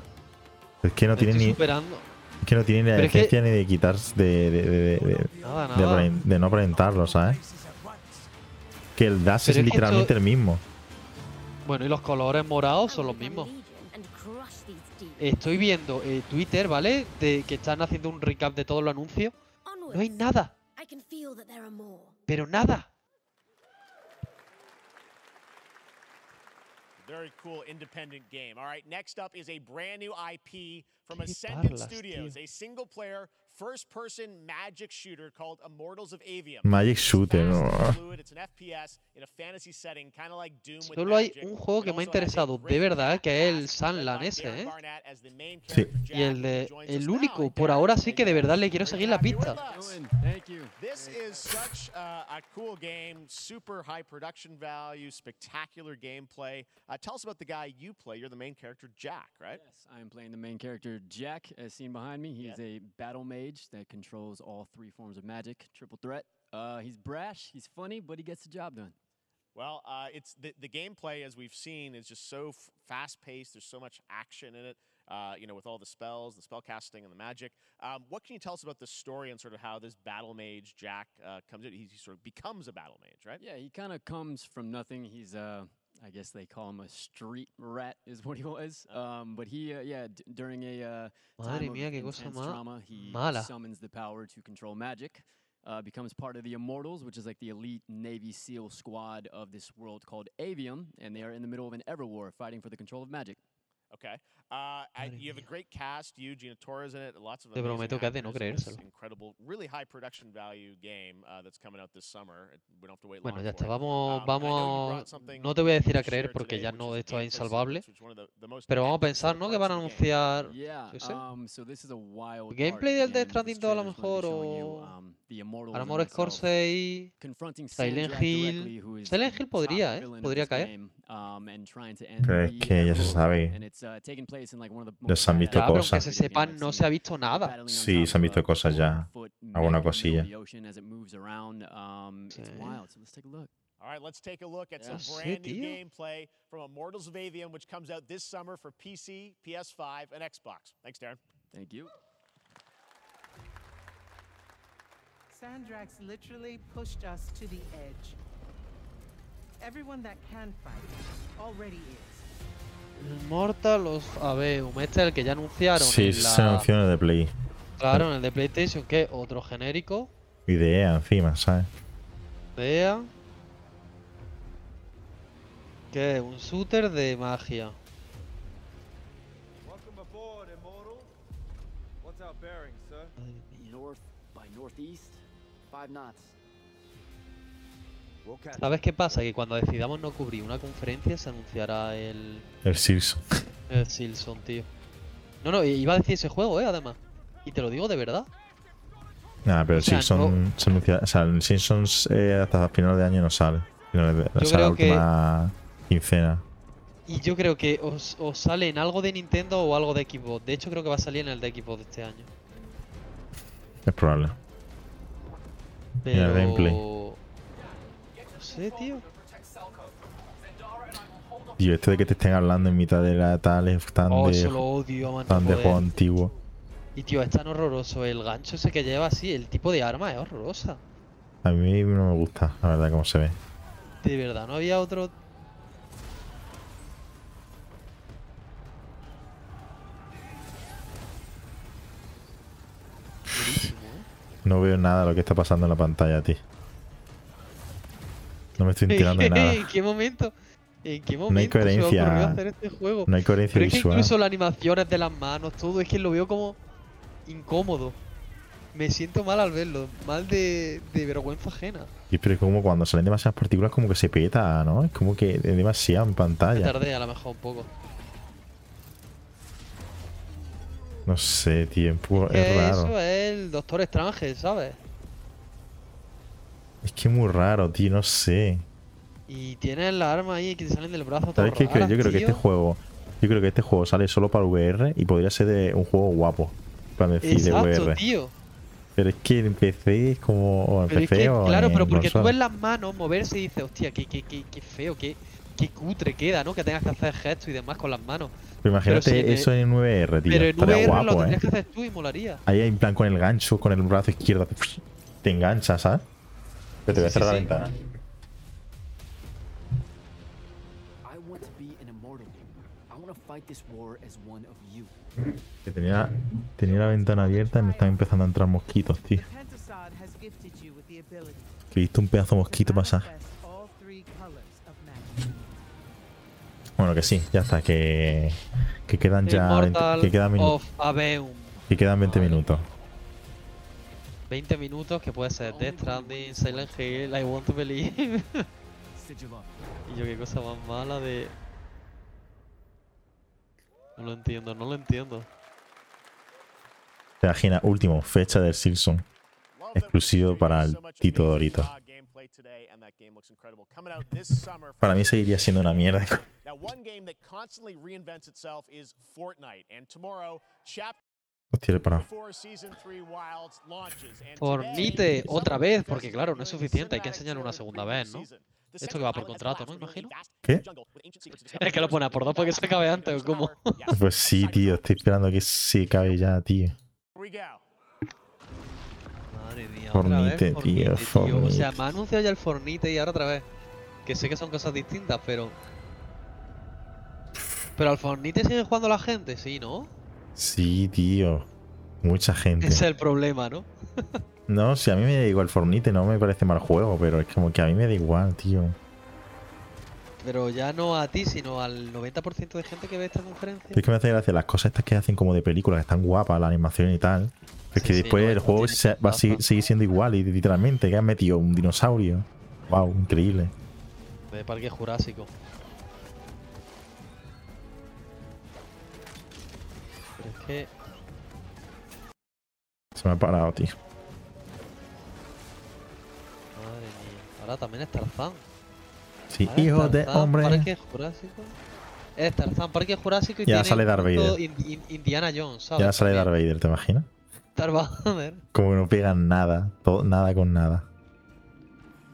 Es que no tiene estoy ni. superando. Es que no tiene ni la Pero es que- decencia ni de quitarse. De, de, de, de- de- Nada, de nada. no aparentarlo, ¿sabes? Que el dash Pero es literalmente esto- el mismo. Bueno, y los colores morados son los mismos. Estoy viendo eh, Twitter, ¿vale? De que están haciendo un recap de todos los anuncios. No hay nada, pero nada. Very cool independent game. All right, next up is a brand new IP from Ascendant Studios, a single player first person magic shooter called Immortals of Avium. Magic Shooter. ¿no? Fluid, It's an FPS in a fantasy setting, kind of like Doom with Solo hay un juego que me ha interesado de verdad, que es el Sunland ese, ¿eh? Sí. Y el de. El único, por ahora sí que de verdad le quiero seguir la pista. This is such uh, a cool game, super high production value, spectacular gameplay. Uh, tell us about the guy you play. You're the main character, Jack, right? Yes, I am playing the main character Jack, as seen behind me. He is a battle mage that controls all three forms of magic, triple threat. Uh, he's brash, he's funny, but he gets the job done. Well, uh, it's the, the gameplay, as we've seen, is just so f- fast paced. There's so much action in it. Uh, you know, with all the spells, the spell casting, and the magic. Um, what can you tell us about the story and sort of how this battle mage Jack uh, comes in? He, he sort of becomes a battle mage, right? Yeah, he kind of comes from nothing. He's, uh, I guess they call him a street rat, is what he was. Um, but he, uh, yeah, d- during a uh, time mía, of qué cosa intense trauma, he mala. summons the power to control magic. Uh, becomes part of the Immortals, which is like the elite Navy SEAL squad of this world called Avium, and they are in the middle of an ever war fighting for the control of magic. Okay. Uh, I, you have a great cast. You, Gina Torres in it. Lots of Te prometo que has de no creérselo. Incredible, really high production value game uh, that's coming out this summer. We don't have to wait Bueno, long ya está. Vamos, Um, vamos. No te voy a decir a creer porque today, ya no esto es insalvable. Pero vamos a pensar, ¿no? Que van a anunciar. Yeah, Yo sé. um, Gameplay del Death Stranding 2 a lo mejor o. A lo mejor Score themselves 6. confronting Silent Hill. Silent Hill podría, ¿eh? Podría caer. game, um, Pero es que ya se Everwar. sabe. And it's, uh, taking place in, like, one of the Ya most se han visto badass Claro, aunque cosas. se video sepa, games no I've se ha seen. visto nada. Battling on Sí, top se han of visto a cosas ya. 4-foot Alguna metal cosilla. of the ocean as it moves around. Um, It's Sí. wild, so let's take a look. All right, let's take a look at Yeah. some Sí, brand new tío. gameplay from Immortals of Avium, which comes out this summer for PC, PS5, and Xbox. Thanks, Darren. Thank you. Sandrax literally pushed us to the edge. Everyone that can fight already is. Mortal of Aveum. Este es el que ya anunciaron. Sí, en se la... anunció en el de Play. Claro, en el de PlayStation, que otro genérico. Y de EA encima, ¿sabes? Vea. Que es un shooter de magia. Welcome aboard, Immortal. What's our bearing, sir? North by northeast, five knots. ¿Sabes qué pasa? Que cuando decidamos no cubrir una conferencia se anunciará el, El Silson. <laughs> el Silson, tío. No, no, iba a decir ese juego, eh, además. Y te lo digo de verdad. Nada, pero el O sea, Silson se anuncia. O sea, el Simpsons eh, hasta final de año no sale. No, le- Yo sale la creo que- última quincena. Y yo creo que os, os sale en algo de Nintendo o algo de Xbox. De hecho, creo que va a salir en el de Xbox de este año. Es probable. Y el gameplay. No sé, tío. Tío, esto de que te estén hablando en mitad de la tal es tan Oh, de. lo odio, no tan de juego antiguo. Y tío, es tan horroroso. El gancho ese que lleva así, el tipo de arma es horrorosa. A mí no me gusta, la verdad, cómo se ve. De verdad, no había otro. No veo nada de lo que está pasando en la pantalla, tío. No me estoy enterando de nada. <laughs> ¿En qué momento? ¿En qué No hay momento se me coherencia. hacer este juego? No hay coherencia Pero es que visual. incluso las animaciones de las manos, todo, es que lo veo como incómodo. Me siento mal al verlo, mal de, de vergüenza ajena. Y pero es como cuando salen demasiadas partículas, como que se peta, ¿no? Es como que es demasiado en Me pantalla. tardé a lo mejor un poco. No sé. Es, Que es raro. eso es el Doctor Strange, ¿sabes? Es que es muy raro, tío. No sé. Y tienes la arma ahí que te salen del brazo. ¿Sabes todo qué? raras, Yo creo que este juego. Yo creo que este juego sale solo para VR y podría ser de un juego guapo. En plan de, sí, de Exacto, VR. tío. Pero es que en PC es como. O en Pero es PC que, o claro, en pero porque tú ves las manos moverse y dices, hostia, qué, qué, qué, qué feo, qué, qué cutre queda, ¿no? Que tengas que hacer gestos y demás con las manos. Pero imagínate Pero si en- eso en VR, tío. Pero en VR lo guapo, tendrías eh. que hacer tú y molaría. Ahí en plan con el gancho, con el brazo izquierdo. Te engancha, ¿sabes? Pero te voy a Sí, cerrar la sí, sí. ventana. I want to be an immortal. I want to fight this war as one of you. Que tenía, tenía la ventana abierta y me están empezando a entrar mosquitos, tío. Que he visto un pedazo de mosquito pasar. Bueno, que sí, ya está. Que, que quedan ya. 20 Immortal que, quedan minu- of Aveum. que quedan 20 minutos. 20 minutos que puede ser Death Stranding, Silent Hill, I Want to Believe. <laughs> y yo qué cosa más mala de... No lo entiendo, no lo entiendo. Te imaginas, último, fecha del Silson. Exclusivo para el Tito Dorito. Para mí seguiría siendo una mierda. Now, one game that constantly reinvents itself is Fortnite, and tomorrow, Chapter Hostia, he parado. 4 Season 3 Wilds launches. And Fornite otra vez, porque claro, no es suficiente, hay que enseñarlo una segunda vez, ¿no? Esto que va por contrato, ¿no? Imagino. ¿Qué? <laughs> Es que lo pone a por dos porque se acabe antes, ¿o cómo? <laughs> Pues sí, tío. Estoy esperando que se acabe ya, tío. Madre mía, Fornite, otra vez tío, O sea, Fornite. me ha anunciado ya el Fornite y ahora otra vez. Que sé que son cosas distintas, pero... Pero al Fornite sigue jugando la gente, sí, ¿no? Sí, tío. Mucha gente. Ese es el problema, ¿no? <laughs> No, si a mí me da igual Fornite, no me parece mal juego, pero es como que a mí me da igual, tío. Pero ya no a ti, sino al 90% de gente que ve esta conferencia. Es que me hace gracia las cosas estas que hacen como de películas, que están guapas, la animación y tal. Es que sí, después no, el no juego se- va a seguir, seguir siendo igual y literalmente que han metido un dinosaurio. Wow, increíble. De Parque Jurásico. Que... Se me ha parado, tío. Madre mía. Ahora también es Tarzán. Sí, Ahora es hijo de hombre. Parque Jurásico. Es Tarzán, Parque Jurásico y Ya tiene sale Darth Vader. In- In- Indiana Jones, ¿sabes? Ya sale También. Darth Vader, ¿te imaginas? Darth Vader. Como que no pegan nada, todo, nada con nada.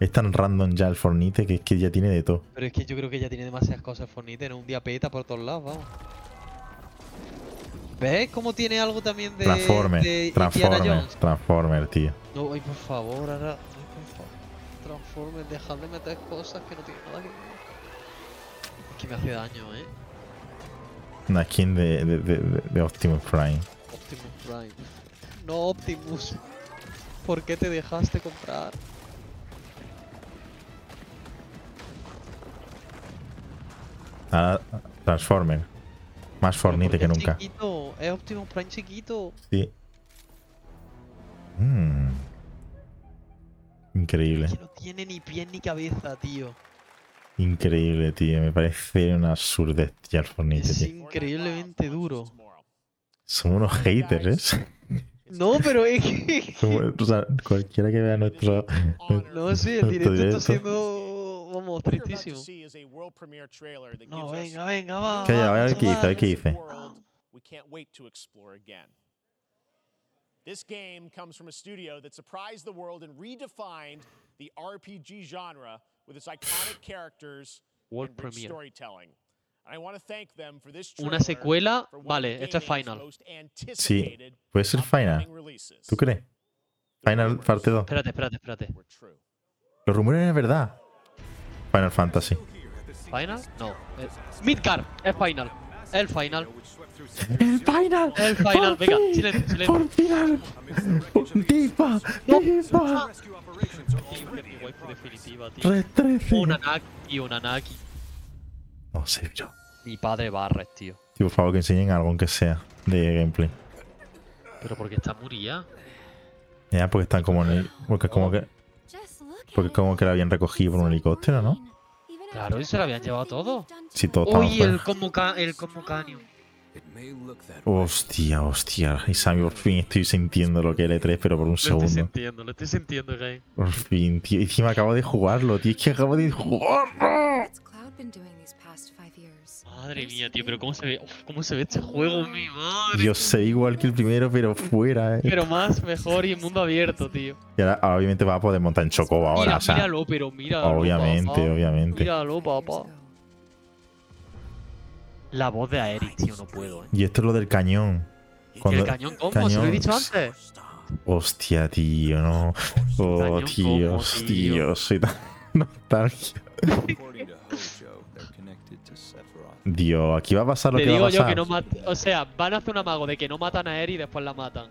Es tan random ya el Fornite que es que ya tiene de todo. Pero es que yo creo que ya tiene demasiadas cosas Fornite, ¿no? Un día peta por todos lados, vamos. ¿Ves cómo tiene algo también de, Transformer, de Transformer, Jones? Transformer, tío. No, ay, por favor, ahora. Ay, por favor. Transformer, dejad de meter cosas que no tienen nada que ver. Es que me hace daño, eh. Una skin de, de, de, de- de Optimus Prime. Optimus Prime. No, Optimus. ¿Por qué te dejaste comprar? Ah, Transformer. Más Fornite que nunca. chiquito, es Optimus Prime chiquito. Sí. Mm. Increíble. No tiene ni pie ni cabeza, tío. Increíble, tío. Me parece una absurdez ya el Fornite, Es tío. increíblemente duro. Somos unos haters, ¿eh? <laughs> No, pero es que. Somos- o sea, cualquiera que vea nuestro. No, sí, el directo está siendo. Tristísimo. No, venga, venga, va. Calla, a va, ver qué ver qué we can't wait to explore again. This game comes from a studio that surprised the world and redefined the RPG genre with its iconic characters World and rich storytelling. And I want to thank them for this Una secuela, vale, esto es Final. Sí. Puede ser Final. ¿Tú crees? Final parte 2. Espérate, espérate, espérate. Los rumores eran verdad. Final Fantasy. ¿Final? No. eh, Midgar, es Final. El Final. ¡El final! El Final, ¡Por venga, fin! silencio, silencio. ¡Por final! ¡Tifa! ¡Tifa! Definitiva, tío. Red 13. Un Anaki, un Anaki. No sé, yo. Mi padre Barret, tío. Tío, por favor, que enseñen algo aunque sea de gameplay. Pero porque está Muria. Ya, porque están como en el. Porque como que. Porque como que la habían recogido por un helicóptero, ¿no? Claro, y se lo habían llevado todo. Si todo Uy, el Convoca el Convocanium. Hostia, hostia. Y Sammy, por fin estoy sintiendo lo que es el E3, pero por un Lo estoy segundo. sintiendo, lo estoy sintiendo, Game. Por fin, tío. Encima acabo de jugarlo, tío. Es que acabo de jugarlo. Madre mía, tío, pero cómo se ve, uf, cómo se ve este juego, mi madre. Yo sé igual que el primero, pero fuera, eh. Pero más, mejor y en mundo abierto, <laughs> tío. Y ahora, obviamente va a poder montar en Chocobo ahora, Mira, o sea. míralo, pero míralo. Obviamente, papá. obviamente. Míralo, papá. La voz de Aerith, tío, no puedo, eh. Y esto es lo del cañón. ¿Y el cañón cómo? Se lo he dicho antes. Hostia, tío, no. Oh, tío, tío, tío. soy tan <laughs> nostálgico. <laughs> Dios, aquí va a pasar lo Te que va digo a yo pasar. que no mat O sea, van a hacer un amago de que no matan a Aerith y después la matan.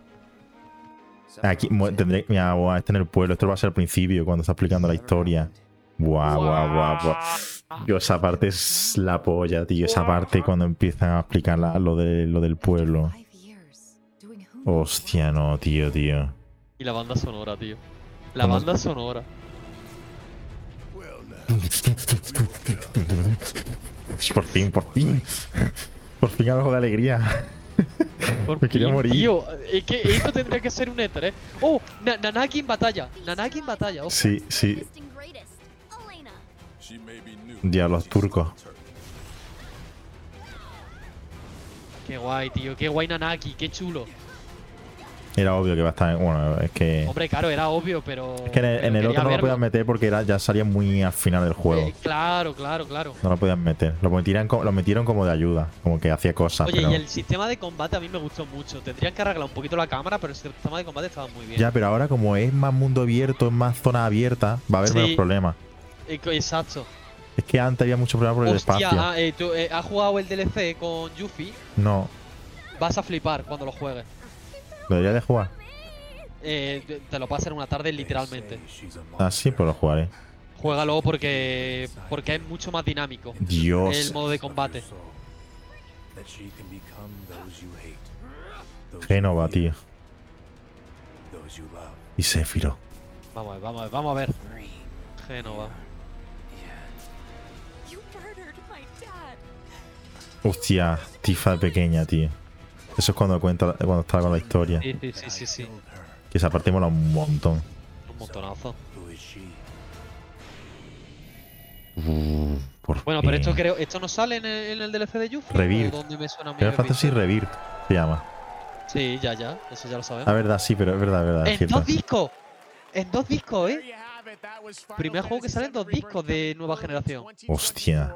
Aquí tendré. Mira, buah, este en el pueblo. Esto va a ser al principio, cuando está explicando la historia. Buah, buah, buah, buah. Yo, esa parte es la polla, tío. Esa parte cuando empiezan a explicar la- lo, de, lo del pueblo. Hostia, no, tío, tío. Y la banda sonora, tío. La banda sonora. <laughs> Por fin, por fin. Por fin algo de alegría. Me quería morir. Tío, es que esto tendría que ser un éter, ¿eh? ¡Oh! Na- Nanaki en batalla. Nanaki en batalla. Sí, sí. Diablos turcos. Qué guay, tío. Qué guay Nanaki. Qué chulo. Era obvio que va a estar. Bueno, es que. Hombre, claro, era obvio, pero. Es que en el, en otro no lo podían meter porque era, ya salía muy al final del juego. Eh, claro, claro, claro. No lo podían meter. Lo metieron, lo metieron como de ayuda. Como que hacía cosas. Oye, pero... y el sistema de combate a mí me gustó mucho. Tendrían que arreglar un poquito la cámara, pero el sistema de combate estaba muy bien. Ya, pero ahora como es más mundo abierto, es más zona abierta, va a haber Sí. menos problemas. Eh, Exacto. Es que antes había mucho problema por el Hostia, espacio. ah, eh, tú, eh, ¿has jugado el DLC con Yuffie? No, Vas a flipar cuando lo juegues. Lo debería de jugar. Eh, te- lo pasas en una tarde literalmente. Ah, sí, pues lo jugaré. Juégalo porque porque es mucho más dinámico. Dios. El modo de combate. Génova, tío. Y Séfiro. Vamos a ver, vamos a ver, vamos a ver. Génova. Hostia, Tifa pequeña, tío. Eso es cuando cuenta cuando está con la historia. Sí, sí, sí, sí, sí. Que esa parte mola un montón. Un montonazo. Uh, por Bueno, pero esto creo, esto no sale en el, en el DLC de Yuffie. Rebirth. ¿O dónde me suena a mí Final haber Fantasy? Rebirth se llama. Sí, ya, ya, eso ya lo sabemos. La verdad, sí, pero es verdad, es verdad. en cierto. dos discos. En dos discos, ¿eh? Primer juego que sale en dos discos de nueva generación. Hostia.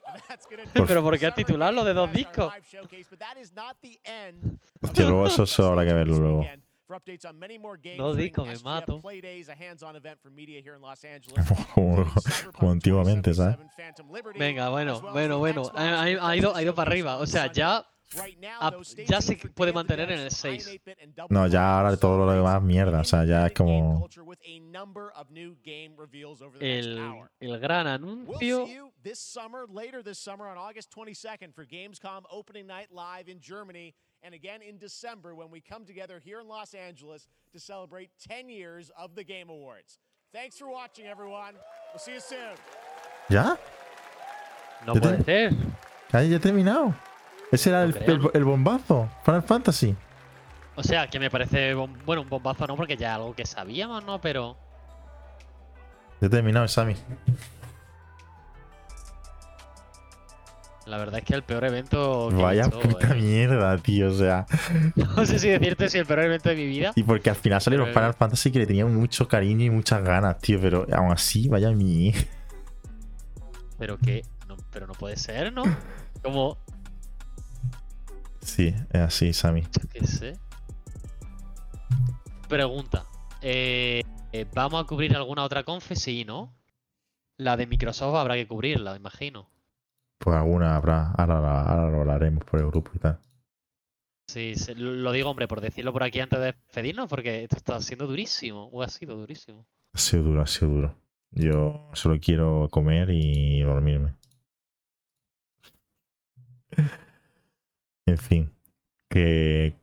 To PlayStation 5. Nomura-san, thank you so much. All right. That's gonna do Por- it Pero ¿por qué titularlo de dos discos? Hostia, luego eso, eso habrá que verlo luego. Dos discos, me mato. <laughs> Como, como antiguamente, ¿sabes? Venga, bueno, bueno, bueno. Ha, ha- ido, ha ido para arriba. O sea, ya, ya se puede mantener en el 6. No, ya ahora todo lo demás mierda. O sea, ya es como. El, el gran anuncio. We'll see you this summer, later this summer on August 22nd for Gamescom opening night live in Germany, and again in December when we come together here in Los Angeles to celebrate 10 years of the Game Awards. Thanks for watching, everyone. We'll see you soon. ¿Ya? No ¿Ya puede ser. Ah, ya he terminado. Ese era el, creo. el- el bombazo. Final Fantasy. O sea, que me parece, bueno, un bombazo no, porque ya algo que sabíamos, ¿no? Pero he terminado, Sammy. la verdad es que el peor evento que he Vaya visto, puta eh. mierda, tío. O sea. <laughs> No sé si decirte si el peor evento de mi vida. Y porque al final salieron Pero- Final Fantasy que le tenían mucho cariño y muchas ganas, tío. Pero aún así, vaya mi. Pero que, no, pero no puede ser, ¿no? <laughs> Como, Sí, es así, Sammy. qué sé. Pregunta. Eh, eh, ¿Vamos a cubrir alguna otra confe? Sí, ¿no? La de Microsoft habrá que cubrirla, imagino. Pues alguna habrá. Ahora, ahora lo hablaremos por el grupo y tal. Sí, lo digo, hombre, por decirlo por aquí antes de despedirnos, porque esto está siendo durísimo, o ha sido durísimo. Ha sido duro, ha sido duro. Yo solo quiero comer y dormirme. En fin, que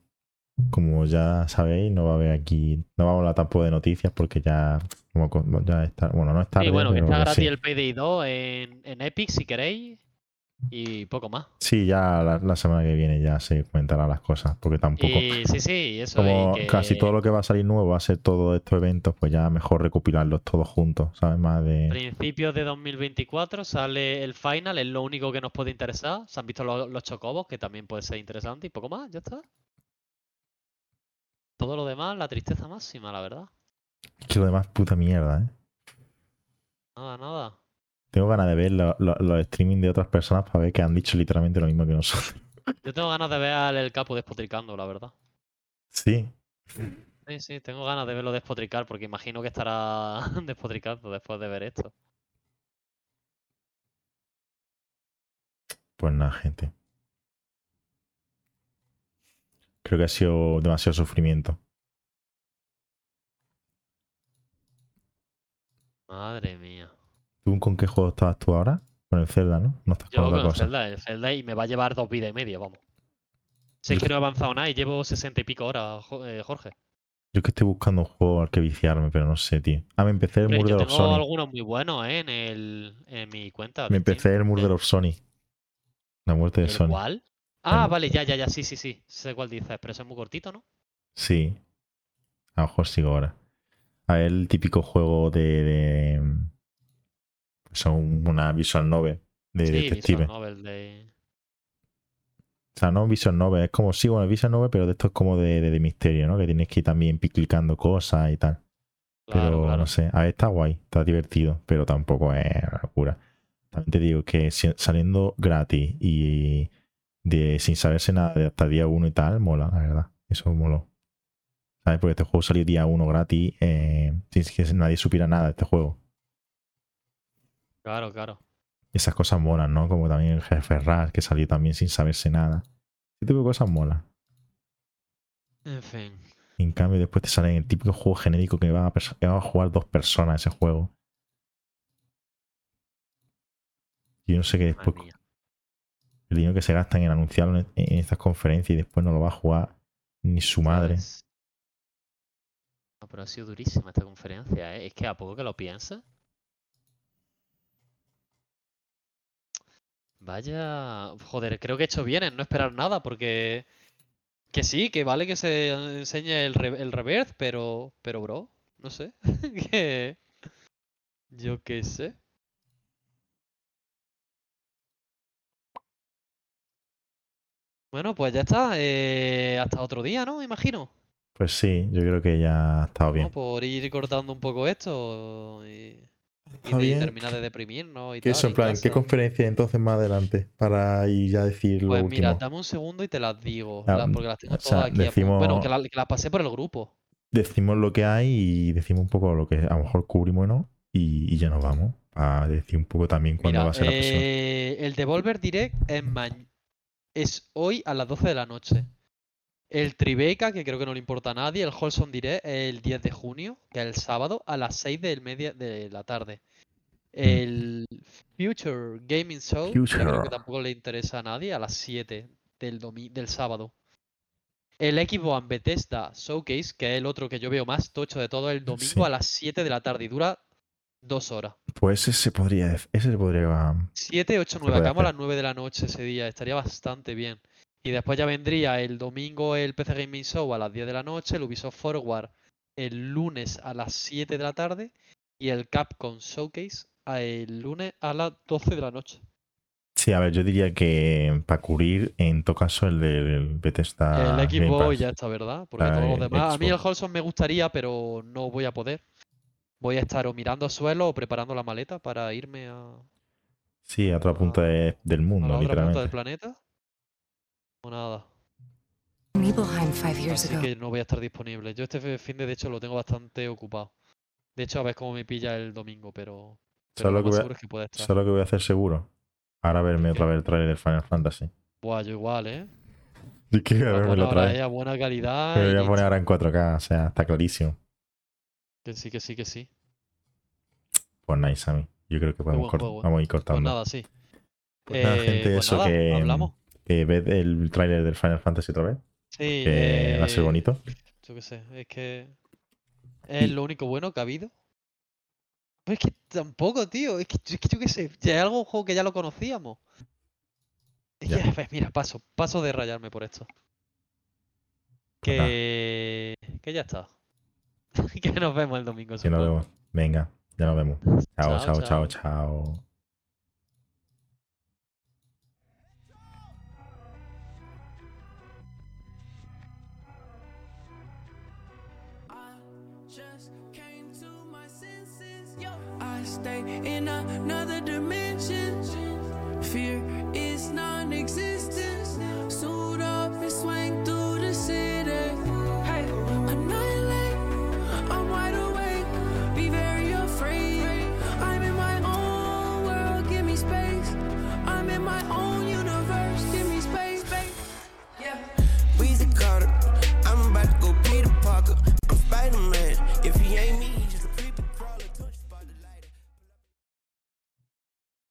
como ya sabéis, no va a haber aquí, no vamos a hablar tampoco de noticias porque ya, como co- ya está, bueno, no está Y bueno, que está gratis sí. el Payday 2 en, en Epic si queréis. Y poco más. Sí, ya la, la semana que viene ya se comentarán las cosas, porque tampoco, Y sí, sí, eso. como que- casi todo lo que va a salir nuevo va a ser todos estos eventos, pues ya mejor recopilarlos todos juntos, ¿sabes? Más de... Principios de 2024 sale el final, es lo único que nos puede interesar. Se han visto los, los chocobos, que también puede ser interesante, y poco más, ya está. Todo lo demás, la tristeza máxima, la verdad. Que lo demás puta mierda, ¿eh? Nada, nada. Tengo ganas de ver lo- lo- los streaming de otras personas para ver que han dicho literalmente lo mismo que nosotros. <laughs> Yo tengo ganas de ver al el capo despotricando, la verdad. Sí, Sí, sí, tengo ganas de verlo despotricar, porque imagino que estará <laughs> despotricando después de ver esto. pues nada, gente. Creo que ha sido demasiado sufrimiento. Madre mía. ¿Tú con qué juego estabas tú ahora? Con el Zelda, ¿no? No estás con Yo otra con el cosa. Zelda, el Zelda y me va a llevar dos vidas y media, vamos. Si es que no he avanzado nada y llevo sesenta y pico horas, eh, Jorge. Yo que estoy buscando un juego al que viciarme, pero no sé, tío. Ah, me empecé el Murder yo of tengo Sony. algunos muy buenos, ¿eh? En, el, en mi cuenta. Me empecé el Murder of Sony. La muerte de ¿El Sony. cuál? Ah, vale, ya, ya, ya, sí, sí, sí. Sé cuál dices, pero eso es muy cortito, ¿no? Sí. A lo mejor sigo ahora. A ver, el típico juego de. de son una visual novel de sí, detective. Visual Novel de... O sea, no visual novel, es como, sí, bueno, visual novel, pero de esto es como de, de- de misterio, ¿no? Que tienes que ir también clicando cosas y tal. Claro, pero claro. no sé, a ver, está guay, está divertido, pero tampoco es una locura. También te digo que saliendo gratis y de sin saberse nada de hasta día 1 y tal, mola, la verdad. Eso moló. ¿Sabes? Porque este juego salió día 1 gratis, eh, sin que nadie supiera nada de este juego. Claro, claro. Esas cosas molan, ¿no? Como también el jefe Ras, que salió también sin saberse nada. Ese tipo de cosas mola. En fin. En cambio, después te sale el típico juego genérico que van a, perso- que van a jugar dos personas ese juego. Yo no sé qué después. El dinero que se gastan en anunciarlo en, en estas conferencias y después no lo va a jugar ni su madre. No, pero ha sido durísima esta conferencia, ¿eh? Es que a poco que lo piensas. Vaya. Joder, creo que he hecho bien en no esperar nada, porque. Que sí, que vale que se enseñe el, re- el reverse, pero. Pero, bro, no sé. <laughs> que. Yo qué sé. Bueno, pues ya está. eh, hasta otro día, ¿no? Imagino. Pues sí, yo creo que ya ha estado bien. Por ir cortando un poco esto y, y Está de- deprimirnos y ¿Qué tal. eso, en y plan, cosas. qué conferencia entonces más adelante? Para ir ya decir lo Pues mira, último. dame un segundo y te las digo, Ah, la- porque las tengo o sea, todas aquí. apu- Bueno, decimos- que, la- las pasé por el grupo. Decimos lo que hay y decimos un poco lo que a lo mejor cubrimos o no. Y, y ya nos vamos. A decir un poco también cuándo Mira, va a ser la próxima. eh, el Devolver Direct es, es hoy a las 12 de la noche. El Tribeca, que creo que no le importa a nadie, el Holson Direct el 10 de junio, que es el sábado, a las 6 del media de la tarde. El Future Gaming Show, que creo que tampoco le interesa a nadie, a las 7 del, del sábado. El Xbox Bethesda Showcase, que es el otro que yo veo más tocho de todo, el domingo Sí. a las 7 de la tarde y dura dos horas. Pues ese se podría. Ese se podría. 7, 8, Se 9. puede Acabamos a las 9 de la noche ese día. Estaría bastante bien. Y después ya vendría el domingo el PC Gaming Show a las 10 de la noche, el Ubisoft Forward el lunes a las 7 de la tarde y el Capcom Showcase a el lunes a las 12 de la noche. Sí, a ver, yo diría que para cubrir, en todo caso, el del Bethesda. el Ah, Pass. ya está, ¿verdad? Porque La todos los de demás. A mí el. Holson me gustaría, pero no voy a poder. Voy a estar o mirando al suelo o preparando la maleta para irme a, Sí, a otra punta de- del a mundo, la otra punta literalmente. del planeta. O nada. Así que no voy a estar disponible. Yo este fin de, de hecho, lo tengo bastante ocupado. De hecho, a ver cómo me pilla el domingo, pero, pero ¿Sabes lo que voy a, es que pueda estar. ¿sabes lo que voy a hacer seguro? Ahora verme otra vez el trailer del Final Fantasy. Buah, yo igual, ¿eh? ¿Y qué voy a Lo verme otra vez? eh, a buena calidad. Y voy a poner ahora en 4K, o sea, está clarísimo. Que sí, que sí, que sí. Pues nice, a mí. Yo creo que podemos juego, ¿eh? vamos a ir Pues cortando. nada, sí. Pues nada, Eh, gente, pues eso nada, que, hablamos. Que ved el tráiler del Final Fantasy otra vez. Sí, que va a ser eh, bonito. Yo qué sé, es que es lo único bueno que ha habido. Pero es que tampoco, tío. Es que, es que yo qué sé, ya es algo un juego que ya lo conocíamos. Es que, pues mira, paso, paso de rayarme por esto. Que, que ya está. <laughs> que nos vemos el domingo. Que nos vemos. Venga, ya nos vemos. Chao, Chao, chao, chao, chao. Stay in another dimension.